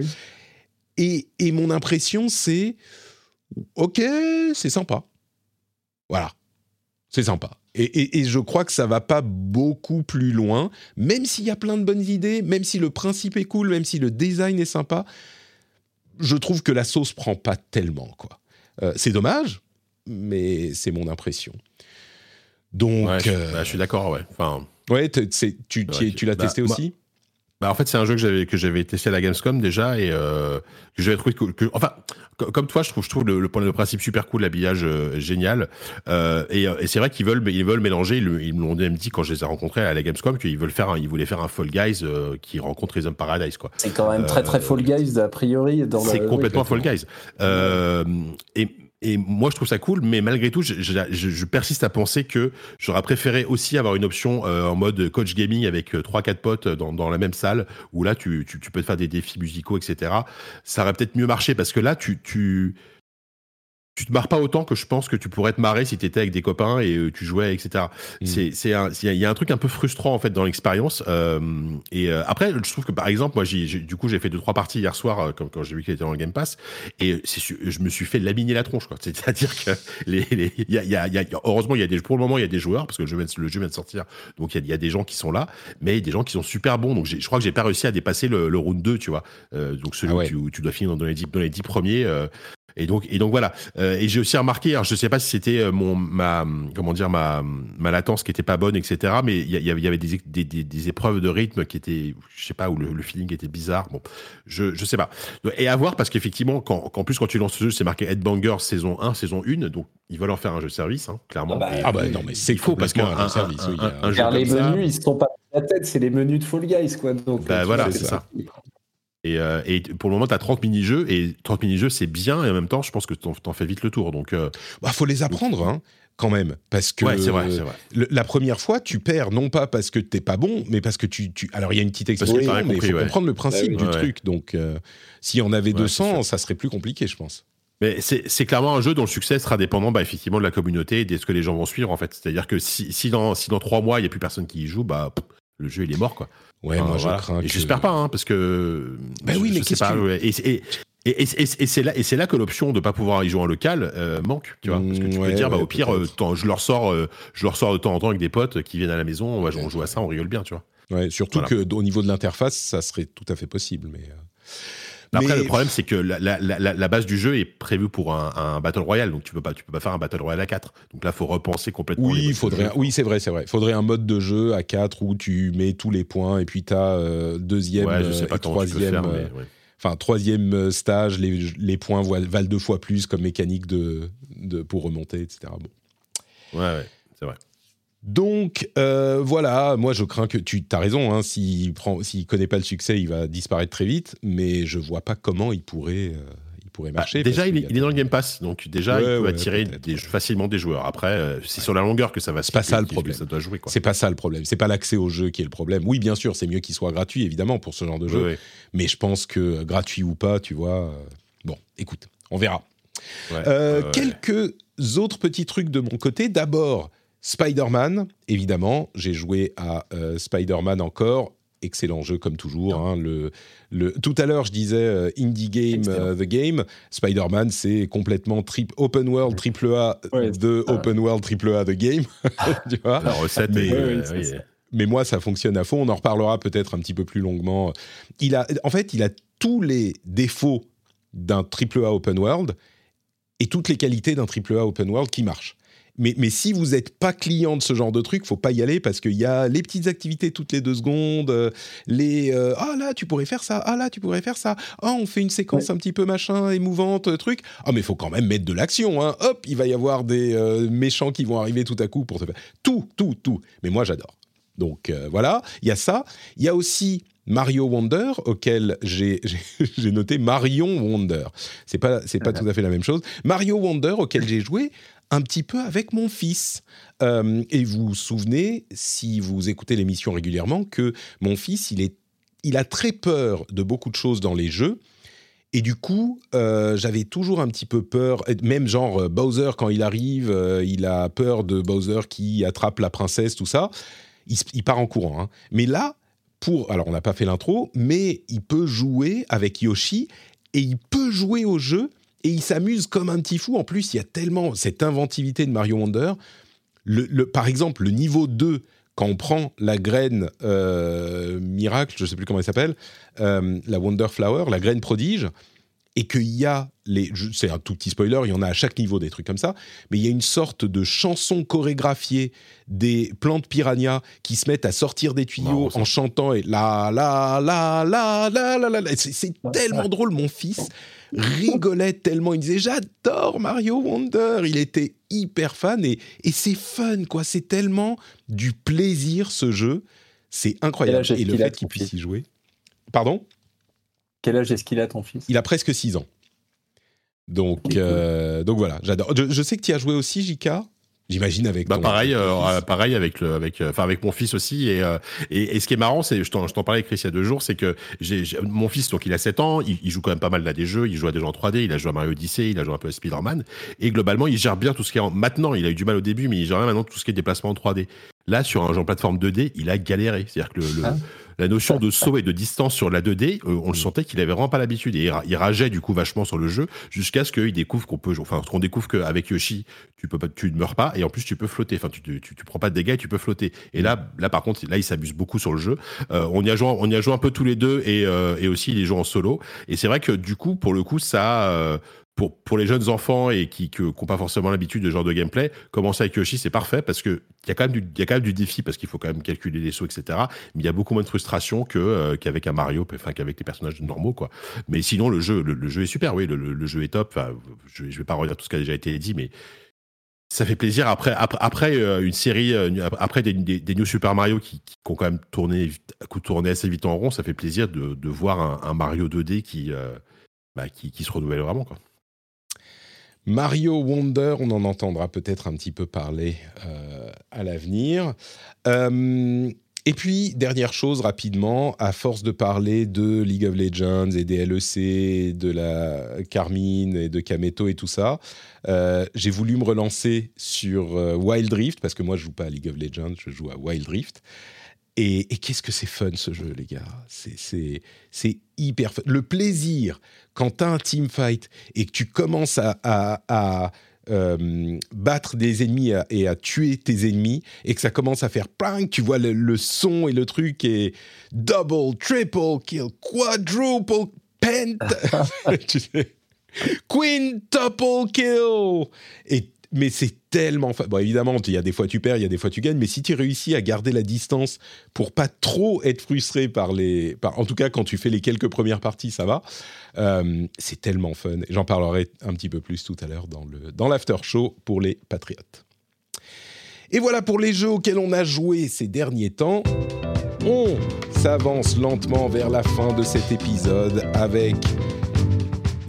Et, mon impression, c'est ok, c'est sympa. Voilà, c'est sympa. Et, je crois que ça va pas beaucoup plus loin, même s'il y a plein de bonnes idées, même si le principe est cool, même si le design est sympa. Je trouve que la sauce prend pas tellement quoi. Euh, c'est dommage, mais c'est mon impression. Donc, ouais, je, bah, suis d'accord, ouais. Enfin, ouais, tu, tu l'as bah, testé aussi? Bah, en fait, c'est un jeu que j'avais que j'avais testé à la Gamescom déjà et euh, que j'avais trouvé cool. Que, enfin, comme toi, je trouve je trouve le, le, principe super cool, l'habillage euh, génial. Euh, et, et c'est vrai qu'ils veulent ils veulent mélanger. Ils, me l'ont même dit quand je les ai rencontrés à la Gamescom qu'ils veulent faire ils voulaient faire un Fall Guys qui rencontre les hommes Paradise quoi. C'est quand même très très Fall Guys a priori. C'est complètement Fall Guys. et et moi, je trouve ça cool, mais malgré tout, je, persiste à penser que j'aurais préféré aussi avoir une option euh, en mode coach gaming avec euh, trois, quatre potes dans, la même salle, où là, tu, peux faire des défis musicaux, etc. Ça aurait peut-être mieux marché parce que là, tu, tu te marres pas autant que je pense que tu pourrais te marrer si tu étais avec des copains et euh, tu jouais, etc. Mm. C'est, c'est il y a un truc un peu frustrant en fait dans l'expérience. Euh, et euh, après, je trouve que par exemple, moi, j'ai, du coup, j'ai fait deux trois parties hier soir euh, quand, quand j'ai vu qu'il était dans le Game Pass et je me suis fait laminer la tronche. Quoi. C'est-à-dire que les, y a, y a, y a, heureusement, il y a des, pour le moment, il y a des joueurs parce que le jeu, le jeu vient de sortir, donc il y, a, des gens qui sont là, mais il y a des gens qui sont super bons. Donc je crois que j'ai pas réussi à dépasser le, le round 2, tu vois. donc celui ah où, tu, dois finir dans les 10 dans les 10 premiers. Et donc, et donc voilà. Euh, et j'ai aussi remarqué, alors je sais pas si c'était euh, mon ma comment dire ma ma latence qui était pas bonne, etc. Mais il y, y, avait des, des, des, épreuves de rythme qui étaient, je sais pas, où le, feeling était bizarre. Bon, je je sais pas. Et à voir parce qu'effectivement, quand en plus quand tu lances ce jeu, c'est marqué Headbanger saison 1, saison 1, donc ils veulent en faire un jeu de service, hein, clairement. Ah bah, ah bah non mais c'est faux parce qu'un un, service. Un, oui, un, car les menus, ils sont pas la tête, c'est les menus de Fall Guys quoi. Donc bah, voilà, c'est ça. Et, euh, et, pour le moment, tu as 30 mini-jeux, et 30 mini-jeux, c'est bien, et en même temps, je pense que tu en fais vite le tour. Donc, euh, bah, faut les apprendre, hein, quand même. Parce que ouais, vrai, vrai. la première fois, tu perds, non pas parce que t'es pas bon, mais parce que tu. tu... Alors, il y a une petite explosion, mais il faut comprendre le principe bah du truc. Donc, euh, si on avait 200, ça serait plus compliqué, je pense. Mais c'est clairement un jeu dont le succès sera dépendant bah, effectivement de la communauté et de ce que les gens vont suivre en fait. C'est-à-dire que si, si, dans, si dans trois mois il n'y a plus personne qui y joue, bah le jeu il est mort quoi. Ouais, moi je crains. Et j'espère pas, hein, parce que. Ben oui, mais qu'est-ce que. Et, et, et, et c'est là, et c'est là que l'option de pas pouvoir y jouer en local euh, manque, tu vois. Parce que tu peux dire, bah, au pire, euh, je leur sors, euh, je leur sors de temps en temps avec des potes qui viennent à la maison, on va on joue à ça, on rigole bien, tu vois. Ouais, surtout que au niveau de l'interface, ça serait tout à fait possible, mais. Après, le problème, c'est que la, la, la, la, base du jeu est prévue pour un, un, Battle Royale, donc tu peux pas, tu peux pas faire un Battle Royale à 4. Donc là, faut repenser complètement. Oui, il faudrait, oui, c'est vrai, c'est vrai. Il faudrait un mode de jeu à 4 où tu mets tous les points et puis tu as euh, deuxième ouais, sais pas et troisième. Faire, euh, ouais. Enfin, troisième euh, stage, les, les points valent deux fois plus comme mécanique de, de, pour remonter, etc. Bon. Ouais, ouais, c'est vrai. Donc euh, voilà, moi je crains que tu as raison. Hein, s'il s'il connaît pas le succès, il va disparaître très vite. Mais je vois pas comment il pourrait, euh, il pourrait bah, marcher. déjà, il, est, il est dans le Game Pass, donc déjà il peut attirer des, facilement des joueurs. Après, euh, c'est sur la longueur que ça va. C'est pas ça le problème. Ça doit jouer. C'est pas ça le problème. C'est pas l'accès au jeu qui est le problème. Oui, bien sûr, c'est mieux qu'il soit gratuit, évidemment, pour ce genre de jeu. Mais je pense que gratuit ou pas, tu vois. bon, écoute, on verra. quelques autres petits trucs de mon côté. D'abord. Spider-Man, évidemment, j'ai joué à euh, Spider-Man encore. Excellent jeu comme toujours. Hein, le, le... Tout à l'heure, je disais euh, Indie Game, euh, The Game. Spider-Man, c'est complètement trip, open world triple A de Open World triple A The Game. tu vois La recette mais, mais moi, ça fonctionne à fond. On en reparlera peut-être un petit peu plus longuement. Il a, en fait, il a tous les défauts d'un triple A open world et toutes les qualités d'un triple A open world qui marchent. Mais, mais si vous n'êtes pas client de ce genre de truc, faut pas y aller parce qu'il y a les petites activités toutes les deux secondes, euh, les euh, ah là tu pourrais faire ça, ah là tu pourrais faire ça, ah on fait une séquence un petit peu machin émouvante euh, truc, ah mais il faut quand même mettre de l'action, hein. hop il va y avoir des méchants qui vont arriver tout à coup pour te faire tout tout tout. Mais moi j'adore. Donc voilà, il y a ça, il y a aussi Mario Wonder, auquel j'ai noté Marion Wonder. C'est pas, c'est pas tout à fait la même chose. Mario Wonder, auquel j'ai joué un petit peu avec mon fils. Euh, et vous vous souvenez, si vous écoutez l'émission régulièrement, que mon fils, il, est, il a très peur de beaucoup de choses dans les jeux. Et du coup, euh, j'avais toujours un petit peu peur, même genre euh, Bowser, quand il arrive, il a peur de Bowser qui attrape la princesse, tout ça. Il, part en courant. Hein. Mais là, pour. Alors, on n'a pas fait l'intro, mais il peut jouer avec Yoshi et il peut jouer au jeu et il s'amuse comme un petit fou. En plus, il y a tellement cette inventivité de Mario Wonder. Le, par exemple, le niveau 2, quand on prend la graine euh, miracle, je ne sais plus comment elle s'appelle, euh, la Wonder Flower, la graine prodige, et qu'il y a les, c'est un tout petit spoiler, il y en a à chaque niveau des trucs comme ça, mais il y a une sorte de chanson chorégraphiée des plantes piranha qui se mettent à sortir des tuyaux en chantant et la la la la la la la, c'est tellement drôle, mon fils rigolait tellement. Il disait J'adore Mario Wonder. Il était hyper fan et, et c'est fun, quoi. C'est tellement du plaisir ce jeu. C'est incroyable. Et le fait qu'il puisse y jouer. Pardon? Quel âge est-ce qu'il a, ton fils? Il a presque 6 ans. Donc, euh, donc voilà, j'adore. Je, je, sais que tu as joué aussi, Jika. J'imagine avec. Bah pareil, euh, pareil avec le, avec, euh, enfin avec mon fils aussi. Et, euh, et, et, ce qui est marrant, c'est, je t'en, je t'en parlais avec Chris il y a deux jours, c'est que j'ai, mon fils, donc il a 7 ans, il, joue quand même pas mal à des jeux, il joue à des jeux en 3D, il a joué à Mario Odyssey, il a joué un peu à Spider-Man, et globalement, il gère bien tout ce qui est en, maintenant, il a eu du mal au début, mais il gère bien maintenant tout ce qui est déplacement en 3D. Là, sur un jeu en plateforme 2D, il a galéré. C'est-à-dire que le, le, ah la notion de saut et de distance sur la 2D, euh, on le sentait qu'il avait vraiment pas l'habitude et il rageait du coup vachement sur le jeu jusqu'à ce qu'il découvre qu'on peut, enfin qu'on découvre qu'avec Yoshi, tu peux pas, tu ne meurs pas et en plus tu peux flotter. Enfin, tu, tu, tu prends pas de dégâts et tu peux flotter. Et là, là par contre, là il s'amuse beaucoup sur le jeu. Euh, on y a joué, on y a joué un peu tous les deux et, euh, et aussi il est joué en solo. Et c'est vrai que du coup, pour le coup, ça pour, pour les jeunes enfants et qui n'ont pas forcément l'habitude de ce genre de gameplay, commencer avec Yoshi, c'est parfait parce qu'il y, a quand même du, y a quand même du défi parce qu'il faut quand même calculer les sauts, etc. Mais il y a beaucoup moins de frustration que, euh, qu'avec un Mario, enfin qu'avec les personnages normaux. Quoi. Mais sinon, le jeu, le, jeu est super, oui, le, jeu est top. Je ne vais pas redire tout ce qui a déjà été dit, mais ça fait plaisir après après, après euh, une série euh, après des, des, New Super Mario qui, qui, ont quand même tourné tourné assez vite en rond ça fait plaisir de, de voir un, un, Mario 2D qui, bah, qui, qui se renouvelle vraiment quoi. Mario Wonder, on en entendra peut-être un petit peu parler euh, à l'avenir. Euh, et puis, dernière chose rapidement, à force de parler de League of Legends et des LEC, de la Carmine et de Kameto et tout ça, euh, j'ai voulu me relancer sur Wild Rift, parce que moi je joue pas à League of Legends, je joue à Wild Rift. Et, qu'est-ce que c'est fun ce jeu, les gars. C'est hyper fun. Le plaisir quand tu as un teamfight et que tu commences à, euh, battre des ennemis et à tuer tes ennemis et que ça commence à faire plein, tu vois le, son et le truc et double, triple kill, quadruple, pent, tu sais, quintuple kill. Et mais c'est tellement. Bon, évidemment, il y a des fois tu perds, il y a des fois tu gagnes, mais si tu réussis à garder la distance pour pas trop être frustré par les. en tout cas, quand tu fais les quelques premières parties, ça va. Euh, c'est tellement fun. J'en parlerai un petit peu plus tout à l'heure dans, le, dans l'after show pour les Patriotes. Et voilà pour les jeux auxquels on a joué ces derniers temps. On s'avance lentement vers la fin de cet épisode avec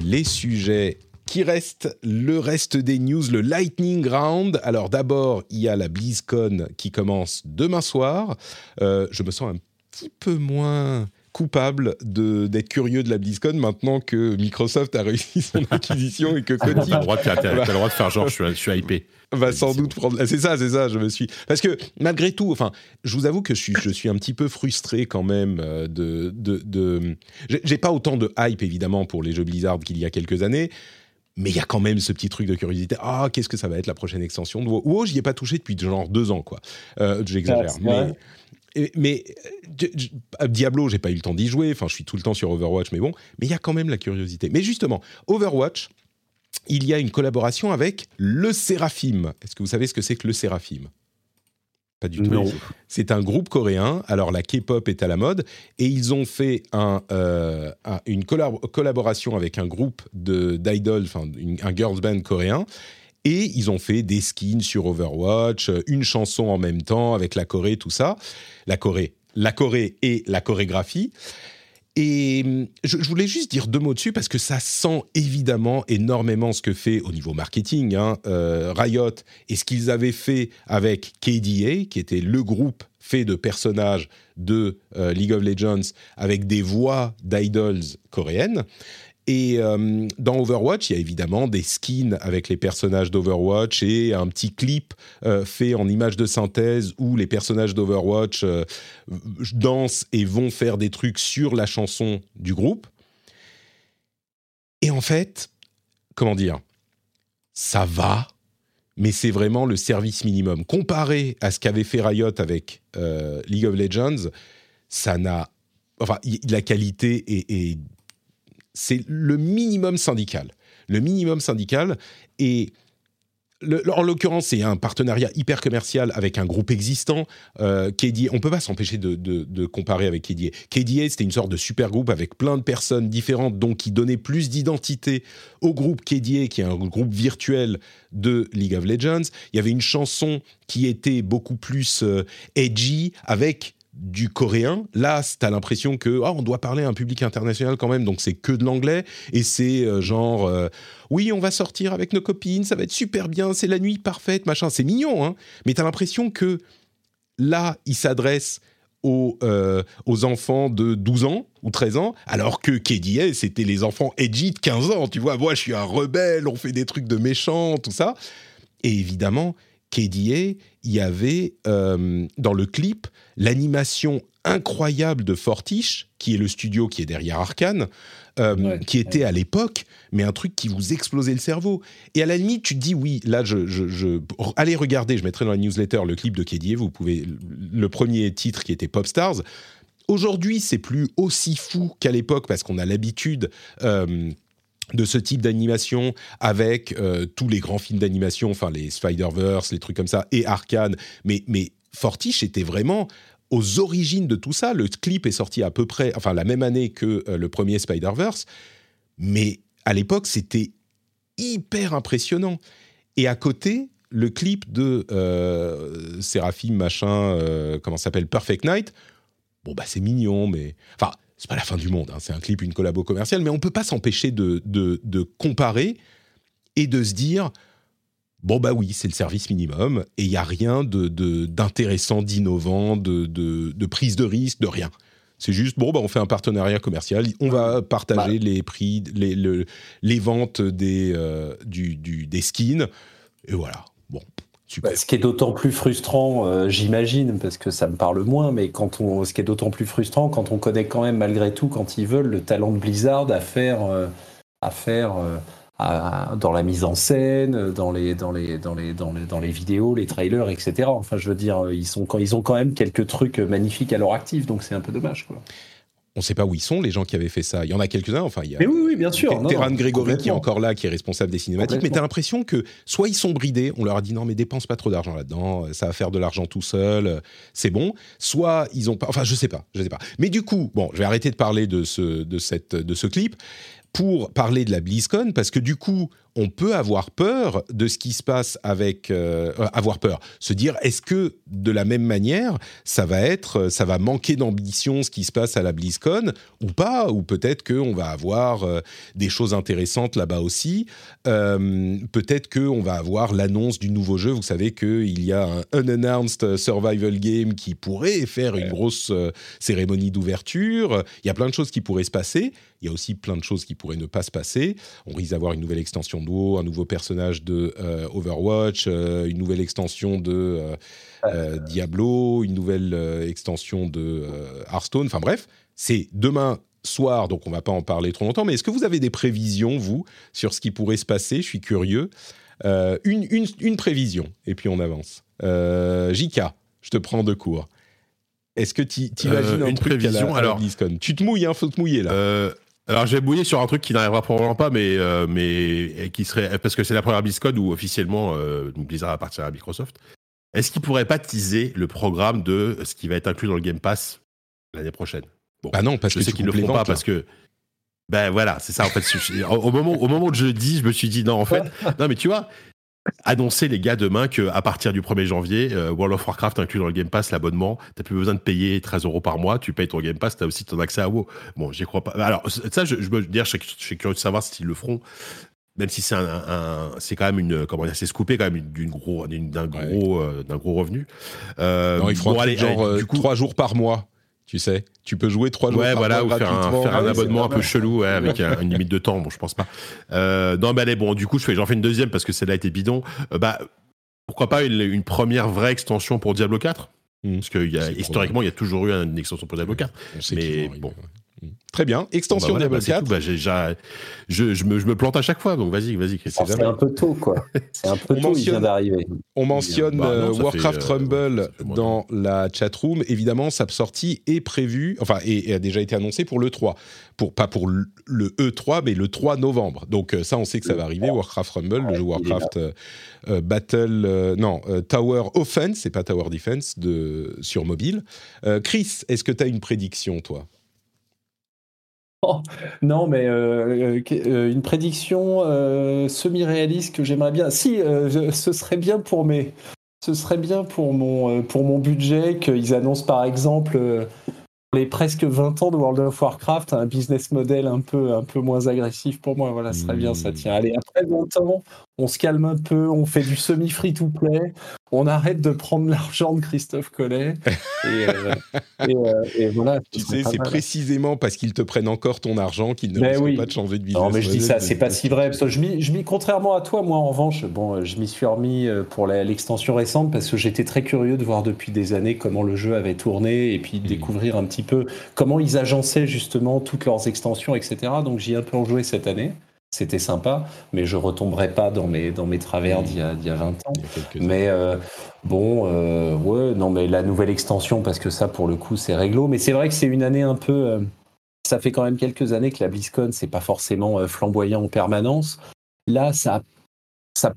les sujets qui reste le reste des news, le Lightning Round. Alors d'abord, il y a la BlizzCon qui commence demain soir. Euh, je me sens un petit peu moins coupable d'être curieux de la BlizzCon maintenant que Microsoft a réussi son acquisition et que Kotick... T'as le, droit de faire genre, je suis, je suis hypé. Va sans doute prendre... C'est ça, c'est ça, je me suis... Parce que malgré tout, enfin, je vous avoue que je suis, je suis un petit peu frustré quand même euh, de... de, de... J'ai pas autant de hype, évidemment, pour les jeux Blizzard qu'il y a quelques années mais il y a quand même ce petit truc de curiosité. Ah, qu'est-ce que ça va être la prochaine extension de WoW J'y ai pas touché depuis genre deux ans, quoi. Euh, J'exagère. mais, mais euh, Diablo, j'ai pas eu le temps d'y jouer. Enfin, je suis tout le temps sur Overwatch, mais bon. Mais il y a quand même la curiosité. Mais justement, Overwatch, il y a une collaboration avec le Seraphim. Est-ce que vous savez ce que c'est que le Seraphim pas du tout. C'est un groupe coréen. Alors la K-pop est à la mode et ils ont fait un, euh, une collaboration avec un groupe de d'idoles, enfin un girls band coréen. Et ils ont fait des skins sur Overwatch, une chanson en même temps avec la Corée, tout ça. La Corée, la Corée et la chorégraphie. Et hum, je, voulais juste dire deux mots dessus parce que ça sent évidemment énormément ce que fait au niveau marketing hein, euh, Riot et ce qu'ils avaient fait avec KDA, qui était le groupe fait de personnages de euh, League of Legends avec des voix d'idols coréennes. Et euh, dans Overwatch, il y a évidemment des skins avec les personnages d'Overwatch et un petit clip euh, fait en image de synthèse où les personnages d'Overwatch euh, dansent et vont faire des trucs sur la chanson du groupe. Et en fait, comment dire, ça va, mais c'est vraiment le service minimum. Comparé à ce qu'avait fait Riot avec League of Legends, ça n'a... Enfin, la qualité est c'est le minimum syndical. Le minimum syndical et en l'occurrence, c'est un partenariat hyper commercial avec un groupe existant. Euh, KDA, on peut pas s'empêcher de, comparer avec KDA. KDA, c'était une sorte de super groupe avec plein de personnes différentes, donc qui donnait plus d'identité au groupe KDA, qui est un groupe virtuel de League of Legends. Il y avait une chanson qui était beaucoup plus euh, edgy, avec du coréen. Là, tu as l'impression que oh, on doit parler à un public international quand même, donc c'est que de l'anglais et c'est euh, genre euh, oui, on va sortir avec nos copines, ça va être super bien, c'est la nuit parfaite, machin. C'est mignon, hein. Mais tu as l'impression que là, il s'adresse aux, euh, aux, enfants de 12 ans ou 13 ans, alors que KDA, c'était les enfants edgy de 15 ans. Tu vois, moi, je suis un rebelle, on fait des trucs de méchants, tout ça. Et évidemment, KDA, il y avait euh, dans le clip l'animation incroyable de Fortiche, qui est le studio qui est derrière Arkane, euh, qui était à l'époque, mais un truc qui vous explosait le cerveau. Et à la limite, tu te dis oui, là, je, allez regarder, je mettrai dans la newsletter le clip de KDA, vous pouvez le premier titre qui était Pop Stars. Aujourd'hui, c'est plus aussi fou qu'à l'époque parce qu'on a l'habitude. Euh, de ce type d'animation avec tous les grands films d'animation, enfin les Spider-Verse, les trucs comme ça, et Arkane. Mais, mais Fortiche était vraiment aux origines de tout ça. Le clip est sorti à peu près, enfin la même année que le premier Spider-Verse, mais à l'époque c'était hyper impressionnant. Et à côté, le clip de euh, machin, euh, comment s'appelle, Perfect Night, bon, bah c'est mignon, mais. Enfin, c'est pas la fin du monde, hein, c'est un clip, une collabo commerciale, mais on peut pas s'empêcher de, de, comparer et de se dire bon bah oui, c'est le service minimum et il y a rien de d'intéressant, d'innovant, de, de, prise de risque, de rien. C'est juste bon bah on fait un partenariat commercial, on va partager bah. les prix, les, les ventes des euh, du, du, des skins et voilà. Bon, super. Bah, ce qui est d'autant plus frustrant, euh, j'imagine, parce que ça me parle moins, mais quand on, ce qui est d'autant plus frustrant quand on connaît quand même malgré tout, quand ils veulent, le talent de Blizzard à faire, euh, à faire euh, dans la mise en scène, dans les, dans les, dans les, dans les, dans les vidéos, les trailers, etc. Enfin, je veux dire, ils sont, ils ont quand même quelques trucs magnifiques à leur actif, donc c'est un peu dommage, quoi on ne sait pas où ils sont, les gens qui avaient fait ça. Il y en a quelques-uns, enfin, il y a. Mais oui, oui bien sûr. Terran Grégory qui est encore là, qui est responsable des cinématiques, mais tu as l'impression que soit ils sont bridés, on leur a dit non, mais dépense pas trop d'argent là-dedans, ça va faire de l'argent tout seul, c'est bon. Soit ils ont pas. Enfin, je sais pas, je sais pas. Mais du coup, bon, je vais arrêter de parler de ce, de cette, de ce clip pour parler de la BlizzCon, parce que du coup, on peut avoir peur de ce qui se passe avec euh, euh, avoir peur, se dire est-ce que de la même manière ça va être, euh, ça va manquer d'ambition ce qui se passe à la BlizzCon ou pas, ou peut-être que on va avoir des choses intéressantes là-bas aussi, peut-être que on va avoir l'annonce du nouveau jeu. Vous savez qu'il y a un unannounced survival game qui pourrait faire une grosse cérémonie d'ouverture. Il y a plein de choses qui pourraient se passer. Il y a aussi plein de choses qui pourraient ne pas se passer. On risque d'avoir une nouvelle extension un nouveau personnage de euh, Overwatch, euh, une nouvelle extension de euh, Diablo, une nouvelle extension de Hearthstone. Enfin bref, c'est demain soir, donc on va pas en parler trop longtemps. Mais est-ce que vous avez des prévisions, vous, sur ce qui pourrait se passer? Je suis curieux. Une, une, prévision, et puis on avance. Jika, je te prends de court. Est-ce que tu imagines un une truc prévision, alors, Tu te mouilles, hein, faut te mouiller là. Alors j'ai bouillé sur un truc qui n'arrivera probablement pas, mais euh, mais qui serait parce que c'est la première BlizzCon où officiellement euh, Blizzard appartient à Microsoft. Est-ce qu'il pourrait pas teaser le programme de ce qui va être inclus dans le Game Pass l'année prochaine? Bon, Bah non, parce je que sais qu'ils le feront pas parce que ben voilà, c'est ça en fait. au moment au moment où je le dis, je me suis dit non en fait, non mais tu vois, annoncer les gars demain que à partir du 1er janvier, euh, World of Warcraft inclut dans le Game Pass l'abonnement, t'as plus besoin de payer 13 euros par mois, tu payes ton Game Pass, t'as aussi ton accès à WoW. Bon, j'y crois pas. Alors ça, je, je veux dire, je, suis curieux de savoir s'ils le feront. Même si c'est un, c'est quand même une, comment dire, c'est scoopé quand même d'une gros, d'un gros, euh, d'un gros revenu. Euh, non, ils feront genre du coup, trois jours par mois tu sais. Tu peux jouer trois jours ouais, voilà, ou faire un, faire un abonnement un peu chelou, ouais, avec une limite de temps. Bon, je pense pas. Euh, non, mais allez, bon, du coup, je fais, j'en fais une deuxième parce que celle-là était bidon. Euh, bah, pourquoi pas une, première vraie extension pour Diablo 4 hmm. Parce que y a, historiquement, il y a toujours eu une extension pour Diablo 4. Mais bon. Très bien. Extension bah, 4. Bah, je, je, me, je, me, plante à chaque fois, donc vas-y, vas-y. C'est un peu tôt, quoi. C'est un peu on tôt, mentionne, il vient d'arriver. On mentionne bah, euh, Warcraft euh, Rumble dans la chatroom. Évidemment, sa sortie est prévue, enfin, et, a déjà été annoncée pour le 3. Pour, pas pour le, E3, mais le 3 novembre. Donc, euh, ça, on sait que ça va arriver. Warcraft Rumble, le jeu Warcraft Battle. non, Tower Offense, c'est pas Tower Defense, de, sur mobile. Chris, est-ce que tu as une prédiction, toi? non, mais euh, euh, une prédiction euh, semi-réaliste que j'aimerais bien. Si, ce serait bien pour mes, ce serait bien pour mon, pour mon budget qu'ils annoncent par exemple les presque 20 ans de World of Warcraft un business model un peu, un peu moins agressif pour moi. Voilà, ce serait bien ça. Tiens, allez, après 20 ans, on se calme un peu, on fait du semi-free-to-play, on arrête de prendre l'argent de Christophe Collet. Euh, euh, et, voilà. Tu sais, c'est précisément parce qu'ils te prennent encore ton argent qu'ils ne risquent pas de changer de business. Non, mais je dis ça, c'est pas si vrai. Parce que je m'y, contrairement à toi, moi en revanche, bon, je m'y suis remis euh, pour l'extension récente parce que j'étais très curieux de voir depuis des années comment le jeu avait tourné et puis mmh. découvrir un petit peu comment ils agençaient justement toutes leurs extensions, etc. Donc j'y ai un peu en joué cette année c'était sympa, mais je retomberai pas dans mes, dans mes travers d'il y, a, 20 ans. Mais euh, bon, euh, ouais, non, mais la nouvelle extension, parce que ça, pour le coup, c'est réglo. Mais c'est vrai que c'est une année un peu. Euh, ça fait quand même quelques années que la BlizzCon, c'est pas forcément flamboyant en permanence. Là, ça, ça,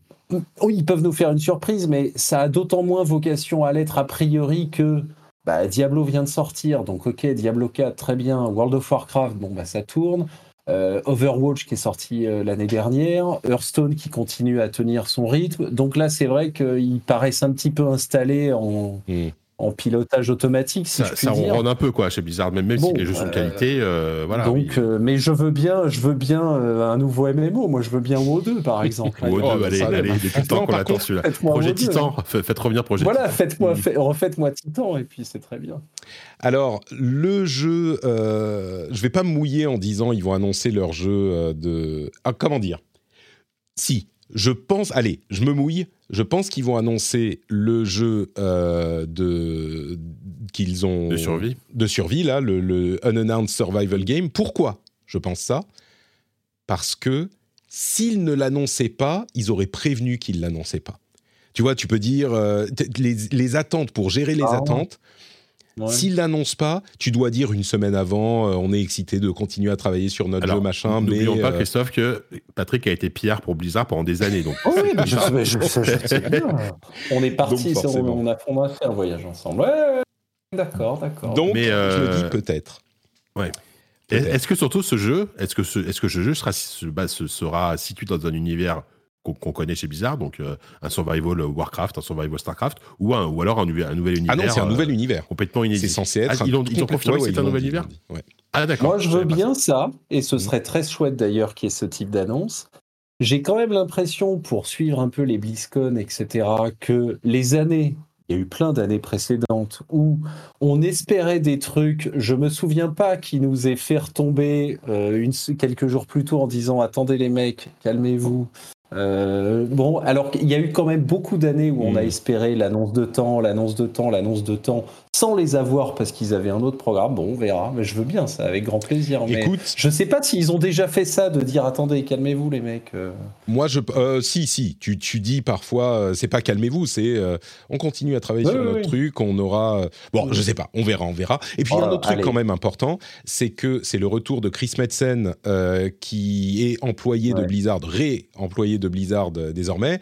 oh, ils peuvent nous faire une surprise, mais ça a d'autant moins vocation à l'être a priori que bah, Diablo vient de sortir, donc ok, Diablo 4, très bien. World of Warcraft, bon, bah, ça tourne. Euh, Overwatch qui est sorti euh, l'année dernière, Hearthstone qui continue à tenir son rythme. Donc là, c'est vrai qu'ils paraissent un petit peu installés en, hmm en pilotage automatique, si ça, je puis ça dire. ronronne un peu quoi chez Blizzard, même, même si les jeux sont de qualité, euh, voilà. Donc, oui. euh, mais je veux bien, je veux bien euh, un nouveau MMO. Moi, je veux bien WoW2 par exemple. WoW2, Oh, allez, ça, allez, depuis le temps qu'on par attend contre, celui-là. faites-moi Projet WoW2, Titan. Fa- faites revenir Projet Voilà, Titan. faites-moi, fait- refaites-moi Titan et puis c'est très bien. Alors, le jeu, euh, je vais pas me mouiller en disant ils vont annoncer leur jeu euh, de. Ah, comment dire? Si, je pense. Allez, je me mouille. Je pense qu'ils vont annoncer le jeu euh, de qu'ils ont De survie. de survie là, le, le unannounced survival game. Pourquoi Je pense ça? Parce que s'ils ne l'annonçaient pas, ils auraient prévenu qu'ils l'annonçaient pas. Tu vois, tu peux dire euh, les, les attentes pour gérer les Ah. attentes. Ouais. S'ils l'annoncent pas, tu dois dire une semaine avant, euh, on est excité de continuer à travailler sur notre Alors, jeu machin, mais N'oublions pas, euh, Christophe, que Patrick a été PR pour Blizzard pendant des années. Donc, Oh oui, mais je, sais- je sais- je sais bien. On est parti, Donc, on, a, on a fait un voyage ensemble. Ouais, ouais, ouais. d'accord, d'accord. donc Mais, je euh, dis peut-être. Ouais. Peut-être. Est-ce que surtout ce jeu, est-ce que ce, est-ce que ce jeu sera, bah, se- sera situé dans un univers qu'on connaît chez Blizzard, donc euh, un survival Warcraft, un survival Starcraft, ou, un, ou alors un, nouvel- un nouvel univers Ah non, c'est un euh, nouvel univers. complètement inédit. C'est censé être. Ah, un ils, ont, ils ont confirmé que c'est un nouvel dit, univers ouais. Ah d'accord. Moi, je veux bien ça. ça, et ce serait très chouette d'ailleurs qu'il y ait ce type d'annonce. J'ai quand même l'impression, pour suivre un peu les BlizzCon, etc., que les années, il y a eu plein d'années précédentes où on espérait des trucs. Je me souviens pas qui nous ait fait retomber euh, une, quelques jours plus tôt en disant attendez les mecs, calmez-vous. Euh, bon, alors qu'il y a eu quand même beaucoup d'années où on a Mm. espéré l'annonce de temps, l'annonce de temps, l'annonce de temps, sans les avoir parce qu'ils avaient un autre programme. Bon, on verra, mais je veux bien ça, avec grand plaisir. Mais Écoute, je sais pas s'ils ont déjà fait ça de dire attendez, calmez-vous les mecs. euh. moi je, euh, si si, tu, tu dis parfois, euh, c'est pas calmez-vous, c'est euh, on continue à travailler Oui, sur oui, notre oui. truc, on aura, bon, je sais pas, on verra, on verra. Et puis il y a un Oh, autre truc quand même important, c'est que c'est le retour de Chris Metzen euh, qui est employé de. Blizzard, ré-employé de Blizzard désormais,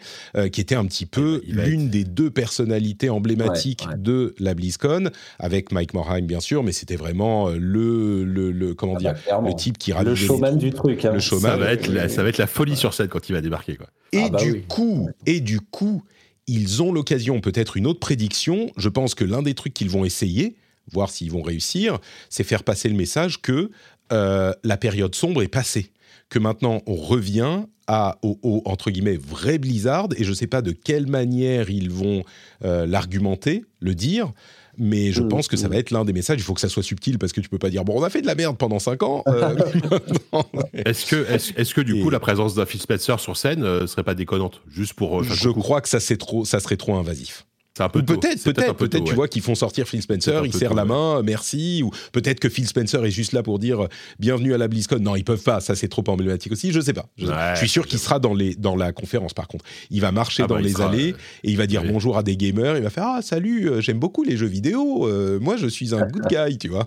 qui était un petit peu Il va être- l'une des deux personnalités emblématiques Ouais, ouais. de la BlizzCon, avec Mike Morheim bien sûr, mais c'était vraiment euh, le, le, le comment Ah dire, bah, clairement. le type qui le showman du truc. hein. Le showman. Ça va, être la, ça va être la folie sur scène quand il va débarquer. Quoi. Et Ah bah du oui. coup, et du coup, ils ont l'occasion, peut-être une autre prédiction. Je pense que l'un des trucs qu'ils vont essayer, voir s'ils vont réussir, c'est faire passer le message que euh, la période sombre est passée, que maintenant on revient à au, au, entre guillemets vrai Blizzard. Et je ne sais pas de quelle manière ils vont euh, l'argumenter, le dire. Mais je Mm, pense que ça mm. va être l'un des messages. Il faut que ça soit subtil parce que tu peux pas dire bon, on a fait de la merde pendant 5 ans. euh, Est-ce que, est-ce, est-ce que du Et- coup la présence d'un Phil Spencer sur scène euh, serait pas déconnante? Juste pour. euh, je crois que ça, c'est trop, ça serait trop invasif. Peut-être, peut-être, peut-être, tu ouais. vois qu'ils font sortir Phil Spencer, il peu serre tôt, la main, euh, merci, ou peut-être que Phil Spencer est juste là pour dire euh, bienvenue à la BlizzCon. Non, ils peuvent pas, ça c'est trop emblématique aussi, je sais pas. Je, sais pas. Ouais, Je suis sûr qu'il sera dans, les, dans la conférence par contre. Il va marcher Ah bah, dans les sera, allées euh, et il va dire oui. bonjour à des gamers, il va faire ah salut, euh, j'aime beaucoup les jeux vidéo, euh, moi je suis un good guy, tu vois.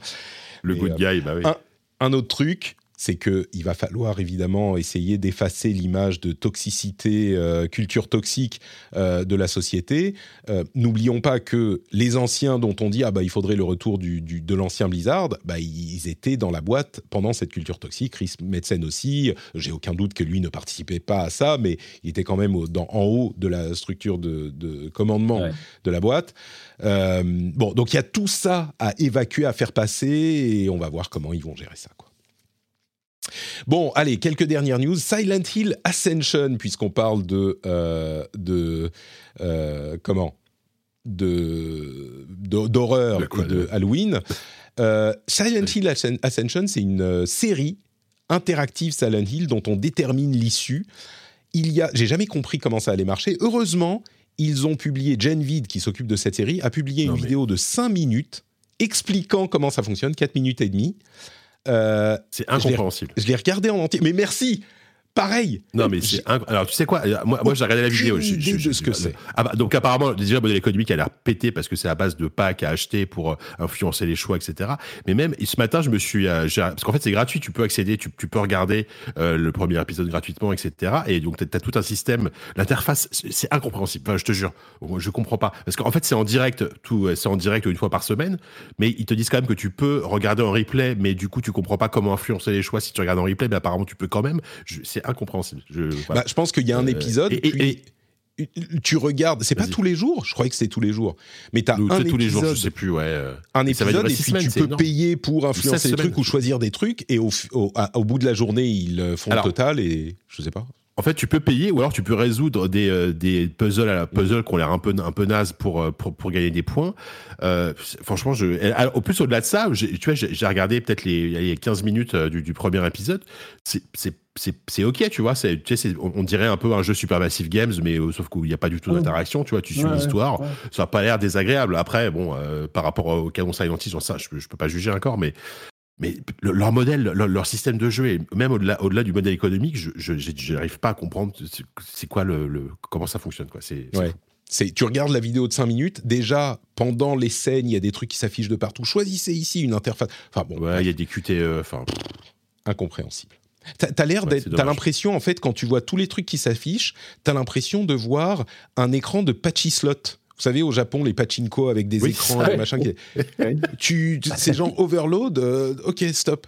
Le Et, good guy, bah oui. un- Un autre truc, c'est que il va falloir évidemment essayer d'effacer l'image de toxicité, euh, culture toxique euh, de la société. Euh, N'oublions pas que les anciens dont on dit ah bah il faudrait le retour du, du- de l'ancien Blizzard, bah ils étaient dans la boîte pendant cette culture toxique. Chris Metzen aussi. J'ai aucun doute que lui ne participait pas à ça, mais il était quand même au- dans- en haut de la structure de, de commandement Ouais. de la boîte. Bon, donc il y a tout ça à évacuer, à faire passer, et on va voir comment ils vont gérer ça. Quoi. Bon, allez, quelques dernières news. Silent Hill Ascension, puisqu'on parle de, euh, de euh, comment, de d'horreur et de Halloween. Euh, Silent Hill Ascen- Ascension, c'est une série interactive Silent Hill dont on détermine l'issue. Il y a, j'ai jamais compris comment ça allait marcher. Heureusement, ils ont publié, Gen Vid, qui s'occupe de cette série, a publié Non, une mais- vidéo de 5 minutes expliquant comment ça fonctionne, 4 minutes et demie. Euh, C'est incompréhensible. je l'ai regardé en entier. Mais merci pareil. Non, mais c'est alors tu sais quoi Moi, moi j'ai regardé la vidéo. Je, de ce que c'est. Ah bah, donc apparemment, déjà le modèle économique a l'air pété parce que c'est à base de packs à acheter pour euh, influencer les choix, etc. Mais même ce matin, je me suis euh, parce qu'en fait c'est gratuit, tu peux accéder, tu, tu peux regarder euh, le premier épisode gratuitement, etc. Et donc tu as, tout un système. L'interface, c'est incompréhensible. Enfin, je te jure, je comprends pas parce qu'en fait c'est en direct, tout, c'est en direct une fois par semaine, mais ils te disent quand même que tu peux regarder en replay, mais du coup tu comprends pas comment influencer les choix si tu regardes en replay, mais apparemment tu peux quand même. C'est incompréhensible. Je, bah, je pense qu'il y a un euh, épisode. et, tu regardes, c'est pas tous les jours, je croyais que c'était tous les jours, mais tu as un épisode, tous les jours, je sais plus, ouais. Euh, un épisode et puis tu peux payer pour influencer les trucs ou choisir des trucs et au, au, bout de la journée ils font le total et je sais pas. En fait, tu peux payer ou alors tu peux résoudre des, euh, des puzzles à la puzzle qui ont l'air un peu un peu naze pour pour, pour gagner des points. Euh, franchement, je au plus au-delà de ça, tu vois, j'ai regardé peut-être les, les 15 minutes du, du premier épisode. C'est c'est ok, tu vois. Tu sais, on, dirait un peu un jeu Supermassive Games, mais sauf qu'il n'y a pas du tout d'interaction, tu vois. Tu suis l'histoire, ça n'a pas l'air désagréable. Après, bon, par rapport au canon Silent Hill, ça, je, je peux pas juger encore, mais mais leur modèle, leur, système de jeu, et même au-delà, au-delà du modèle économique, je n'arrive pas à comprendre c'est quoi le, comment ça fonctionne. Quoi. C'est, c'est, tu regardes la vidéo de 5 minutes, déjà, pendant les scènes, il y a des trucs qui s'affichent de partout. Choisissez ici une interface. Enfin bon. il y a des QTE. Enfin. Incompréhensible. T'as, l'air d'être, t'as l'impression, en fait, quand tu vois tous les trucs qui s'affichent, t'as l'impression de voir un écran de patchy slot. Vous savez, au Japon, les pachinko avec des écrans, des machins. tu, ces gens overload, euh, ok, stop.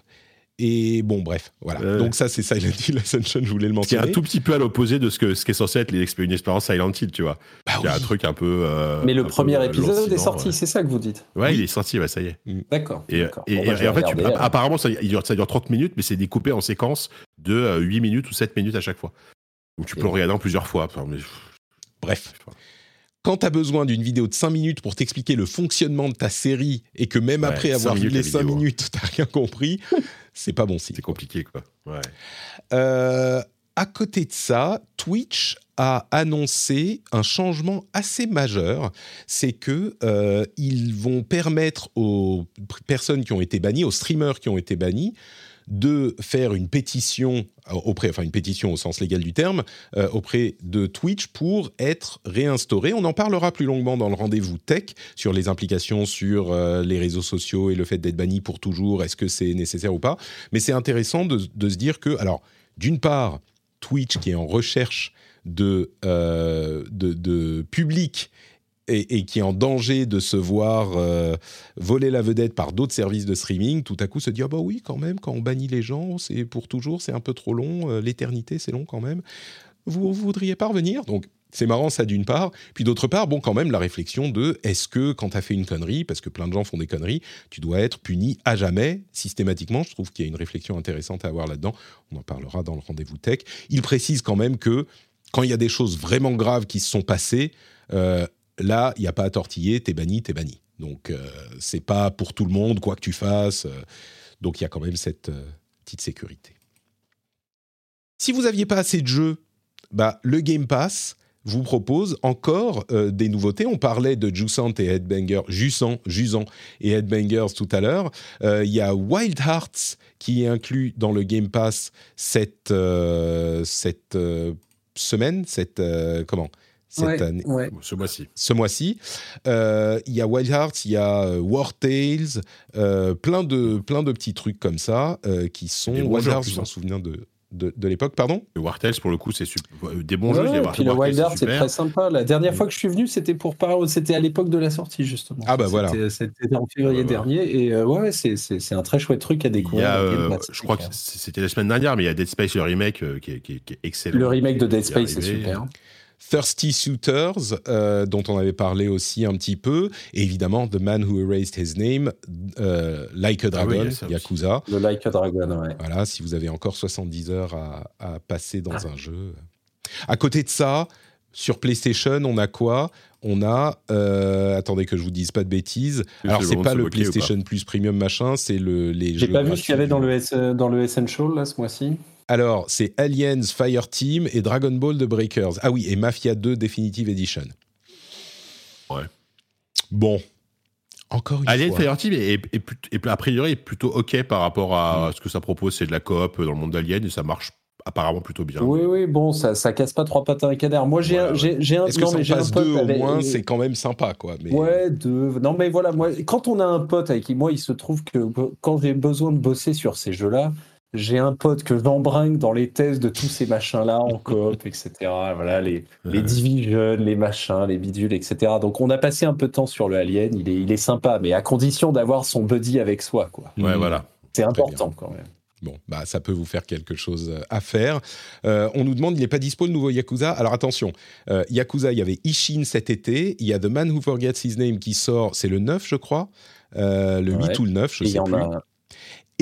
Et bon, bref, voilà. Donc ça, c'est Silent Hill Ascension, je voulais le mentionner. C'est un tout petit peu à l'opposé de ce, que, ce qui est censé être une expérience Silent Hill, tu vois. Bah il y a un truc un peu... Euh, Mais le premier euh, épisode est sorti, c'est ça que vous dites? Ouais, il est sorti, ouais, ça y est. Mm. D'accord. Et, bah, en fait, apparemment, ça dure, ça dure 30 minutes, mais c'est découpé en séquences de 8 minutes ou 7 minutes à chaque fois. Donc tu peux le regarder en plusieurs fois. Bref quand tu as besoin d'une vidéo de 5 minutes pour t'expliquer le fonctionnement de ta série et que même après avoir vu les 5 minutes, tu n'as rien compris, c'est pas bon signe. C'est compliqué, quoi. Ouais. Euh, à côté de ça, Twitch a annoncé un changement assez majeur, c'est que euh, ils vont permettre aux personnes qui ont été bannies, aux streamers qui ont été bannis, de faire une pétition euh, auprès, enfin une pétition au sens légal du terme, euh, auprès de Twitch pour être réinstauré. On en parlera plus longuement dans le rendez-vous tech sur les implications sur euh, les réseaux sociaux et le fait d'être banni pour toujours. Est-ce que c'est nécessaire ou pas Mais c'est intéressant de, se dire que, alors, d'une part, Twitch qui est en recherche de, de, de public et, qui est en danger de se voir euh, voler la vedette par d'autres services de streaming, tout à coup se dit ah bah oui quand même quand on bannit les gens c'est pour toujours c'est un peu trop long euh, l'éternité c'est long quand même. Vous, voudriez pas revenir? Donc c'est marrant ça d'une part, puis d'autre part, bon quand même la réflexion de est-ce que quand tu as fait une connerie, parce que plein de gens font des conneries, tu dois être puni à jamais, systématiquement, je trouve qu'il y a une réflexion intéressante à avoir là-dedans, on en parlera dans le rendez-vous tech. Il précise quand même que quand il y a des choses vraiment graves qui se sont passées, euh, Là, il n'y a pas à tortiller, t'es banni, t'es banni. Donc, euh, c'est pas pour tout le monde, quoi que tu fasses. Euh, donc, il y a quand même cette euh, petite sécurité. Si vous n'aviez pas assez de jeux, bah, le Game Pass vous propose encore des nouveautés. On parlait de Jusant et Headbanger, Jusant, Jusant et Headbangers tout à l'heure. Il y a Wild Hearts qui est inclus dans le Game Pass cette, cette semaine, cette comment? Cette année. Ce mois-ci. Ce mois-ci. Euh, il y a Wild Hearts, il y a euh, War Tales, euh, plein, de, plein de petits trucs comme ça qui sont. Wild Hearts, je m'en souviens de, de, de l'époque, pardon? Le War Tales, pour le coup, c'est des bons jeux. Et puis le Wild Hearts, c'est très sympa. La dernière fois que je suis venu, c'était pour c'était à l'époque de la sortie, justement. Ah bah voilà. C'était en février dernier. Et ouais, c'est un très chouette truc à découvrir. je crois que c'était la semaine dernière, mais il y a Dead Space, le remake, qui, est, qui, est, excellent. Le remake de Dead Space, c'est super. Thirsty Suitors, euh, dont on avait parlé aussi un petit peu, et évidemment The Man Who Erased His Name, euh, Like a ah Dragon, Yakuza. Le Like a Dragon, ouais. Voilà, si vous avez encore 70 heures à, passer dans un jeu. À côté de ça, sur PlayStation, on a quoi? On a, euh, attendez que je vous dise pas de bêtises. Alors c'est pas le PlayStation Plus Premium machin, c'est le les J'ai pas vu ce qu'il y avait dans le dans le Essential là ce mois-ci. Alors, c'est Aliens Fireteam et Dragon Ball The Breakers. Ah oui, et Mafia 2 Definitive Edition. Ouais. Bon. Encore une Alien Fireteam est, est, a priori est plutôt ok par rapport à mm. ce que ça propose. C'est de la coop dans le monde d'Alien et ça marche apparemment plutôt bien. Oui, oui, bon, ça, ça casse pas trois pattes à un canard. Moi, j'ai un, j'ai un, Est-ce que non, ça mais en j'ai un passe pote deux au moins C'est quand même sympa, quoi. Mais... Ouais, deux. Non, mais voilà, moi, quand on a un pote avec qui, moi, il se trouve que quand j'ai besoin de bosser sur ces jeux-là, j'ai un pote que j'embringue dans les tests de tous ces machins-là en coop, etc. Voilà, les, les Ouais. Division, les machins, les bidules, etc. Donc, on a passé un peu de temps sur le Alien. Il est, il est sympa, mais à condition d'avoir son buddy avec soi, quoi. Ouais, Mhm. voilà. C'est bien. important, quand même. Bon, bah, ça peut vous faire quelque chose euh, à faire. Euh, on nous demande, il n'est pas dispo le nouveau Yakuza? Alors attention, euh, Yakuza, il y avait Ishin cet été. Il y a The Man Who Forgets His Name qui sort, c'est le 9, je crois. Euh, le Ouais. 8 ou le 9, je Et il y sais en plus. a,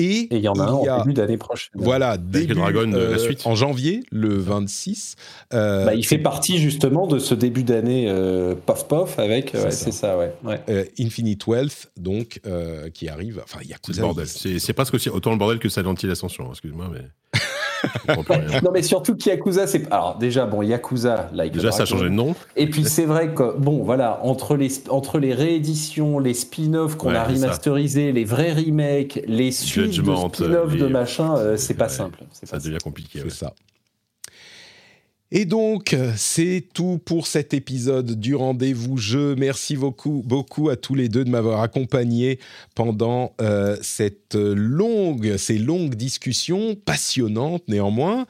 Et et il y en a un il y en a- début d'année prochaine. Voilà, début, Dragon, euh, la suite. en janvier, le 26. Euh, Bah, il fait partie justement de ce début d'année euh, pof pof avec. C'est ouais, ça. C'est ça, ouais. ouais. euh, Infinite Wealth, donc, euh, qui arrive. Enfin, C'est Yakuza. le bordel. il- C'est c'est presque aussi autant le bordel que Silent Hill Ascension. hein, Excuse-moi, mais. Non, mais surtout que Yakuza, c'est. Alors, déjà, bon, Yakuza, like a Déjà, ça a changé de nom. Et puis, c'est vrai que, bon, voilà, entre les, entre les rééditions, les spin-offs qu'on Ouais, a remasterisés, les vrais remakes, les suites Judgment, de spin-offs les- de machin, euh, c'est pas Ouais, simple. C'est Ça pas devient compliqué. C'est ouais. ça. Et donc, c'est tout pour cet épisode du rendez-vous jeu. Merci beaucoup, beaucoup à tous les deux de m'avoir accompagné pendant euh, cette longue, ces longues discussions passionnantes néanmoins.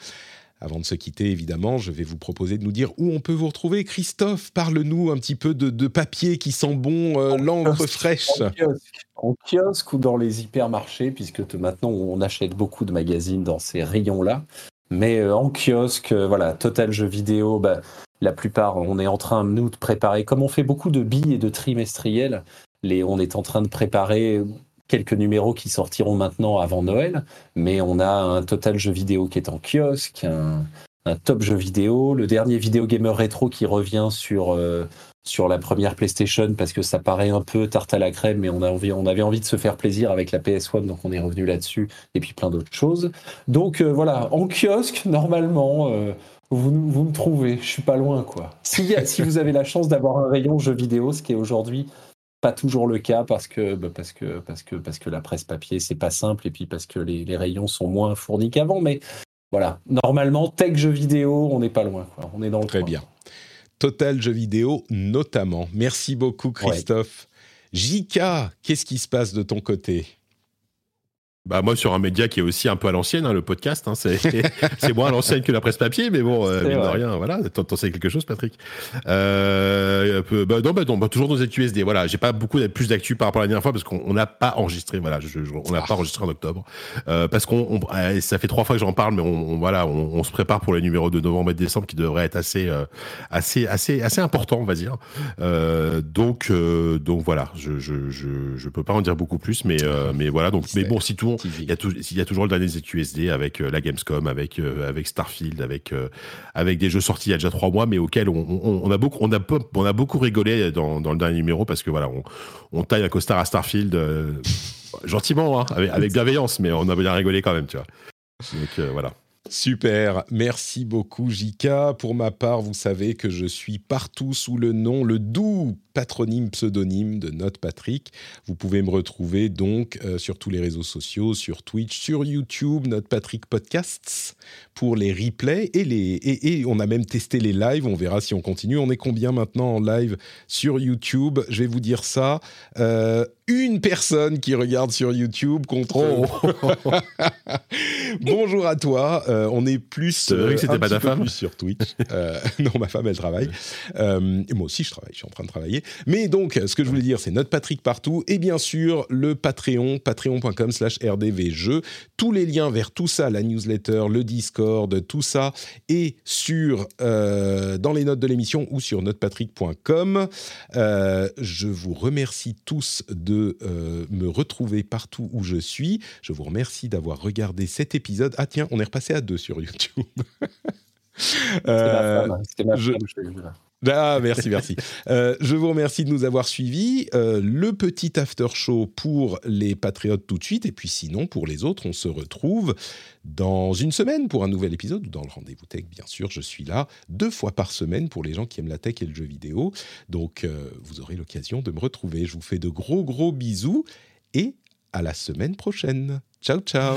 Avant de se quitter, évidemment, je vais vous proposer de nous dire où on peut vous retrouver. Christophe, parle-nous un petit peu de, de papier qui sent bon, euh, l'encre fraîche. En kiosque. En kiosque ou dans les hypermarchés, puisque maintenant on achète beaucoup de magazines dans ces rayons-là. Mais euh, en kiosque, euh, voilà, Total Jeux vidéo, bah, la plupart, on est en train, nous, de préparer, comme on fait beaucoup de billes et de trimestriels, on est en train de préparer quelques numéros qui sortiront maintenant avant Noël, mais on a un Total Jeux vidéo qui est en kiosque, un, un top jeu vidéo, le dernier vidéo gamer rétro qui revient sur, euh, sur la première PlayStation parce que ça paraît un peu tarte à la crème, mais on, a envie, on avait envie de se faire plaisir avec la PS1, donc on est revenu là-dessus, et puis plein d'autres choses. Donc euh, voilà, en kiosque, normalement, euh, vous, me trouvez, je suis pas loin, quoi. Si, vous avez la chance d'avoir un rayon jeux vidéo, ce qui est aujourd'hui pas toujours le cas parce que, bah, parce que, parce que, parce que la presse papier, c'est pas simple, et puis parce que les, les rayons sont moins fournis qu'avant, mais voilà, normalement, tech jeux vidéo, on n'est pas loin, quoi. On est dans le Très coin. bien. Total jeux vidéo notamment. Merci beaucoup Christophe. Jika, qu'est-ce qui se passe de ton côté? Bah moi sur un média qui est aussi un peu à l'ancienne, hein, le podcast, hein, c'est c'est moins à l'ancienne que la presse papier, mais bon, euh, mine de rien, voilà, t'en sais quelque chose, Patrick. Euh, peu- bah, non, bah, non, bah, toujours nos ZQSD. Voilà, j'ai pas beaucoup plus d'actu par rapport à la dernière fois parce qu'on on n'a pas enregistré. Voilà, je- je- on n'a pas enregistré en octobre euh, parce qu'on, on- euh, ça fait trois fois que j'en parle, mais on, on- voilà, on, on se prépare pour les numéros de novembre et de décembre qui devraient être assez, euh, assez, assez, assez importants, on va dire. Euh, donc, euh, donc voilà, je, je, je, je peux pas en dire beaucoup plus, mais, euh, mais voilà. Donc, mais bon, si tout, il y a y toujours le dernier ZQSD avec euh, la Gamescom, avec euh, avec Starfield, avec euh, avec des jeux sortis il y a déjà trois mois, mais auxquels on, on, on a beaucoup on a on a beaucoup rigolé dans, dans le dernier numéro parce que voilà, on, on taille un costard à Starfield gentiment, hein, avec, avec bienveillance, mais on a bien rigolé quand même, tu vois. Donc euh, voilà. Super, merci beaucoup Jika. Pour ma part, vous savez que je suis partout sous le nom, le doux patronyme pseudonyme de Note Patrick. Vous pouvez me retrouver donc euh, sur tous les réseaux sociaux, sur Twitch, sur YouTube, Note Patrick Podcasts pour les replays et les et, on a même testé les lives. On verra si on continue. On est combien maintenant en live sur YouTube? Je vais vous dire ça. Euh, une personne qui regarde sur YouTube contre Bonjour à toi. Euh, on est plus. C'est vrai que c'était pas ta femme plus sur Twitch. Euh, non, ma femme, elle travaille. Euh, et moi aussi, je travaille. Je suis en train de travailler. Mais donc, ce que je voulais dire, c'est notre Patrick partout. Et bien sûr, le Patreon, patreon.com slash rdvjeux. Tous les liens vers tout ça, la newsletter, le Discord, tout ça, est sur, euh, dans les notes de l'émission ou sur notepatrick.com. Euh, je vous remercie tous de euh, me retrouver partout où je suis. Je vous remercie d'avoir regardé cet épisode. Ah tiens, on est repassé à deux sur YouTube. C'était Euh, femme, c'était ma je- femme, je l'ai vu là. Ah, merci, merci. Euh, je vous remercie de nous avoir suivis. Euh, le petit after show pour les patriotes tout de suite. Et puis sinon, pour les autres, on se retrouve dans une semaine pour un nouvel épisode dans le rendez-vous tech, bien sûr. Je suis là deux fois par semaine pour les gens qui aiment la tech et le jeu vidéo. Donc, euh, vous aurez l'occasion de me retrouver. Je vous fais de gros, gros bisous et à la semaine prochaine. Ciao, ciao.